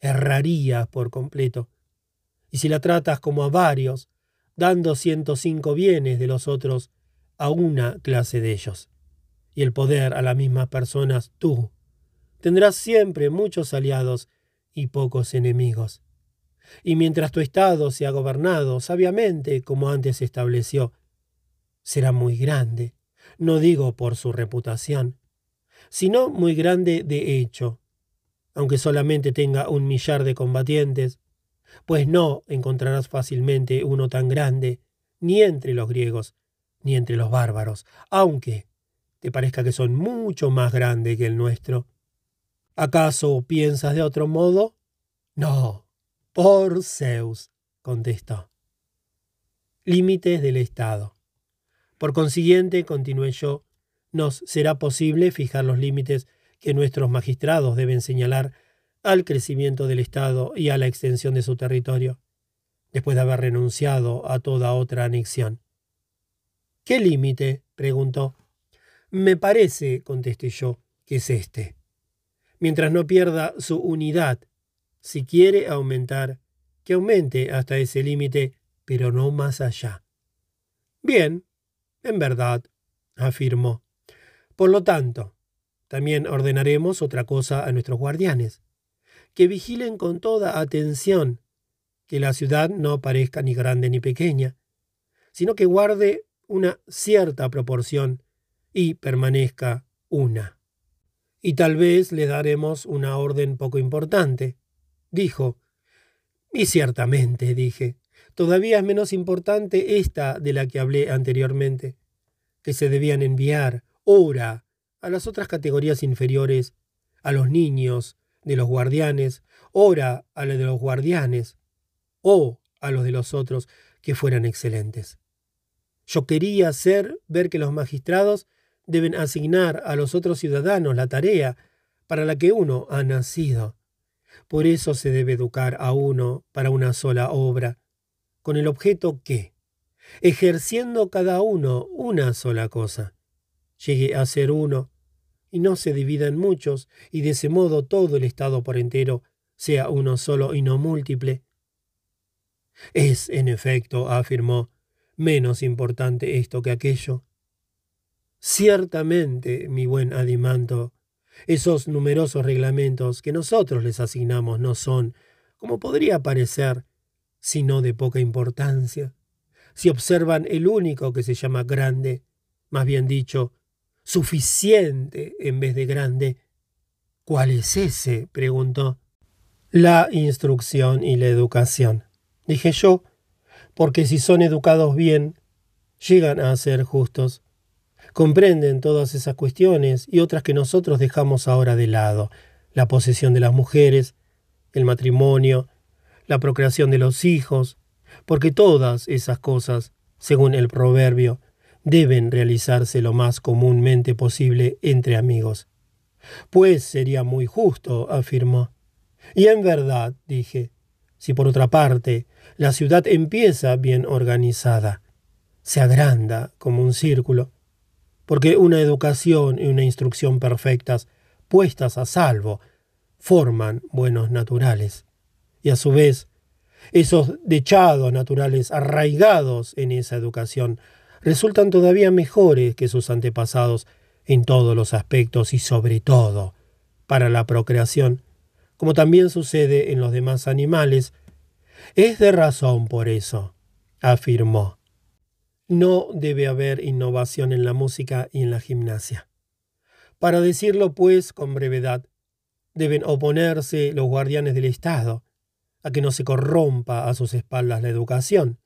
errarías por completo y si la tratas como a varios, dando ciento cinco bienes de los otros a una clase de ellos, y el poder a las mismas personas tú, tendrás siempre muchos aliados y pocos enemigos. Y mientras tu Estado sea gobernado sabiamente como antes se estableció, será muy grande, no digo por su reputación, sino muy grande de hecho, aunque solamente tenga un millar de combatientes, pues no encontrarás fácilmente uno tan grande, ni entre los griegos, ni entre los bárbaros, aunque te parezca que son mucho más grandes que el nuestro. ¿Acaso piensas de otro modo? No, por Zeus, contestó. Límites del Estado. Por consiguiente, continué yo, nos será posible fijar los límites que nuestros magistrados deben señalar al crecimiento del Estado y a la extensión de su territorio, después de haber renunciado a toda otra anexión. ¿Qué límite? preguntó. Me parece, contesté yo, que es este. Mientras no pierda su unidad, si quiere aumentar, que aumente hasta ese límite, pero no más allá. Bien, en verdad, afirmó. Por lo tanto, también ordenaremos otra cosa a nuestros guardianes que vigilen con toda atención que la ciudad no parezca ni grande ni pequeña, sino que guarde una cierta proporción y permanezca una. Y tal vez le daremos una orden poco importante, dijo. Y ciertamente, dije, todavía es menos importante esta de la que hablé anteriormente, que se debían enviar ora a las otras categorías inferiores, a los niños, de los guardianes, ora a los de los guardianes, o a los de los otros que fueran excelentes. Yo quería hacer ver que los magistrados deben asignar a los otros ciudadanos la tarea para la que uno ha nacido. Por eso se debe educar a uno para una sola obra, con el objeto que, ejerciendo cada uno una sola cosa, llegue a ser uno y no se divida en muchos, y de ese modo todo el Estado por entero sea uno solo y no múltiple. Es, en efecto, afirmó, menos importante esto que aquello. Ciertamente, mi buen Adimanto, Esos numerosos reglamentos que nosotros les asignamos no son, como podría parecer, sino de poca importancia. Si observan el único que se llama grande, más bien dicho, suficiente en vez de grande, ¿cuál es ese? preguntó. La instrucción y la educación, dije yo, porque si son educados bien, llegan a ser justos. Comprenden todas esas cuestiones y otras que nosotros dejamos ahora de lado, la posesión de las mujeres, el matrimonio, la procreación de los hijos, porque todas esas cosas, según el proverbio, deben realizarse lo más comúnmente posible entre amigos. Pues sería muy justo, afirmó. Y en verdad, dije, si por otra parte la ciudad empieza bien organizada, se agranda como un círculo, porque una educación y una instrucción perfectas, puestas a salvo, forman buenos naturales. Y a su vez, esos dechados naturales arraigados en esa educación resultan todavía mejores que sus antepasados en todos los aspectos y sobre todo para la procreación, como también sucede en los demás animales, es de razón por eso, afirmó. No debe haber innovación en la música y en la gimnasia. Para decirlo, pues, con brevedad, deben oponerse los guardianes del Estado, a que no se corrompa a sus espaldas la educación,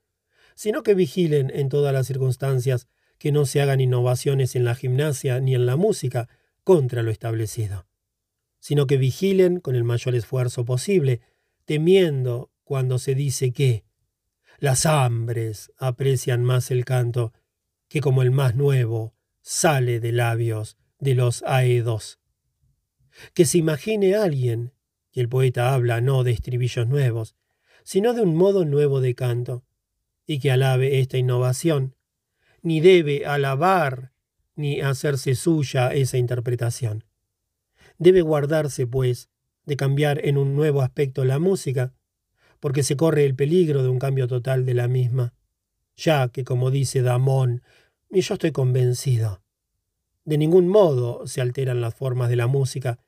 sino que vigilen en todas las circunstancias que no se hagan innovaciones en la gimnasia ni en la música contra lo establecido, sino que vigilen con el mayor esfuerzo posible, temiendo cuando se dice que las hambres aprecian más el canto que como el más nuevo sale de labios de los aedos. Que se imagine alguien que el poeta habla no de estribillos nuevos, sino de un modo nuevo de canto, y que alabe esta innovación, ni debe alabar ni hacerse suya esa interpretación. Debe guardarse, pues, de cambiar en un nuevo aspecto la música, porque se corre el peligro de un cambio total de la misma, ya que, como dice Damón, y yo estoy convencido, de ningún modo se alteran las formas de la música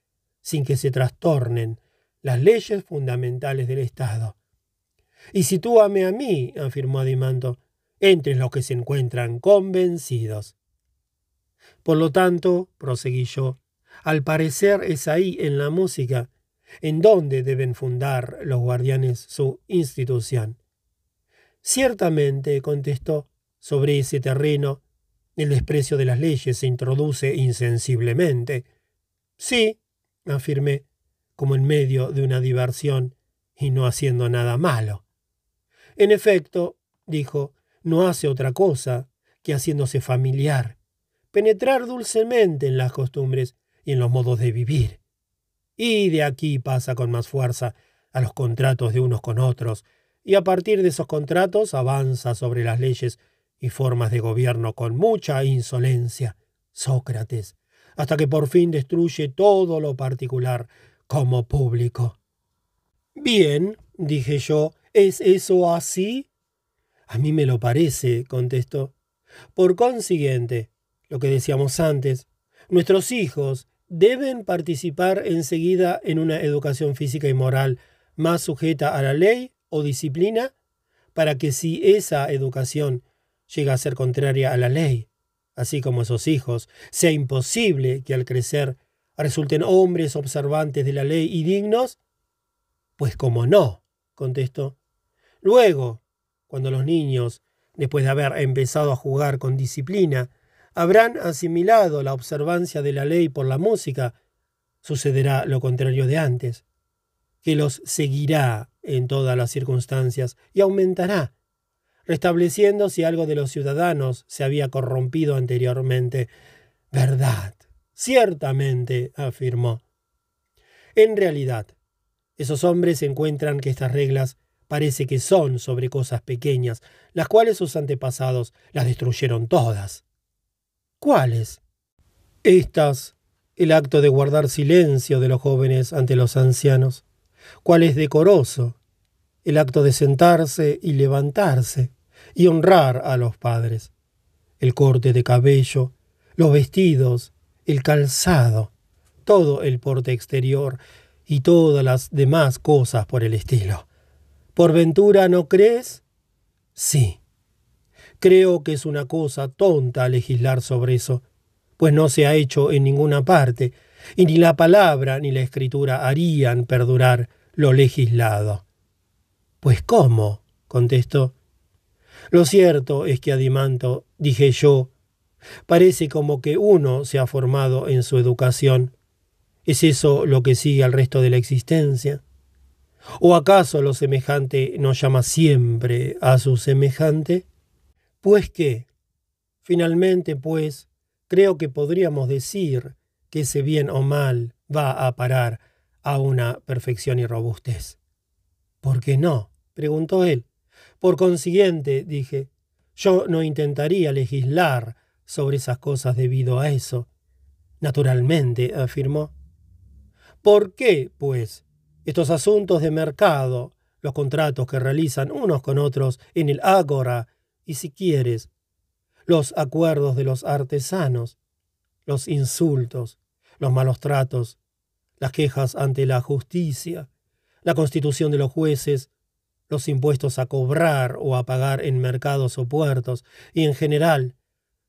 sin que se trastornen las leyes fundamentales del Estado, y sitúame a mí, afirmó Adimanto, entre los que se encuentran convencidos. Por lo tanto, proseguí yo, al parecer es ahí en la música en donde deben fundar los guardianes su institución. Ciertamente, contestó, sobre ese terreno el desprecio de las leyes se introduce insensiblemente. Sí, afirmé, como en medio de una diversión y no haciendo nada malo. En efecto, dijo, no hace otra cosa que haciéndose familiar, penetrar dulcemente en las costumbres y en los modos de vivir. Y de aquí pasa con más fuerza a los contratos de unos con otros, y a partir de esos contratos avanza sobre las leyes y formas de gobierno con mucha insolencia, Sócrates, hasta que por fin destruye todo lo particular como público. Bien, dije yo, ¿Es eso así? A mí me lo parece, contestó. Por consiguiente, lo que decíamos antes, nuestros hijos deben participar enseguida en una educación física y moral más sujeta a la ley o disciplina, para que si esa educación llega a ser contraria a la ley, así como esos hijos, sea imposible que al crecer resulten hombres observantes de la ley y dignos? Pues como no, contestó. Luego, cuando los niños, después de haber empezado a jugar con disciplina, habrán asimilado la observancia de la ley por la música, sucederá lo contrario de antes, que los seguirá en todas las circunstancias y aumentará, restableciendo si algo de los ciudadanos se había corrompido anteriormente. Verdad, ciertamente, afirmó. En realidad, esos hombres encuentran que estas reglas parece que son sobre cosas pequeñas, las cuales sus antepasados las destruyeron todas. ¿Cuáles? Estas, el acto de guardar silencio de los jóvenes ante los ancianos. ¿Cuál es decoroso? El acto de sentarse y levantarse y honrar a los padres. El corte de cabello, los vestidos, el calzado, todo el porte exterior y todas las demás cosas por el estilo. ¿Por ventura no crees? Sí. Creo que es una cosa tonta legislar sobre eso, pues no se ha hecho en ninguna parte, y ni la palabra ni la escritura harían perdurar lo legislado. Pues cómo, contestó. Lo cierto es que Adimanto, dije yo, parece como que uno se ha formado en su educación. ¿Es eso lo que sigue al resto de la existencia? ¿O acaso lo semejante nos llama siempre a su semejante? Pues qué. Finalmente, pues, creo que podríamos decir que ese bien o mal va a parar a una perfección y robustez. ¿Por qué no? preguntó él. Por consiguiente, dije, yo no intentaría legislar sobre esas cosas debido a eso. Naturalmente, afirmó. ¿Por qué, pues, estos asuntos de mercado, los contratos que realizan unos con otros en el ágora, y si quieres, los acuerdos de los artesanos, los insultos, los malos tratos, las quejas ante la justicia, la constitución de los jueces, los impuestos a cobrar o a pagar en mercados o puertos, y en general,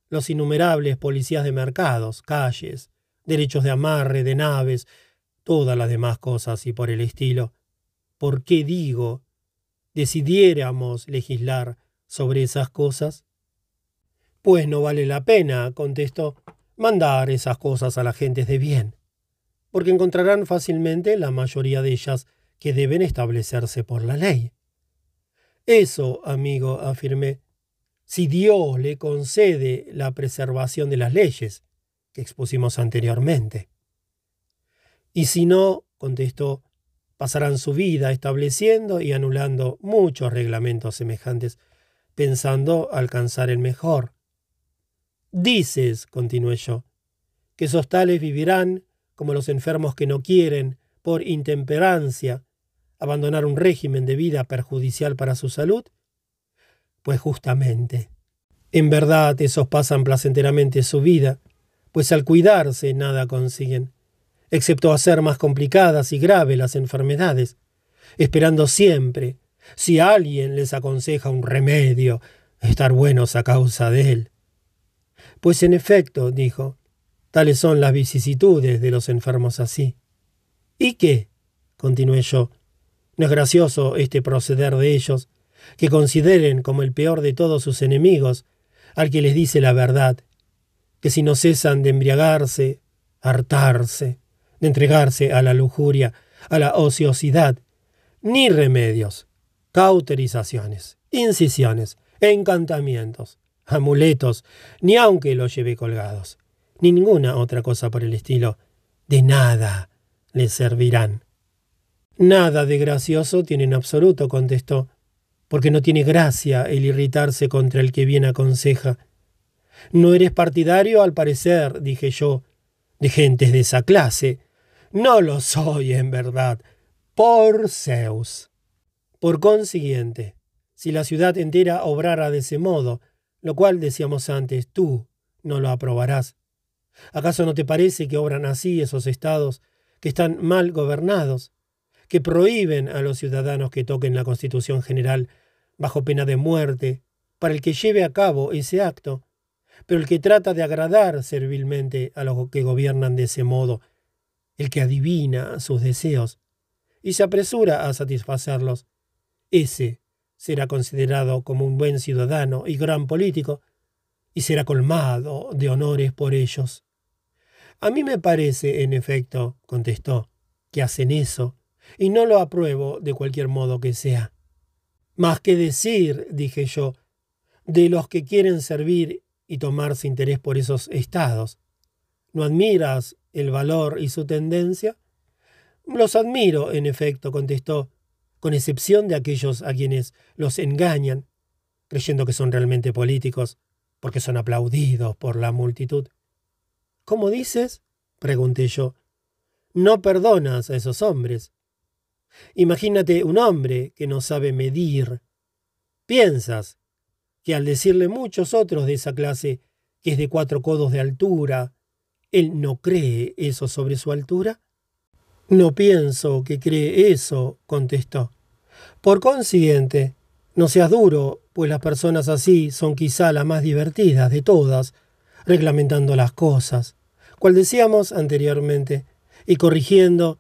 los innumerables policías de mercados, calles, derechos de amarre de naves, todas las demás cosas y por el estilo. ¿Por qué digo, decidiéramos legislar sobre esas cosas? Pues no vale la pena, contestó, mandar esas cosas a las gentes de bien, porque encontrarán fácilmente la mayoría de ellas que deben establecerse por la ley. Eso, amigo, afirmé, si Dios le concede la preservación de las leyes que expusimos anteriormente. Y si no, contestó, pasarán su vida estableciendo y anulando muchos reglamentos semejantes, pensando alcanzar el mejor. Dices, continué yo, que esos tales vivirán como los enfermos que no quieren, por intemperancia, abandonar un régimen de vida perjudicial para su salud? Pues justamente. En verdad esos pasan placenteramente su vida, pues al cuidarse nada consiguen excepto hacer más complicadas y graves las enfermedades, esperando siempre, si alguien les aconseja un remedio, estar buenos a causa de él. Pues en efecto, dijo, tales son las vicisitudes de los enfermos así. ¿Y qué? continué yo. ¿No es gracioso este proceder de ellos, que consideren como el peor de todos sus enemigos al que les dice la verdad, que si no cesan de embriagarse, hartarse, de entregarse a la lujuria, a la ociosidad, ni remedios, cauterizaciones, incisiones, encantamientos, amuletos, ni aunque los lleve colgados, ni ninguna otra cosa por el estilo, de nada les servirán. Nada de gracioso tiene en absoluto, contestó, porque no tiene gracia el irritarse contra el que bien aconseja. No eres partidario, al parecer, dije yo, de gentes de esa clase, no lo soy, en verdad, por Zeus. Por consiguiente, si la ciudad entera obrara de ese modo, lo cual decíamos antes, tú no lo aprobarás. ¿Acaso no te parece que obran así esos estados que están mal gobernados, que prohíben a los ciudadanos que toquen la Constitución General bajo pena de muerte para el que lleve a cabo ese acto, pero el que trata de agradar servilmente a los que gobiernan de ese modo el que adivina sus deseos y se apresura a satisfacerlos, ese será considerado como un buen ciudadano y gran político, y será colmado de honores por ellos. A mí me parece, en efecto, contestó, que hacen eso, y no lo apruebo de cualquier modo que sea. Más que decir, dije yo, de los que quieren servir y tomarse interés por esos estados. ¿No admiras el valor y su tendencia? Los admiro, en efecto, contestó, con excepción de aquellos a quienes los engañan, creyendo que son realmente políticos, porque son aplaudidos por la multitud. ¿Cómo dices? pregunté yo. No perdonas a esos hombres. Imagínate un hombre que no sabe medir. Piensas que al decirle muchos otros de esa clase que es de cuatro codos de altura, ¿Él no cree eso sobre su altura? No pienso que cree eso, contestó. Por consiguiente, no seas duro, pues las personas así son quizá las más divertidas de todas, reglamentando las cosas, cual decíamos anteriormente, y corrigiendo,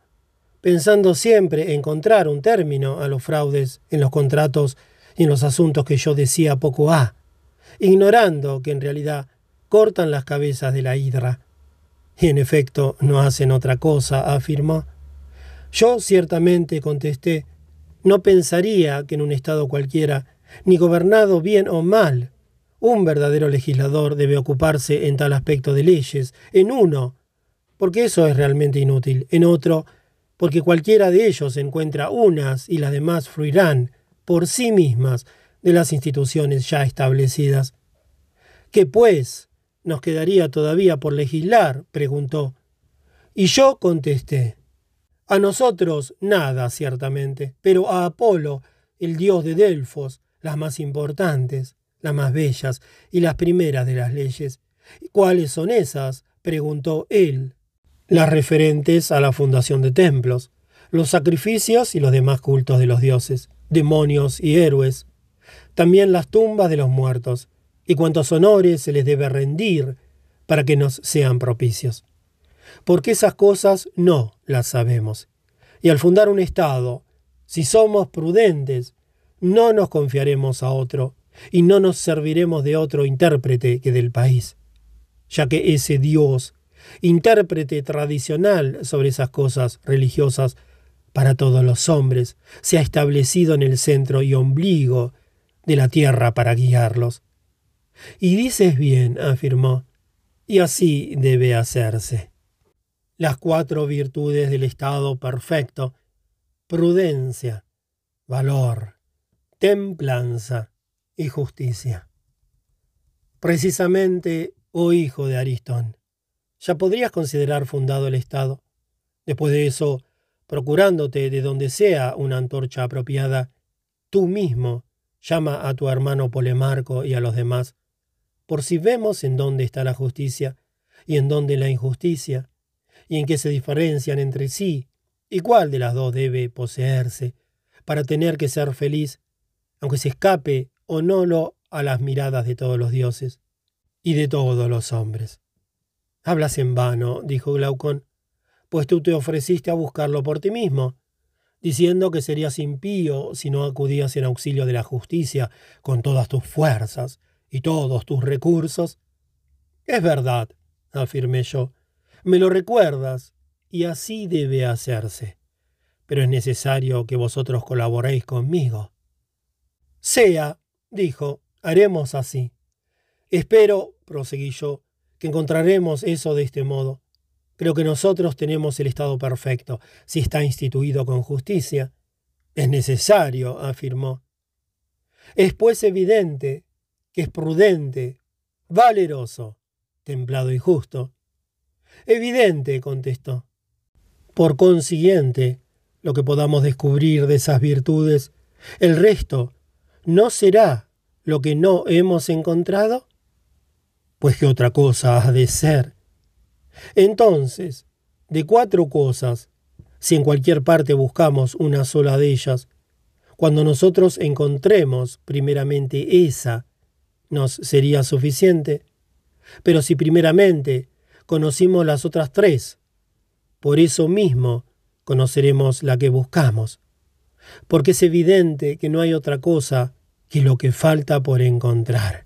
pensando siempre encontrar un término a los fraudes en los contratos y en los asuntos que yo decía poco a, ignorando que en realidad cortan las cabezas de la hidra. Y en efecto no hacen otra cosa, afirmó. Yo ciertamente contesté, no pensaría que en un Estado cualquiera, ni gobernado bien o mal, un verdadero legislador debe ocuparse en tal aspecto de leyes, en uno, porque eso es realmente inútil, en otro, porque cualquiera de ellos encuentra unas y las demás fruirán por sí mismas de las instituciones ya establecidas. ¿Qué pues? ¿Nos quedaría todavía por legislar? preguntó. Y yo contesté. A nosotros nada, ciertamente, pero a Apolo, el dios de Delfos, las más importantes, las más bellas y las primeras de las leyes. ¿Cuáles son esas? preguntó él. Las referentes a la fundación de templos, los sacrificios y los demás cultos de los dioses, demonios y héroes, también las tumbas de los muertos, y cuantos honores se les debe rendir para que nos sean propicios porque esas cosas no las sabemos. Y al fundar un Estado, si somos prudentes, no nos confiaremos a otro y no nos serviremos de otro intérprete que del país, ya que ese Dios, intérprete tradicional sobre esas cosas religiosas para todos los hombres, se ha establecido en el centro y ombligo de la tierra para guiarlos. Y dices bien, afirmó, y así debe hacerse las cuatro virtudes del estado perfecto, prudencia, valor, templanza y justicia. Precisamente, oh hijo de Aristón, ya podrías considerar fundado el Estado. Después de eso, procurándote de donde sea una antorcha apropiada, tú mismo llama a tu hermano Polemarco y a los demás, por si vemos en dónde está la justicia y en dónde la injusticia, y en qué se diferencian entre sí, y cuál de las dos debe poseerse, para tener que ser feliz, aunque se escape o no lo a las miradas de todos los dioses y de todos los hombres. Hablas en vano, dijo Glaucón, pues tú te ofreciste a buscarlo por ti mismo, diciendo que serías impío si no acudías en auxilio de la justicia con todas tus fuerzas y todos tus recursos. Es verdad, afirmé yo, me lo recuerdas, y así debe hacerse. Pero es necesario que vosotros colaboréis conmigo. Sea, dijo, haremos así. Espero, proseguí yo, que encontraremos eso de este modo. Creo que nosotros tenemos el Estado perfecto, si está instituido con justicia. Es necesario, afirmó. Es pues evidente que es prudente, valeroso, templado y justo, Evidente, contestó. Por consiguiente, lo que podamos descubrir de esas virtudes, el resto, ¿no será lo que no hemos encontrado? Pues qué otra cosa ha de ser. Entonces, de cuatro cosas, si en cualquier parte buscamos una sola de ellas, cuando nosotros encontremos primeramente esa, nos sería suficiente. Pero si primeramente conocimos las otras tres. Por eso mismo conoceremos la que buscamos. Porque es evidente que no hay otra cosa que lo que falta por encontrar.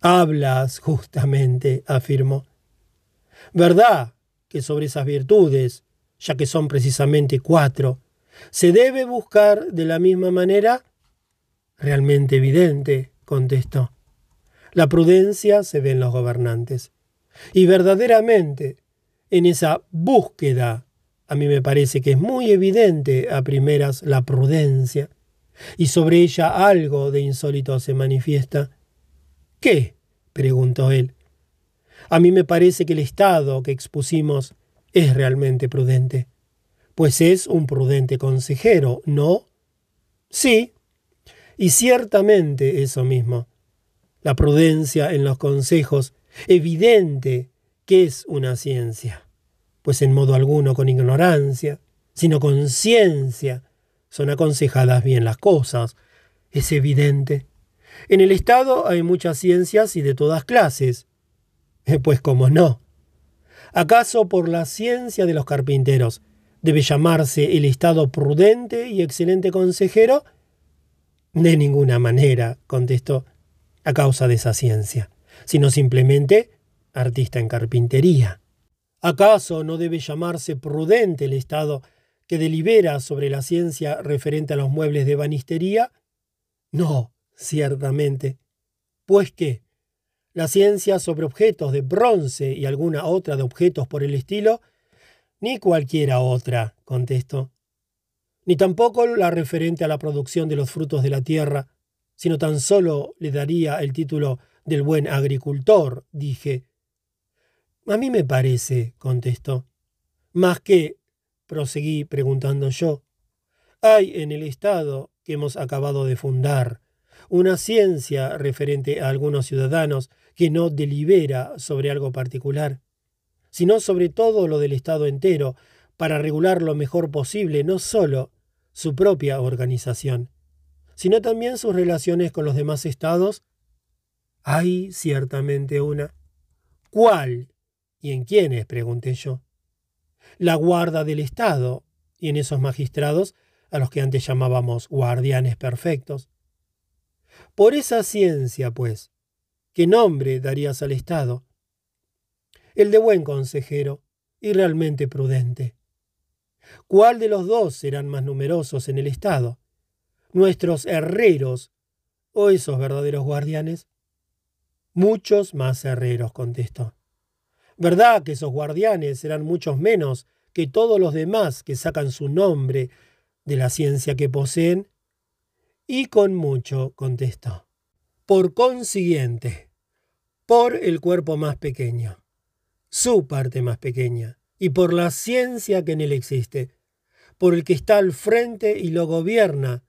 Hablas justamente, afirmó. ¿Verdad que sobre esas virtudes, ya que son precisamente cuatro, se debe buscar de la misma manera? Realmente evidente, contestó. La prudencia se ve en los gobernantes. Y verdaderamente, en esa búsqueda, a mí me parece que es muy evidente a primeras la prudencia, y sobre ella algo de insólito se manifiesta. ¿Qué? preguntó él. A mí me parece que el estado que expusimos es realmente prudente, pues es un prudente consejero, ¿no? Sí, y ciertamente eso mismo. La prudencia en los consejos evidente ¿Qué es una ciencia? Pues en modo alguno con ignorancia, sino con ciencia son aconsejadas bien las cosas. Es evidente. En el Estado hay muchas ciencias y de todas clases. Eh, pues cómo no. ¿Acaso por la ciencia de los carpinteros debe llamarse el Estado prudente y excelente consejero? De ninguna manera, contestó, a causa de esa ciencia, sino simplemente artista en carpintería. ¿Acaso no debe llamarse prudente el Estado que delibera sobre la ciencia referente a los muebles de banistería? No, ciertamente. Pues qué, la ciencia sobre objetos de bronce y alguna otra de objetos por el estilo, ni cualquiera otra, contestó. Ni tampoco la referente a la producción de los frutos de la tierra, sino tan solo le daría el título del buen agricultor, dije, a mí me parece, contestó. Más que, proseguí preguntando yo, hay en el Estado que hemos acabado de fundar una ciencia referente a algunos ciudadanos que no delibera sobre algo particular, sino sobre todo lo del Estado entero, para regular lo mejor posible no sólo su propia organización, sino también sus relaciones con los demás estados? Hay ciertamente una. ¿Cuál? ¿Y en quiénes? pregunté yo. La guarda del Estado, y en esos magistrados a los que antes llamábamos guardianes perfectos. Por esa ciencia, pues, ¿qué nombre darías al Estado? El de buen consejero y realmente prudente. ¿Cuál de los dos serán más numerosos en el Estado? ¿Nuestros herreros o esos verdaderos guardianes? Muchos más herreros, contestó. ¿Verdad que esos guardianes serán muchos menos que todos los demás que sacan su nombre de la ciencia que poseen? Y con mucho, contestó. Por consiguiente, por el cuerpo más pequeño, su parte más pequeña, y por la ciencia que en él existe, por el que está al frente y lo gobierna,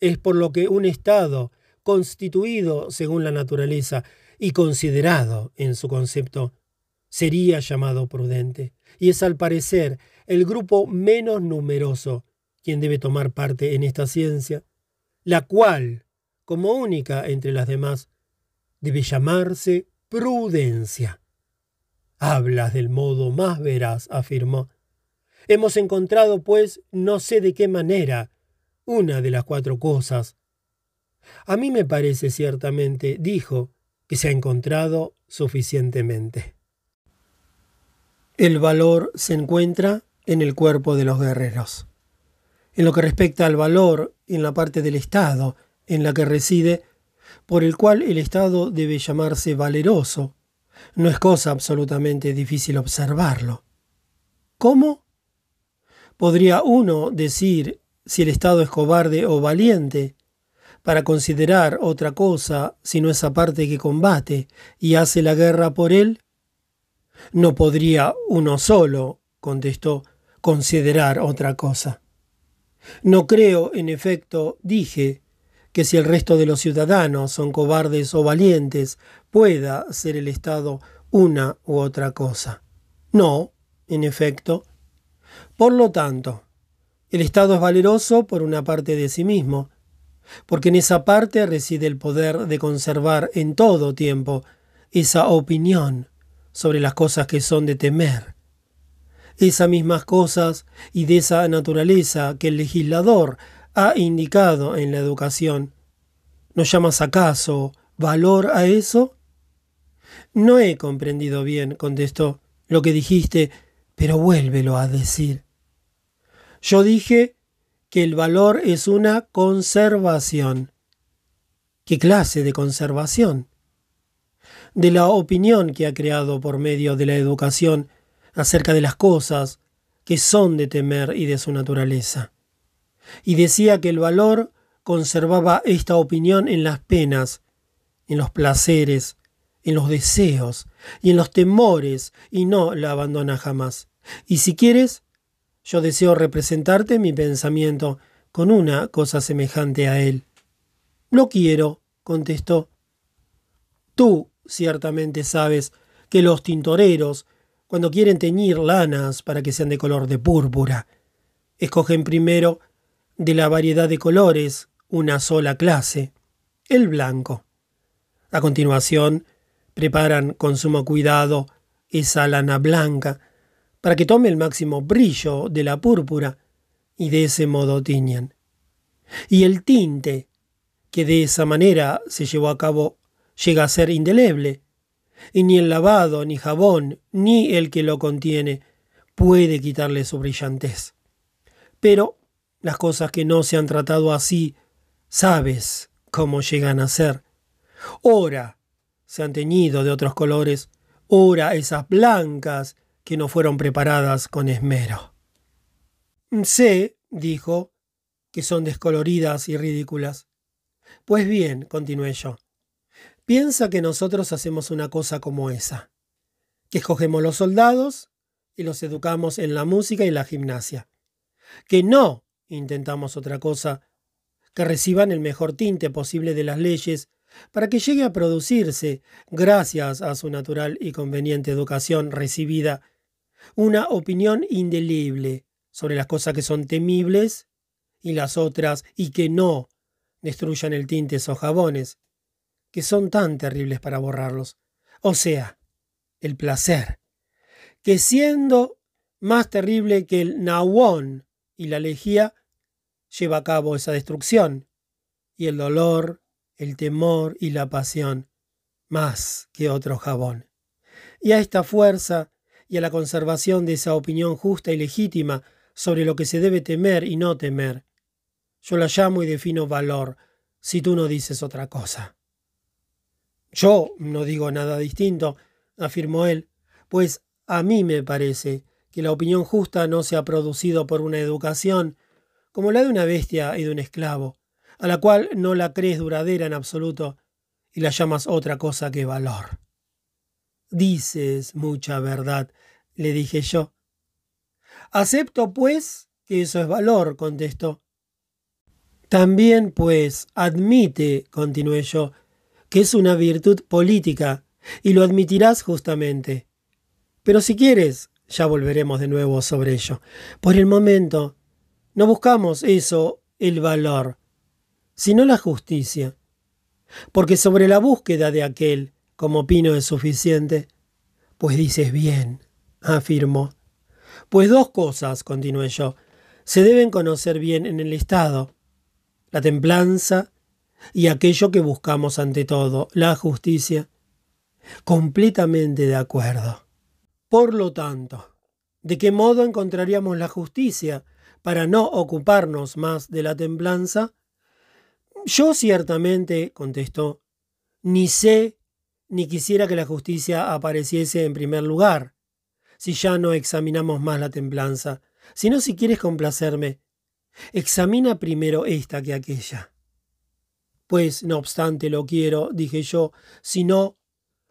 es por lo que un Estado, constituido según la naturaleza y considerado en su concepto, sería llamado prudente, y es al parecer el grupo menos numeroso quien debe tomar parte en esta ciencia, la cual, como única entre las demás, debe llamarse prudencia. Hablas del modo más veraz, afirmó. Hemos encontrado, pues, no sé de qué manera, una de las cuatro cosas. A mí me parece ciertamente, dijo, que se ha encontrado suficientemente. El valor se encuentra en el cuerpo de los guerreros. En lo que respecta al valor, en la parte del Estado en la que reside, por el cual el Estado debe llamarse valeroso, no es cosa absolutamente difícil observarlo. ¿Cómo? ¿Podría uno decir si el Estado es cobarde o valiente para considerar otra cosa sino esa parte que combate y hace la guerra por él? No podría uno solo, contestó, considerar otra cosa. No creo, en efecto, dije, que si el resto de los ciudadanos son cobardes o valientes, pueda ser el Estado una u otra cosa. No, en efecto. Por lo tanto, el Estado es valeroso por una parte de sí mismo, porque en esa parte reside el poder de conservar en todo tiempo esa opinión sobre las cosas que son de temer. Esas mismas cosas y de esa naturaleza que el legislador ha indicado en la educación. ¿No llamas acaso valor a eso? No he comprendido bien, contestó, lo que dijiste, pero vuélvelo a decir. Yo dije que el valor es una conservación. ¿Qué clase de conservación? De la opinión que ha creado por medio de la educación acerca de las cosas que son de temer y de su naturaleza y decía que el valor conservaba esta opinión en las penas, en los placeres, en los deseos y en los temores, y no la abandona jamás. Y si quieres, yo deseo representarte mi pensamiento con una cosa semejante a él. Lo quiero, contestó. Tú ciertamente sabes que los tintoreros, cuando quieren teñir lanas para que sean de color de púrpura, escogen primero de la variedad de colores una sola clase, el blanco. A continuación, preparan con sumo cuidado esa lana blanca para que tome el máximo brillo de la púrpura y de ese modo tiñan. Y el tinte que de esa manera se llevó a cabo llega a ser indeleble, y ni el lavado, ni jabón, ni el que lo contiene puede quitarle su brillantez. Pero las cosas que no se han tratado así, sabes cómo llegan a ser. Ora se han teñido de otros colores, ora esas blancas que no fueron preparadas con esmero. Sé, dijo, que son descoloridas y ridículas. Pues bien, continué yo, piensa que nosotros hacemos una cosa como esa, que escogemos los soldados y los educamos en la música y la gimnasia, que no intentamos otra cosa, que reciban el mejor tinte posible de las leyes para que llegue a producirse, gracias a su natural y conveniente educación recibida, una opinión indelible sobre las cosas que son temibles y las otras y que no destruyan el tinte o jabones, que son tan terribles para borrarlos. O sea, el placer, que siendo más terrible que el nahuón y la lejía, lleva a cabo esa destrucción, y el dolor, el temor y la pasión, más que otro jabón. Y a esta fuerza y a la conservación de esa opinión justa y legítima sobre lo que se debe temer y no temer, yo la llamo y defino valor, si tú no dices otra cosa. Yo no digo nada distinto, afirmó él, pues a mí me parece que la opinión justa no se ha producido por una educación como la de una bestia y de un esclavo, a la cual no la crees duradera en absoluto y la llamas otra cosa que valor. Dices mucha verdad, le dije yo. Acepto, pues, que eso es valor, contestó. También, pues, admite, continué yo, que es una virtud política, y lo admitirás justamente. Pero si quieres, ya volveremos de nuevo sobre ello. Por el momento, no buscamos eso, el valor, sino la justicia. Porque sobre la búsqueda de aquel, como opino es suficiente, pues dices bien, afirmó. Pues dos cosas, continué yo, se deben conocer bien en el Estado la templanza y aquello que buscamos ante todo, la justicia. Completamente de acuerdo. Por lo tanto, ¿de qué modo encontraríamos la justicia para no ocuparnos más de la templanza? Yo ciertamente, contestó, ni sé ni quisiera que la justicia apareciese en primer lugar, si ya no examinamos más la templanza, sino si quieres complacerme, Examina primero esta que aquella. Pues no obstante lo quiero, dije yo, si no,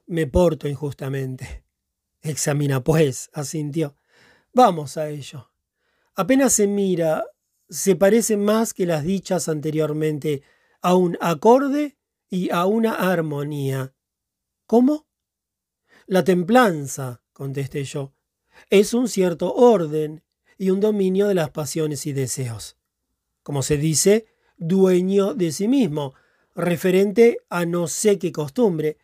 me porto injustamente. Examina pues, asintió. Vamos a ello. Apenas se mira, se parece más que las dichas anteriormente a un acorde y a una armonía. ¿Cómo? La templanza, contesté yo, es un cierto orden y un dominio de las pasiones y deseos. Como se dice, dueño de sí mismo, referente a no sé qué costumbre.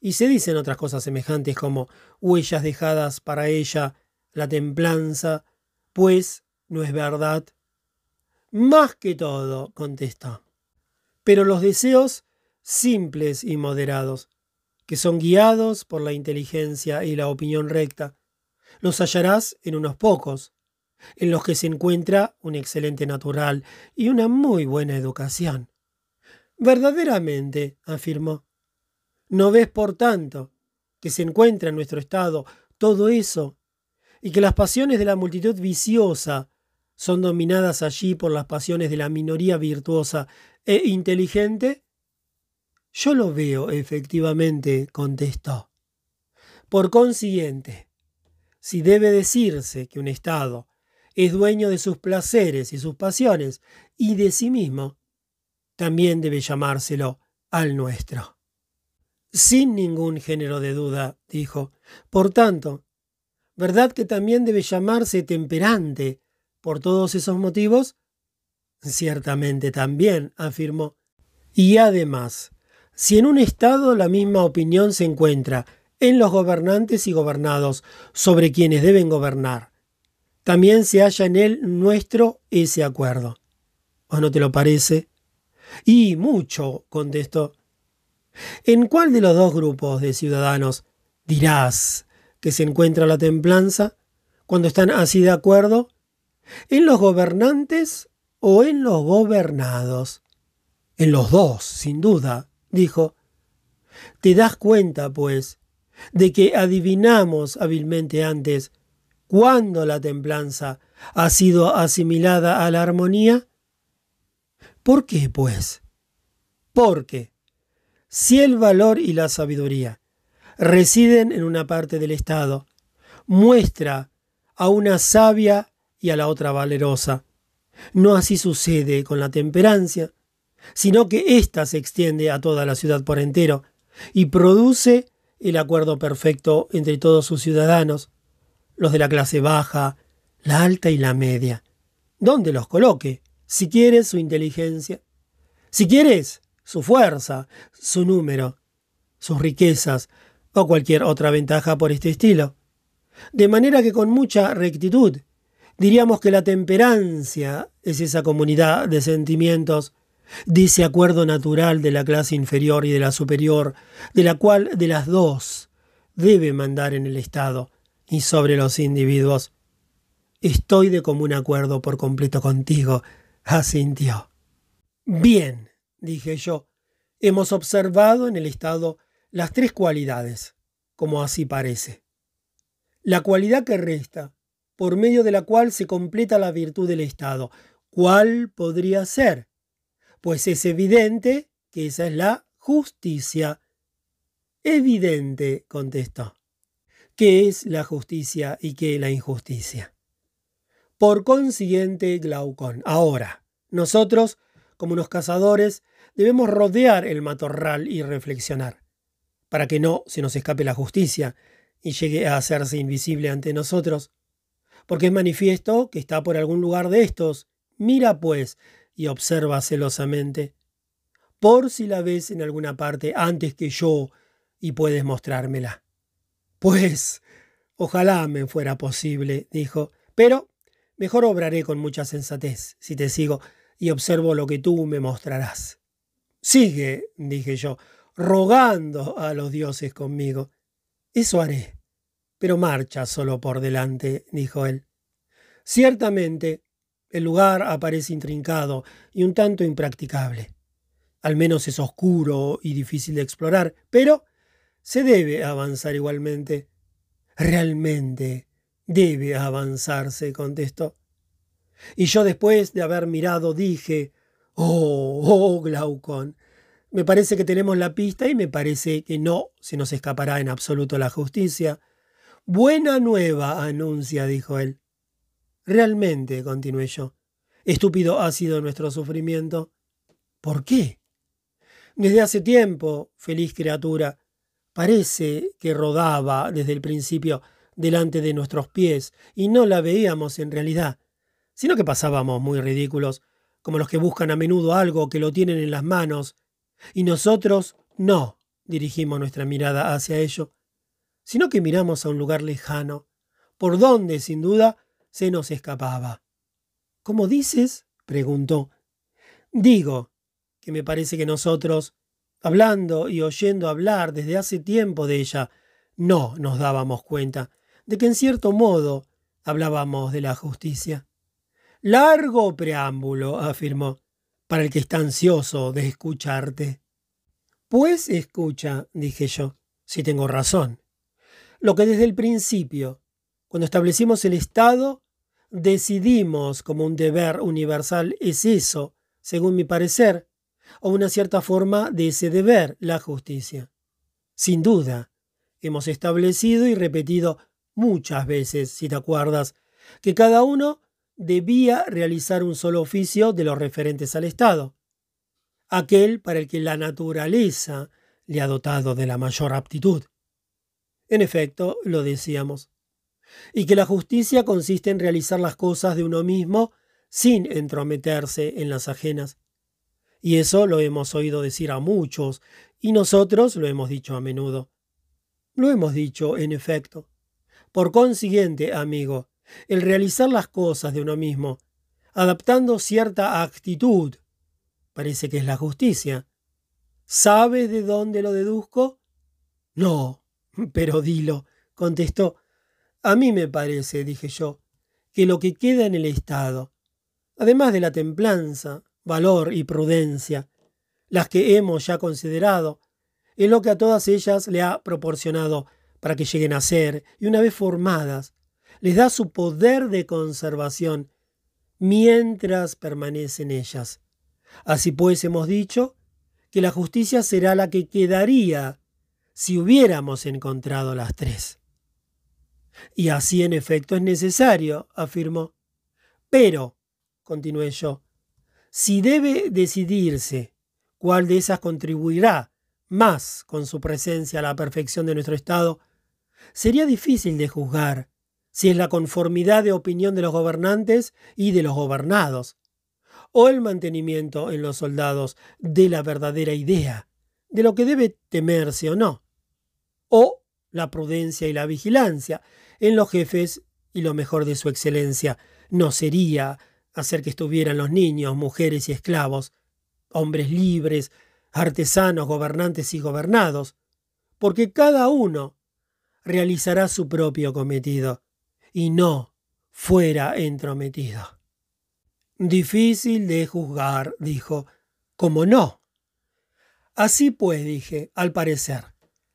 Y se dicen otras cosas semejantes como huellas dejadas para ella, la templanza, pues no es verdad. Más que todo, contestó. Pero los deseos simples y moderados, que son guiados por la inteligencia y la opinión recta, los hallarás en unos pocos, en los que se encuentra un excelente natural y una muy buena educación. Verdaderamente, afirmó. ¿No ves, por tanto, que se encuentra en nuestro estado todo eso, y que las pasiones de la multitud viciosa son dominadas allí por las pasiones de la minoría virtuosa e inteligente? Yo lo veo, efectivamente, contestó. Por consiguiente, si debe decirse que un Estado es dueño de sus placeres y sus pasiones y de sí mismo, también debe llamárselo al nuestro. Sin ningún género de duda, dijo. Por tanto, ¿verdad que también debe llamarse temperante por todos esos motivos? Ciertamente también, afirmó. Y además, si en un Estado la misma opinión se encuentra en los gobernantes y gobernados sobre quienes deben gobernar, también se halla en él nuestro ese acuerdo. ¿O no te lo parece? Y mucho, contestó. ¿En cuál de los dos grupos de ciudadanos dirás que se encuentra la templanza cuando están así de acuerdo? ¿En los gobernantes o en los gobernados? En los dos, sin duda, dijo. ¿Te das cuenta, pues, de que adivinamos hábilmente antes cuándo la templanza ha sido asimilada a la armonía? ¿Por qué, pues? Porque si el valor y la sabiduría residen en una parte del Estado, muestra a una sabia y a la otra valerosa. No así sucede con la temperancia, sino que ésta se extiende a toda la ciudad por entero y produce el acuerdo perfecto entre todos sus ciudadanos, los de la clase baja, la alta y la media. ¿Dónde los coloque? Si quieres su inteligencia, si quieres su fuerza, su número, sus riquezas o cualquier otra ventaja por este estilo. De manera que con mucha rectitud diríamos que la temperancia es esa comunidad de sentimientos, ese acuerdo natural de la clase inferior y de la superior, de la cual de las dos debe mandar en el Estado, y sobre los individuos. Estoy de común acuerdo por completo contigo, asintió. Bien, dije yo, hemos observado en el Estado las tres cualidades, como así parece. La cualidad que resta, por medio de la cual se completa la virtud del Estado. ¿Cuál podría ser? Pues es evidente que esa es la justicia. Evidente, contestó qué es la justicia y qué la injusticia. Por consiguiente, Glaucón, ahora, nosotros, como unos cazadores, debemos rodear el matorral y reflexionar, para que no se nos escape la justicia y llegue a hacerse invisible ante nosotros, porque es manifiesto que está por algún lugar de estos. Mira, pues, y observa celosamente, por si la ves en alguna parte antes que yo y puedes mostrármela. Pues ojalá me fuera posible, dijo, pero mejor obraré con mucha sensatez si te sigo y observo lo que tú me mostrarás. Sigue, dije yo, rogando a los dioses conmigo. Eso haré. Pero marcha solo por delante, dijo él. Ciertamente, el lugar aparece intrincado y un tanto impracticable. Al menos es oscuro y difícil de explorar, pero se debe avanzar igualmente. Realmente debe avanzarse, contestó. Y yo después de haber mirado dije, oh, oh, Glaucón, me parece que tenemos la pista y me parece que no se nos escapará en absoluto la justicia. Buena nueva anuncia, dijo él. Realmente, continué yo, estúpido ha sido nuestro sufrimiento. ¿Por qué? Desde hace tiempo, feliz criatura, Parece que rodaba desde el principio delante de nuestros pies y no la veíamos en realidad, sino que pasábamos muy ridículos, como los que buscan a menudo algo que lo tienen en las manos, y nosotros no dirigimos nuestra mirada hacia ello, sino que miramos a un lugar lejano, por donde, sin duda, se nos escapaba. ¿Cómo dices? preguntó. Digo que me parece que nosotros hablando y oyendo hablar desde hace tiempo de ella, no nos dábamos cuenta de que en cierto modo hablábamos de la justicia. Largo preámbulo, afirmó, para el que está ansioso de escucharte. Pues escucha, dije yo, si tengo razón. Lo que desde el principio, cuando establecimos el Estado, decidimos como un deber universal es eso, según mi parecer, o una cierta forma de ese deber, la justicia. Sin duda, hemos establecido y repetido muchas veces, si te acuerdas, que cada uno debía realizar un solo oficio de los referentes al Estado, aquel para el que la naturaleza le ha dotado de la mayor aptitud. En efecto, lo decíamos. Y que la justicia consiste en realizar las cosas de uno mismo sin entrometerse en las ajenas. Y eso lo hemos oído decir a muchos, y nosotros lo hemos dicho a menudo. Lo hemos dicho, en efecto. Por consiguiente, amigo, el realizar las cosas de uno mismo, adaptando cierta actitud, parece que es la justicia. ¿Sabes de dónde lo deduzco? No, pero dilo, contestó. A mí me parece, dije yo, que lo que queda en el Estado, además de la templanza, valor y prudencia, las que hemos ya considerado, es lo que a todas ellas le ha proporcionado para que lleguen a ser, y una vez formadas, les da su poder de conservación mientras permanecen ellas. Así pues hemos dicho que la justicia será la que quedaría si hubiéramos encontrado las tres. Y así en efecto es necesario, afirmó. Pero, continué yo, si debe decidirse cuál de esas contribuirá más con su presencia a la perfección de nuestro Estado, sería difícil de juzgar si es la conformidad de opinión de los gobernantes y de los gobernados, o el mantenimiento en los soldados de la verdadera idea, de lo que debe temerse o no, o la prudencia y la vigilancia en los jefes y lo mejor de su excelencia no sería hacer que estuvieran los niños, mujeres y esclavos, hombres libres, artesanos, gobernantes y gobernados, porque cada uno realizará su propio cometido y no fuera entrometido. Difícil de juzgar, dijo. ¿Cómo no? Así pues, dije, al parecer,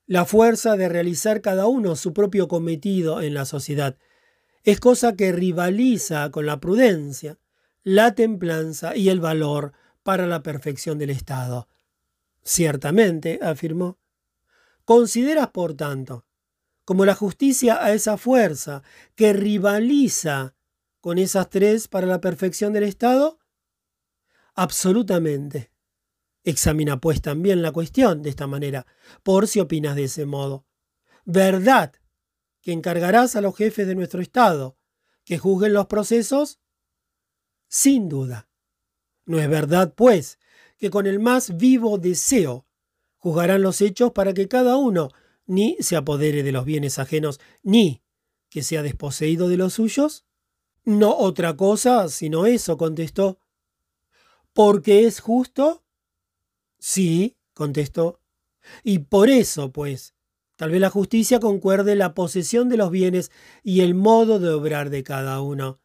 la fuerza de realizar cada uno su propio cometido en la sociedad es cosa que rivaliza con la prudencia, la templanza y el valor para la perfección del Estado. Ciertamente, afirmó. ¿Consideras, por tanto, como la justicia a esa fuerza que rivaliza con esas tres para la perfección del Estado? Absolutamente. Examina pues también la cuestión de esta manera, por si opinas de ese modo. ¿Verdad que encargarás a los jefes de nuestro Estado que juzguen los procesos? sin duda. No es verdad, pues, que con el más vivo deseo juzgarán los hechos para que cada uno ni se apodere de los bienes ajenos, ni que sea desposeído de los suyos? No otra cosa sino eso, contestó. ¿Porque es justo? Sí, contestó. Y por eso, pues, tal vez la justicia concuerde la posesión de los bienes y el modo de obrar de cada uno.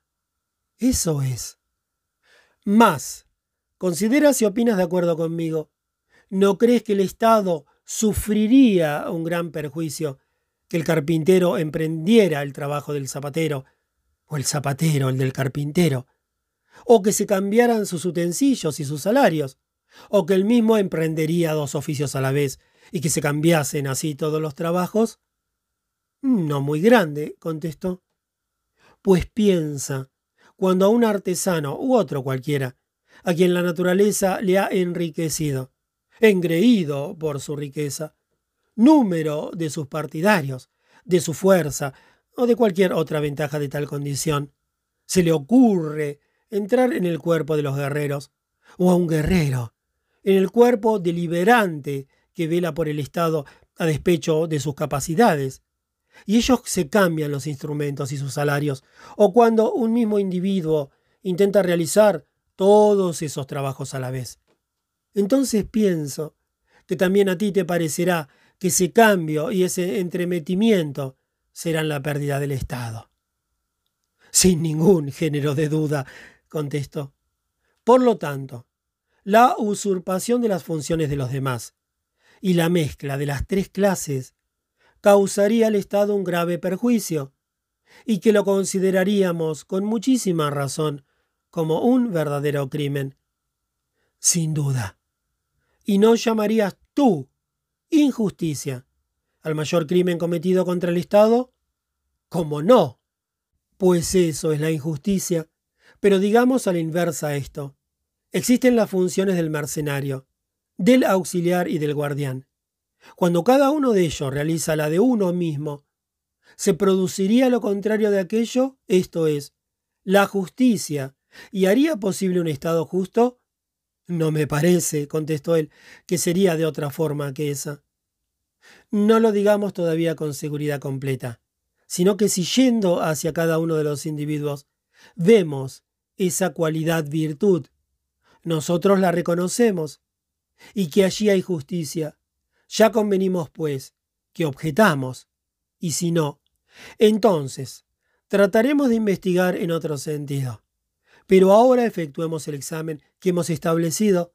Eso es. Más, considera si opinas de acuerdo conmigo. ¿No crees que el Estado sufriría un gran perjuicio que el carpintero emprendiera el trabajo del zapatero, o el zapatero el del carpintero, o que se cambiaran sus utensilios y sus salarios, o que él mismo emprendería dos oficios a la vez y que se cambiasen así todos los trabajos? No muy grande, contestó. Pues piensa cuando a un artesano u otro cualquiera, a quien la naturaleza le ha enriquecido, engreído por su riqueza, número de sus partidarios, de su fuerza o de cualquier otra ventaja de tal condición, se le ocurre entrar en el cuerpo de los guerreros, o a un guerrero, en el cuerpo deliberante que vela por el Estado a despecho de sus capacidades, y ellos se cambian los instrumentos y sus salarios, o cuando un mismo individuo intenta realizar todos esos trabajos a la vez. Entonces pienso que también a ti te parecerá que ese cambio y ese entremetimiento serán la pérdida del Estado. Sin ningún género de duda, contestó. Por lo tanto, la usurpación de las funciones de los demás y la mezcla de las tres clases causaría al Estado un grave perjuicio, y que lo consideraríamos con muchísima razón como un verdadero crimen. Sin duda. ¿Y no llamarías tú injusticia al mayor crimen cometido contra el Estado? ¿Cómo no? Pues eso es la injusticia. Pero digamos a la inversa esto. Existen las funciones del mercenario, del auxiliar y del guardián Cuando cada uno de ellos realiza la de uno mismo, se produciría lo contrario de aquello, esto es, la justicia, y haría posible un Estado justo. No me parece, contestó él, que sería de otra forma que esa. No lo digamos todavía con seguridad completa, sino que si yendo hacia cada uno de los individuos vemos esa cualidad virtud, nosotros la reconocemos, y que allí hay justicia, ya convenimos, pues, que objetamos, y si no, entonces trataremos de investigar en otro sentido. Pero ahora efectuemos el examen que hemos establecido,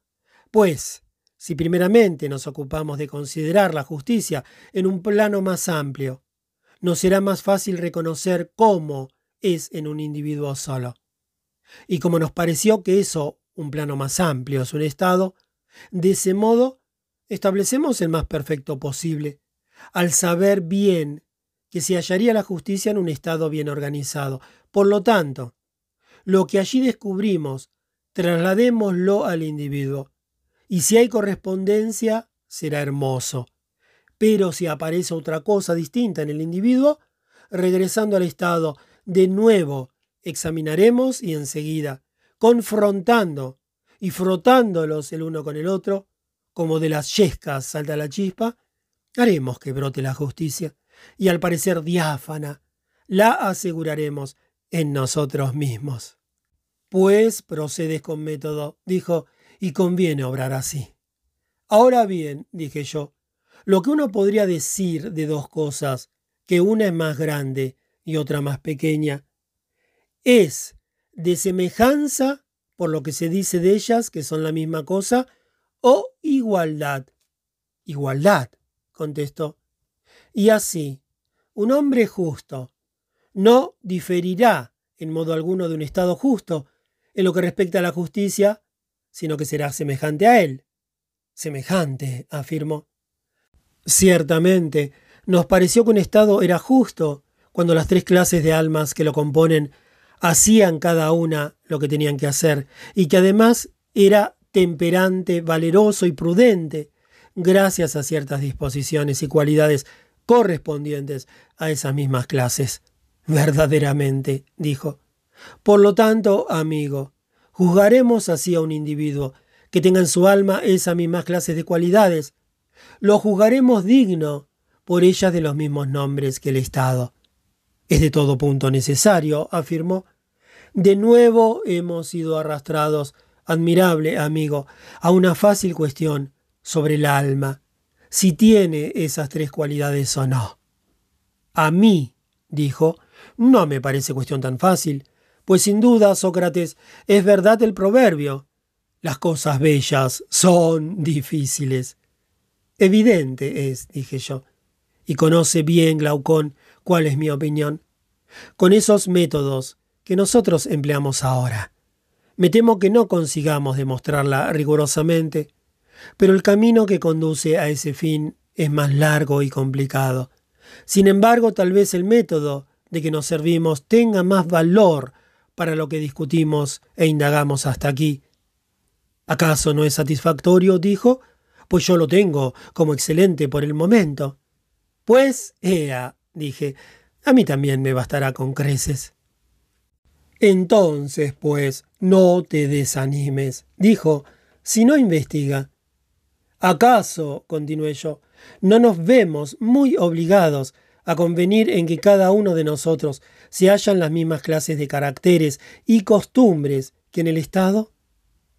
pues, si primeramente nos ocupamos de considerar la justicia en un plano más amplio, nos será más fácil reconocer cómo es en un individuo solo. Y como nos pareció que eso, un plano más amplio, es un estado, de ese modo establecemos el más perfecto posible, al saber bien que se hallaría la justicia en un estado bien organizado. Por lo tanto, lo que allí descubrimos, trasladémoslo al individuo. Y si hay correspondencia, será hermoso. Pero si aparece otra cosa distinta en el individuo, regresando al estado, de nuevo examinaremos y enseguida, confrontando y frotándolos el uno con el otro, como de las yescas salta la chispa, haremos que brote la justicia, y al parecer diáfana, la aseguraremos en nosotros mismos. Pues procedes con método, dijo, y conviene obrar así. Ahora bien, dije yo, lo que uno podría decir de dos cosas, que una es más grande y otra más pequeña, es de semejanza por lo que se dice de ellas, que son la misma cosa, o igualdad. Igualdad, contestó. Y así, un hombre justo no diferirá en modo alguno de un Estado justo, en lo que respecta a la justicia, sino que será semejante a él. Semejante, afirmó. Ciertamente, nos pareció que un Estado era justo cuando las tres clases de almas que lo componen hacían cada una lo que tenían que hacer, y que además era temperante, valeroso y prudente, gracias a ciertas disposiciones y cualidades correspondientes a esas mismas clases. Verdaderamente, dijo. Por lo tanto, amigo, juzgaremos así a un individuo que tenga en su alma esas mismas clases de cualidades. Lo juzgaremos digno por ellas de los mismos nombres que el Estado. Es de todo punto necesario, afirmó. De nuevo hemos sido arrastrados, admirable amigo, a una fácil cuestión sobre el alma, si tiene esas tres cualidades o no. A mí, dijo, no me parece cuestión tan fácil. Pues sin duda, Sócrates, es verdad el proverbio. Las cosas bellas son difíciles. Evidente es, dije yo, y conoce bien Glaucón cuál es mi opinión. Con esos métodos que nosotros empleamos ahora. Me temo que no consigamos demostrarla rigurosamente, pero el camino que conduce a ese fin es más largo y complicado. Sin embargo, tal vez el método de que nos servimos tenga más valor para lo que discutimos e indagamos hasta aquí. ¿Acaso no es satisfactorio? dijo. Pues yo lo tengo como excelente por el momento. Pues, ea, dije, a mí también me bastará con creces. Entonces, pues, no te desanimes, dijo, si no investiga. ¿Acaso, continué yo, no nos vemos muy obligados a convenir en que cada uno de nosotros se hallan las mismas clases de caracteres y costumbres que en el Estado?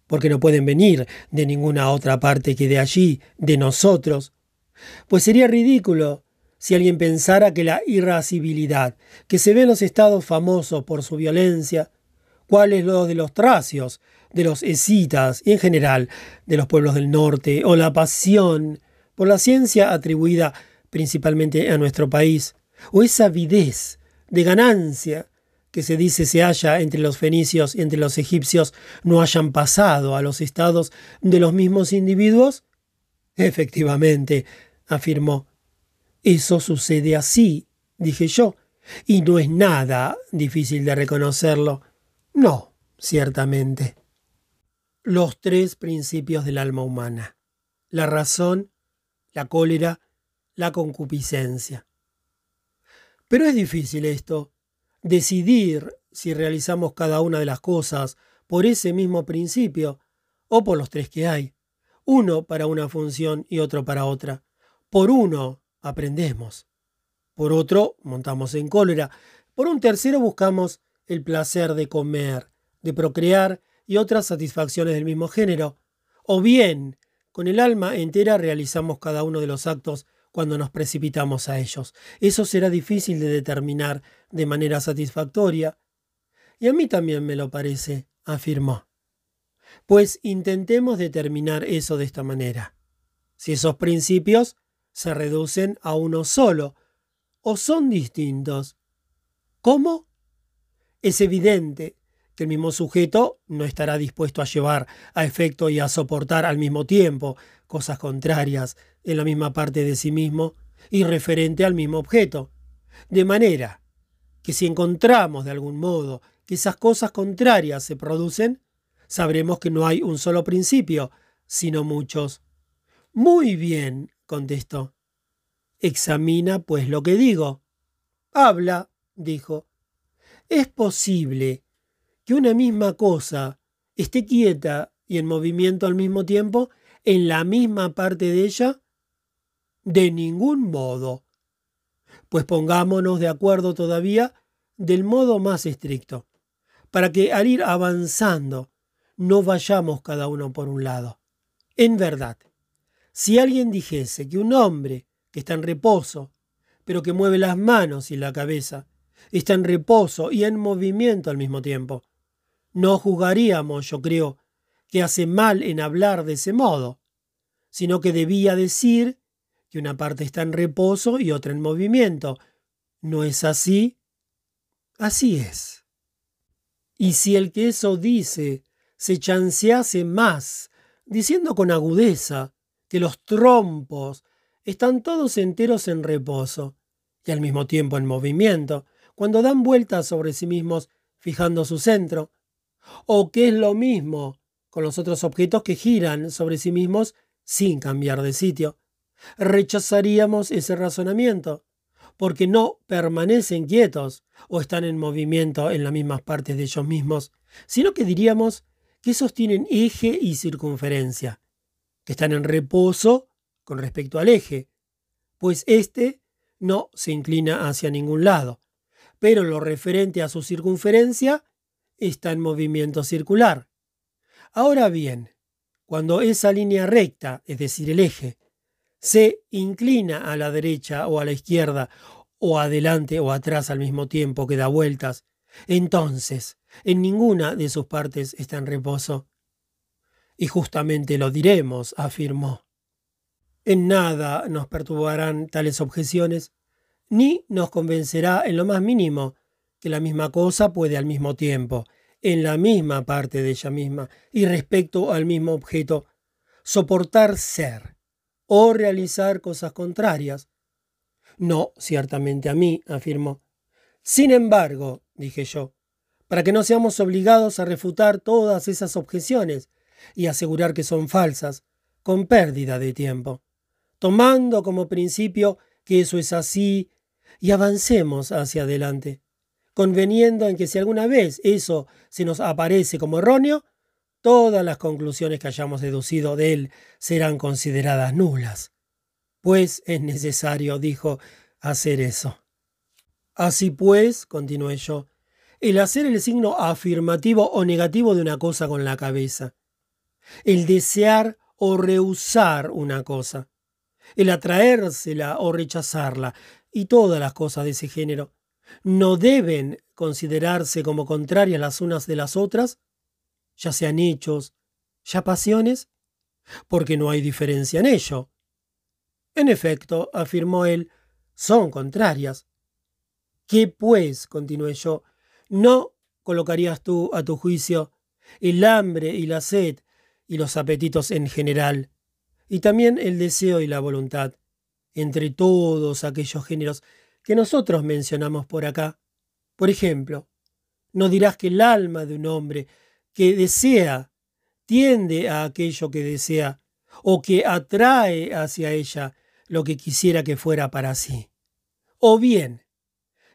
Porque no pueden venir de ninguna otra parte que de allí, de nosotros. Pues sería ridículo si alguien pensara que la irascibilidad que se ve en los estados famosos por su violencia, cuáles los de los tracios, de los escitas y en general de los pueblos del norte, o la pasión por la ciencia atribuida principalmente a nuestro país, o esa avidez de ganancia que se dice se halla entre los fenicios y entre los egipcios no hayan pasado a los estados de los mismos individuos? Efectivamente, afirmó. Eso sucede así, dije yo, y no es nada difícil de reconocerlo. No, ciertamente. Los tres principios del alma humana. La razón, la cólera, la concupiscencia. Pero es difícil esto, decidir si realizamos cada una de las cosas por ese mismo principio o por los tres que hay, uno para una función y otro para otra. Por uno aprendemos, por otro montamos en cólera, por un tercero buscamos el placer de comer, de procrear y otras satisfacciones del mismo género, o bien con el alma entera realizamos cada uno de los actos cuando nos precipitamos a ellos. Eso será difícil de determinar de manera satisfactoria. Y a mí también me lo parece, afirmó. Pues intentemos determinar eso de esta manera. Si esos principios se reducen a uno solo o son distintos. ¿Cómo? Es evidente que el mismo sujeto no estará dispuesto a llevar a efecto y a soportar al mismo tiempo cosas contrarias en la misma parte de sí mismo y referente al mismo objeto. De manera que si encontramos de algún modo que esas cosas contrarias se producen, sabremos que no hay un solo principio, sino muchos. Muy bien, contestó. Examina, pues, lo que digo. Habla, dijo. Es posible que una misma cosa esté quieta y en movimiento al mismo tiempo en la misma parte de ella? De ningún modo. Pues pongámonos de acuerdo todavía del modo más estricto, para que al ir avanzando no vayamos cada uno por un lado. En verdad, si alguien dijese que un hombre que está en reposo, pero que mueve las manos y la cabeza, está en reposo y en movimiento al mismo tiempo, no juzgaríamos, yo creo, que hace mal en hablar de ese modo, sino que debía decir que una parte está en reposo y otra en movimiento. ¿No es así? Así es. Y si el que eso dice se chancease más, diciendo con agudeza que los trompos están todos enteros en reposo y al mismo tiempo en movimiento, cuando dan vueltas sobre sí mismos fijando su centro, o que es lo mismo con los otros objetos que giran sobre sí mismos sin cambiar de sitio. Rechazaríamos ese razonamiento, porque no permanecen quietos o están en movimiento en las mismas partes de ellos mismos, sino que diríamos que esos tienen eje y circunferencia, están en reposo con respecto al eje, pues éste no se inclina hacia ningún lado, pero lo referente a su circunferencia está en movimiento circular. Ahora bien, cuando esa línea recta, es decir, el eje, se inclina a la derecha o a la izquierda, o adelante o atrás al mismo tiempo que da vueltas, entonces en ninguna de sus partes está en reposo. Y justamente lo diremos, afirmó. En nada nos perturbarán tales objeciones, ni nos convencerá en lo más mínimo que la misma cosa puede al mismo tiempo en la misma parte de ella misma y respecto al mismo objeto, soportar ser o realizar cosas contrarias. No, ciertamente a mí, afirmó. Sin embargo, dije yo, para que no seamos obligados a refutar todas esas objeciones y asegurar que son falsas, con pérdida de tiempo, tomando como principio que eso es así y avancemos hacia adelante conveniendo en que si alguna vez eso se nos aparece como erróneo, todas las conclusiones que hayamos deducido de él serán consideradas nulas. Pues es necesario, dijo, hacer eso. Así pues, continué yo, el hacer el signo afirmativo o negativo de una cosa con la cabeza, el desear o rehusar una cosa, el atraérsela o rechazarla, y todas las cosas de ese género, no deben considerarse como contrarias las unas de las otras, ya sean hechos, ya pasiones, porque no hay diferencia en ello. En efecto, afirmó él, son contrarias. ¿Qué pues, continué yo, no colocarías tú a tu juicio el hambre y la sed y los apetitos en general, y también el deseo y la voluntad, entre todos aquellos géneros que nosotros mencionamos por acá. Por ejemplo, no dirás que el alma de un hombre que desea tiende a aquello que desea o que atrae hacia ella lo que quisiera que fuera para sí. O bien,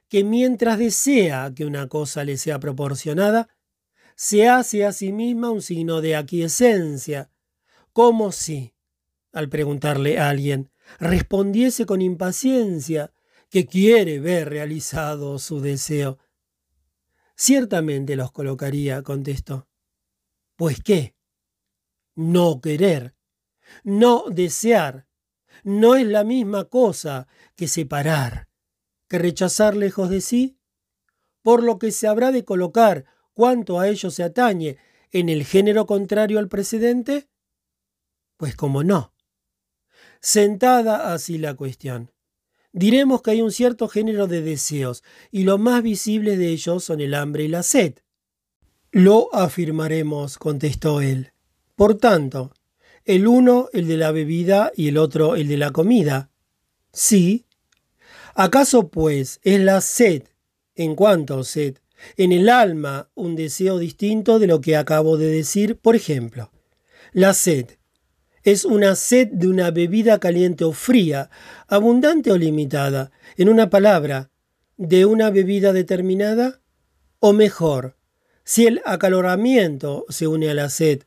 que mientras desea que una cosa le sea proporcionada, se hace a sí misma un signo de aquiescencia, como si, al preguntarle a alguien, respondiese con impaciencia que quiere ver realizado su deseo. Ciertamente los colocaría, contestó. Pues qué? No querer, no desear, no es la misma cosa que separar, que rechazar lejos de sí, por lo que se habrá de colocar cuanto a ello se atañe en el género contrario al precedente? Pues como no. Sentada así la cuestión, diremos que hay un cierto género de deseos, y los más visibles de ellos son el hambre y la sed. Lo afirmaremos, contestó él. Por tanto, el uno el de la bebida y el otro el de la comida. Sí. ¿Acaso, pues, es la sed, en cuanto sed, en el alma un deseo distinto de lo que acabo de decir? Por ejemplo, la sed. Es una sed de una bebida caliente o fría, abundante o limitada, en una palabra, de una bebida determinada, o mejor, si el acaloramiento se une a la sed,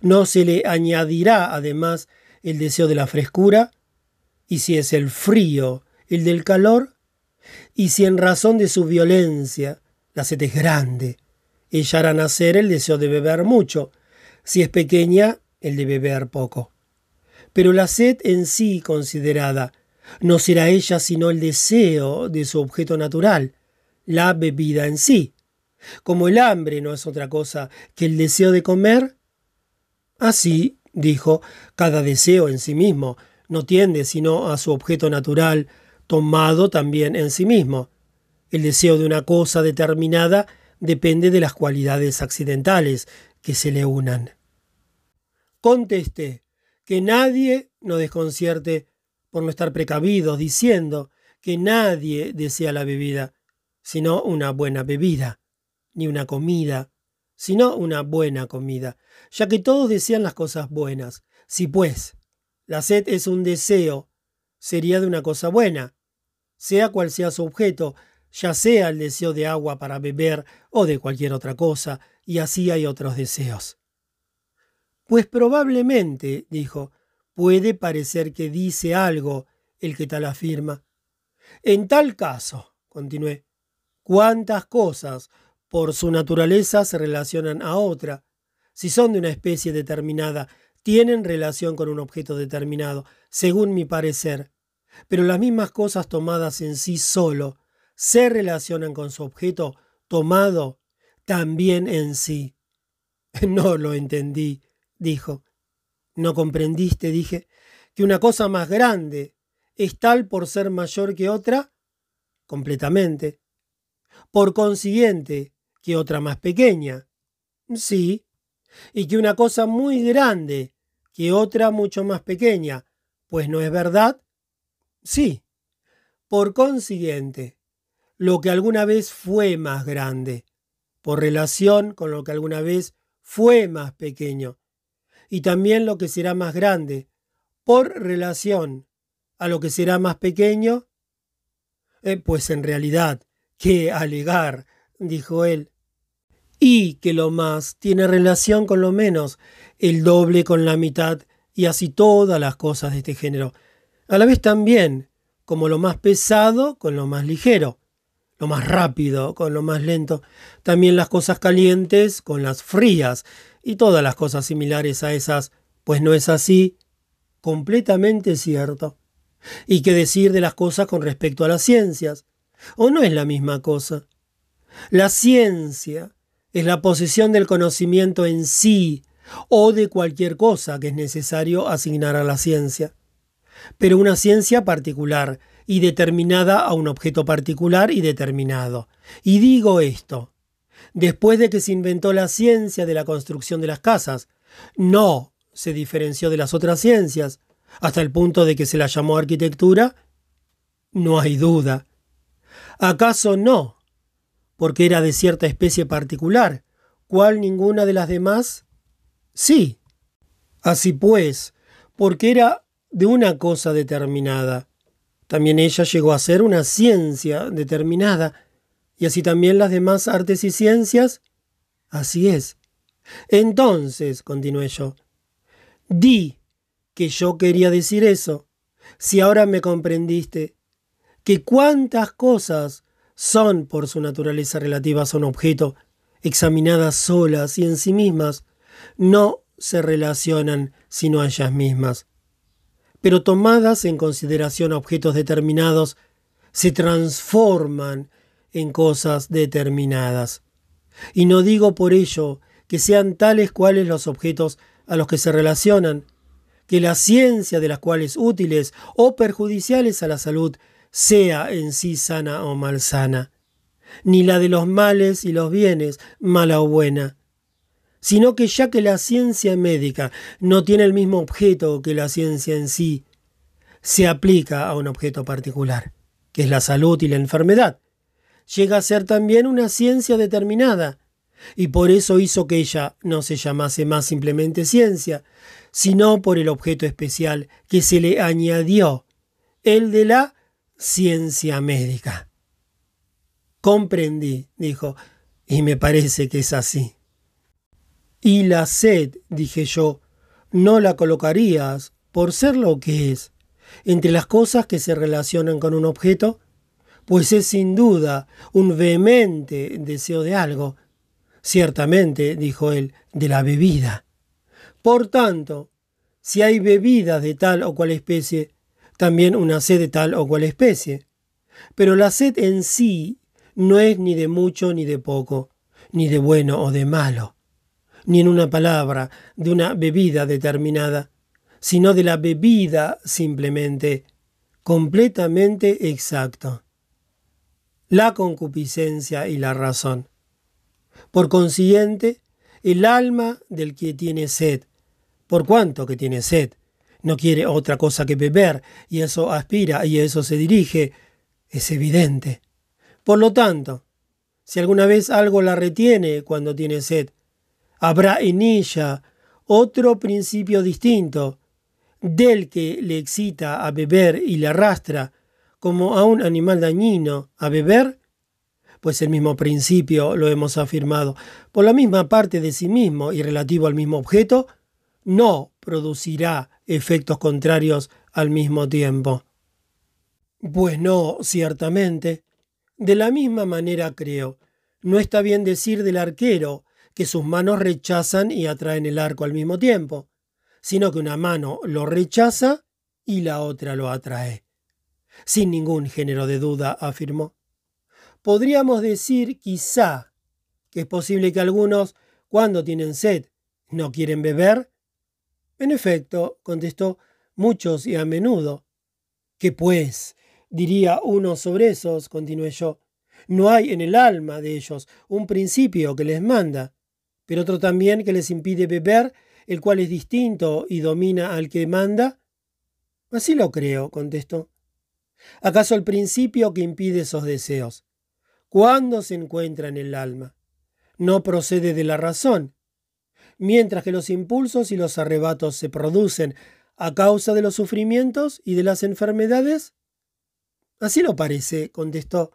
no se le añadirá además el deseo de la frescura, y si es el frío el del calor, y si en razón de su violencia la sed es grande, ella hará nacer el deseo de beber mucho, si es pequeña, el de beber poco. Pero la sed en sí considerada no será ella sino el deseo de su objeto natural, la bebida en sí. Como el hambre no es otra cosa que el deseo de comer, así, dijo, cada deseo en sí mismo no tiende sino a su objeto natural, tomado también en sí mismo. El deseo de una cosa determinada depende de las cualidades accidentales que se le unan. Contesté, que nadie nos desconcierte por no estar precavidos, diciendo que nadie desea la bebida, sino una buena bebida, ni una comida, sino una buena comida, ya que todos desean las cosas buenas. Si pues la sed es un deseo, sería de una cosa buena, sea cual sea su objeto, ya sea el deseo de agua para beber o de cualquier otra cosa, y así hay otros deseos. Pues probablemente, dijo, puede parecer que dice algo el que tal afirma. En tal caso, continué, ¿cuántas cosas por su naturaleza se relacionan a otra? Si son de una especie determinada, tienen relación con un objeto determinado, según mi parecer. Pero las mismas cosas tomadas en sí solo se relacionan con su objeto tomado también en sí. No lo entendí, dijo. ¿No comprendiste, dije, que una cosa más grande es tal por ser mayor que otra? Completamente. Por consiguiente, que otra más pequeña. Sí. Y que una cosa muy grande que otra mucho más pequeña. Pues no es verdad. Sí. Por consiguiente, lo que alguna vez fue más grande, por relación con lo que alguna vez fue más pequeño, y también lo que será más grande, por relación a lo que será más pequeño? Eh, pues en realidad, ¿qué alegar? dijo él. Y que lo más tiene relación con lo menos, el doble con la mitad, y así todas las cosas de este género. A la vez también, como lo más pesado con lo más ligero, lo más rápido con lo más lento, también las cosas calientes con las frías, y todas las cosas similares a esas, pues no es así, completamente cierto. ¿Y qué decir de las cosas con respecto a las ciencias? ¿O no es la misma cosa? La ciencia es la posesión del conocimiento en sí o de cualquier cosa que es necesario asignar a la ciencia. Pero una ciencia particular y determinada a un objeto particular y determinado. Y digo esto, después de que se inventó la ciencia de la construcción de las casas. No se diferenció de las otras ciencias, hasta el punto de que se la llamó arquitectura. No hay duda. ¿Acaso no? Porque era de cierta especie particular, ¿cuál ninguna de las demás? Sí. Así pues, porque era de una cosa determinada. También ella llegó a ser una ciencia determinada, y así también las demás artes y ciencias. Así es. Entonces, continué yo, di que yo quería decir eso, si ahora me comprendiste, que cuántas cosas son por su naturaleza relativas a un objeto, examinadas solas y en sí mismas, no se relacionan sino a ellas mismas. Pero tomadas en consideración objetos determinados, se transforman en cosas determinadas. Y no digo por ello que sean tales cuales los objetos a los que se relacionan, que la ciencia de las cuales útiles o perjudiciales a la salud sea en sí sana o malsana, ni la de los males y los bienes, mala o buena, sino que ya que la ciencia médica no tiene el mismo objeto que la ciencia en sí, se aplica a un objeto particular, que es la salud y la enfermedad, llega a ser también una ciencia determinada, y por eso hizo que ella no se llamase más simplemente ciencia, sino por el objeto especial que se le añadió, el de la ciencia médica. Comprendí, dijo, y me parece que es así. Y la sed, dije yo, no la colocarías, por ser lo que es, entre las cosas que se relacionan con un objeto, pues es sin duda un vehemente deseo de algo, ciertamente, dijo él, de la bebida. Por tanto, si hay bebidas de tal o cual especie, también una sed de tal o cual especie. Pero la sed en sí no es ni de mucho ni de poco, ni de bueno o de malo, ni en una palabra de una bebida determinada, sino de la bebida simplemente, completamente exacto. La concupiscencia y la razón. Por consiguiente, el alma del que tiene sed, por cuanto que tiene sed, no quiere otra cosa que beber, y eso aspira y eso se dirige, es evidente. Por lo tanto, si alguna vez algo la retiene cuando tiene sed, habrá en ella otro principio distinto del que le excita a beber y le arrastra como a un animal dañino a beber pues el mismo principio lo hemos afirmado, por la misma parte de sí mismo y relativo al mismo objeto, no producirá efectos contrarios al mismo tiempo. Pues no, ciertamente. De la misma manera creo, no está bien decir del arquero que sus manos rechazan y atraen el arco al mismo tiempo, sino que una mano lo rechaza y la otra lo atrae. Sin ningún género de duda, afirmó. Podríamos decir quizá que es posible que algunos, cuando tienen sed, no quieren beber. En efecto, contestó, muchos y a menudo. ¿Qué pues? diría uno sobre esos, continué yo. No hay en el alma de ellos un principio que les manda, pero otro también que les impide beber, el cual es distinto y domina al que manda. Así lo creo, contestó. ¿Acaso el principio que impide esos deseos cuando se encuentra en el alma. No procede de la razón, mientras que los impulsos y los arrebatos se producen a causa de los sufrimientos y de las enfermedades. Así lo parece, contestó.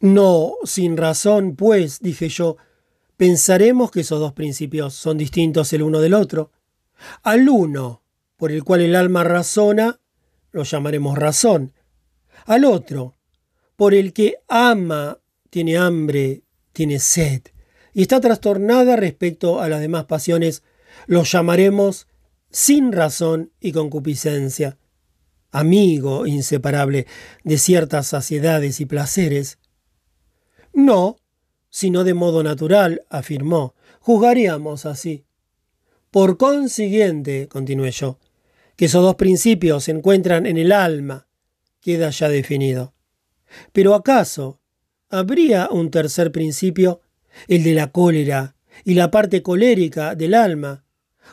No, sin razón, pues, dije yo, pensaremos que esos dos principios son distintos el uno del otro. Al uno, por el cual el alma razona, lo llamaremos razón. Al otro, por el que ama tiene hambre, tiene sed, y está trastornada respecto a las demás pasiones, los llamaremos sin razón y concupiscencia, amigo inseparable de ciertas saciedades y placeres. No, sino de modo natural, afirmó, juzgaríamos así. Por consiguiente, continué yo, que esos dos principios se encuentran en el alma, queda ya definido. Pero acaso habría un tercer principio, el de la cólera y la parte colérica del alma,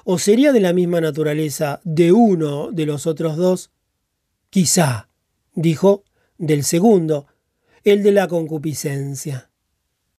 o sería de la misma naturaleza de uno de los otros dos? Quizá, dijo, del segundo, el de la concupiscencia.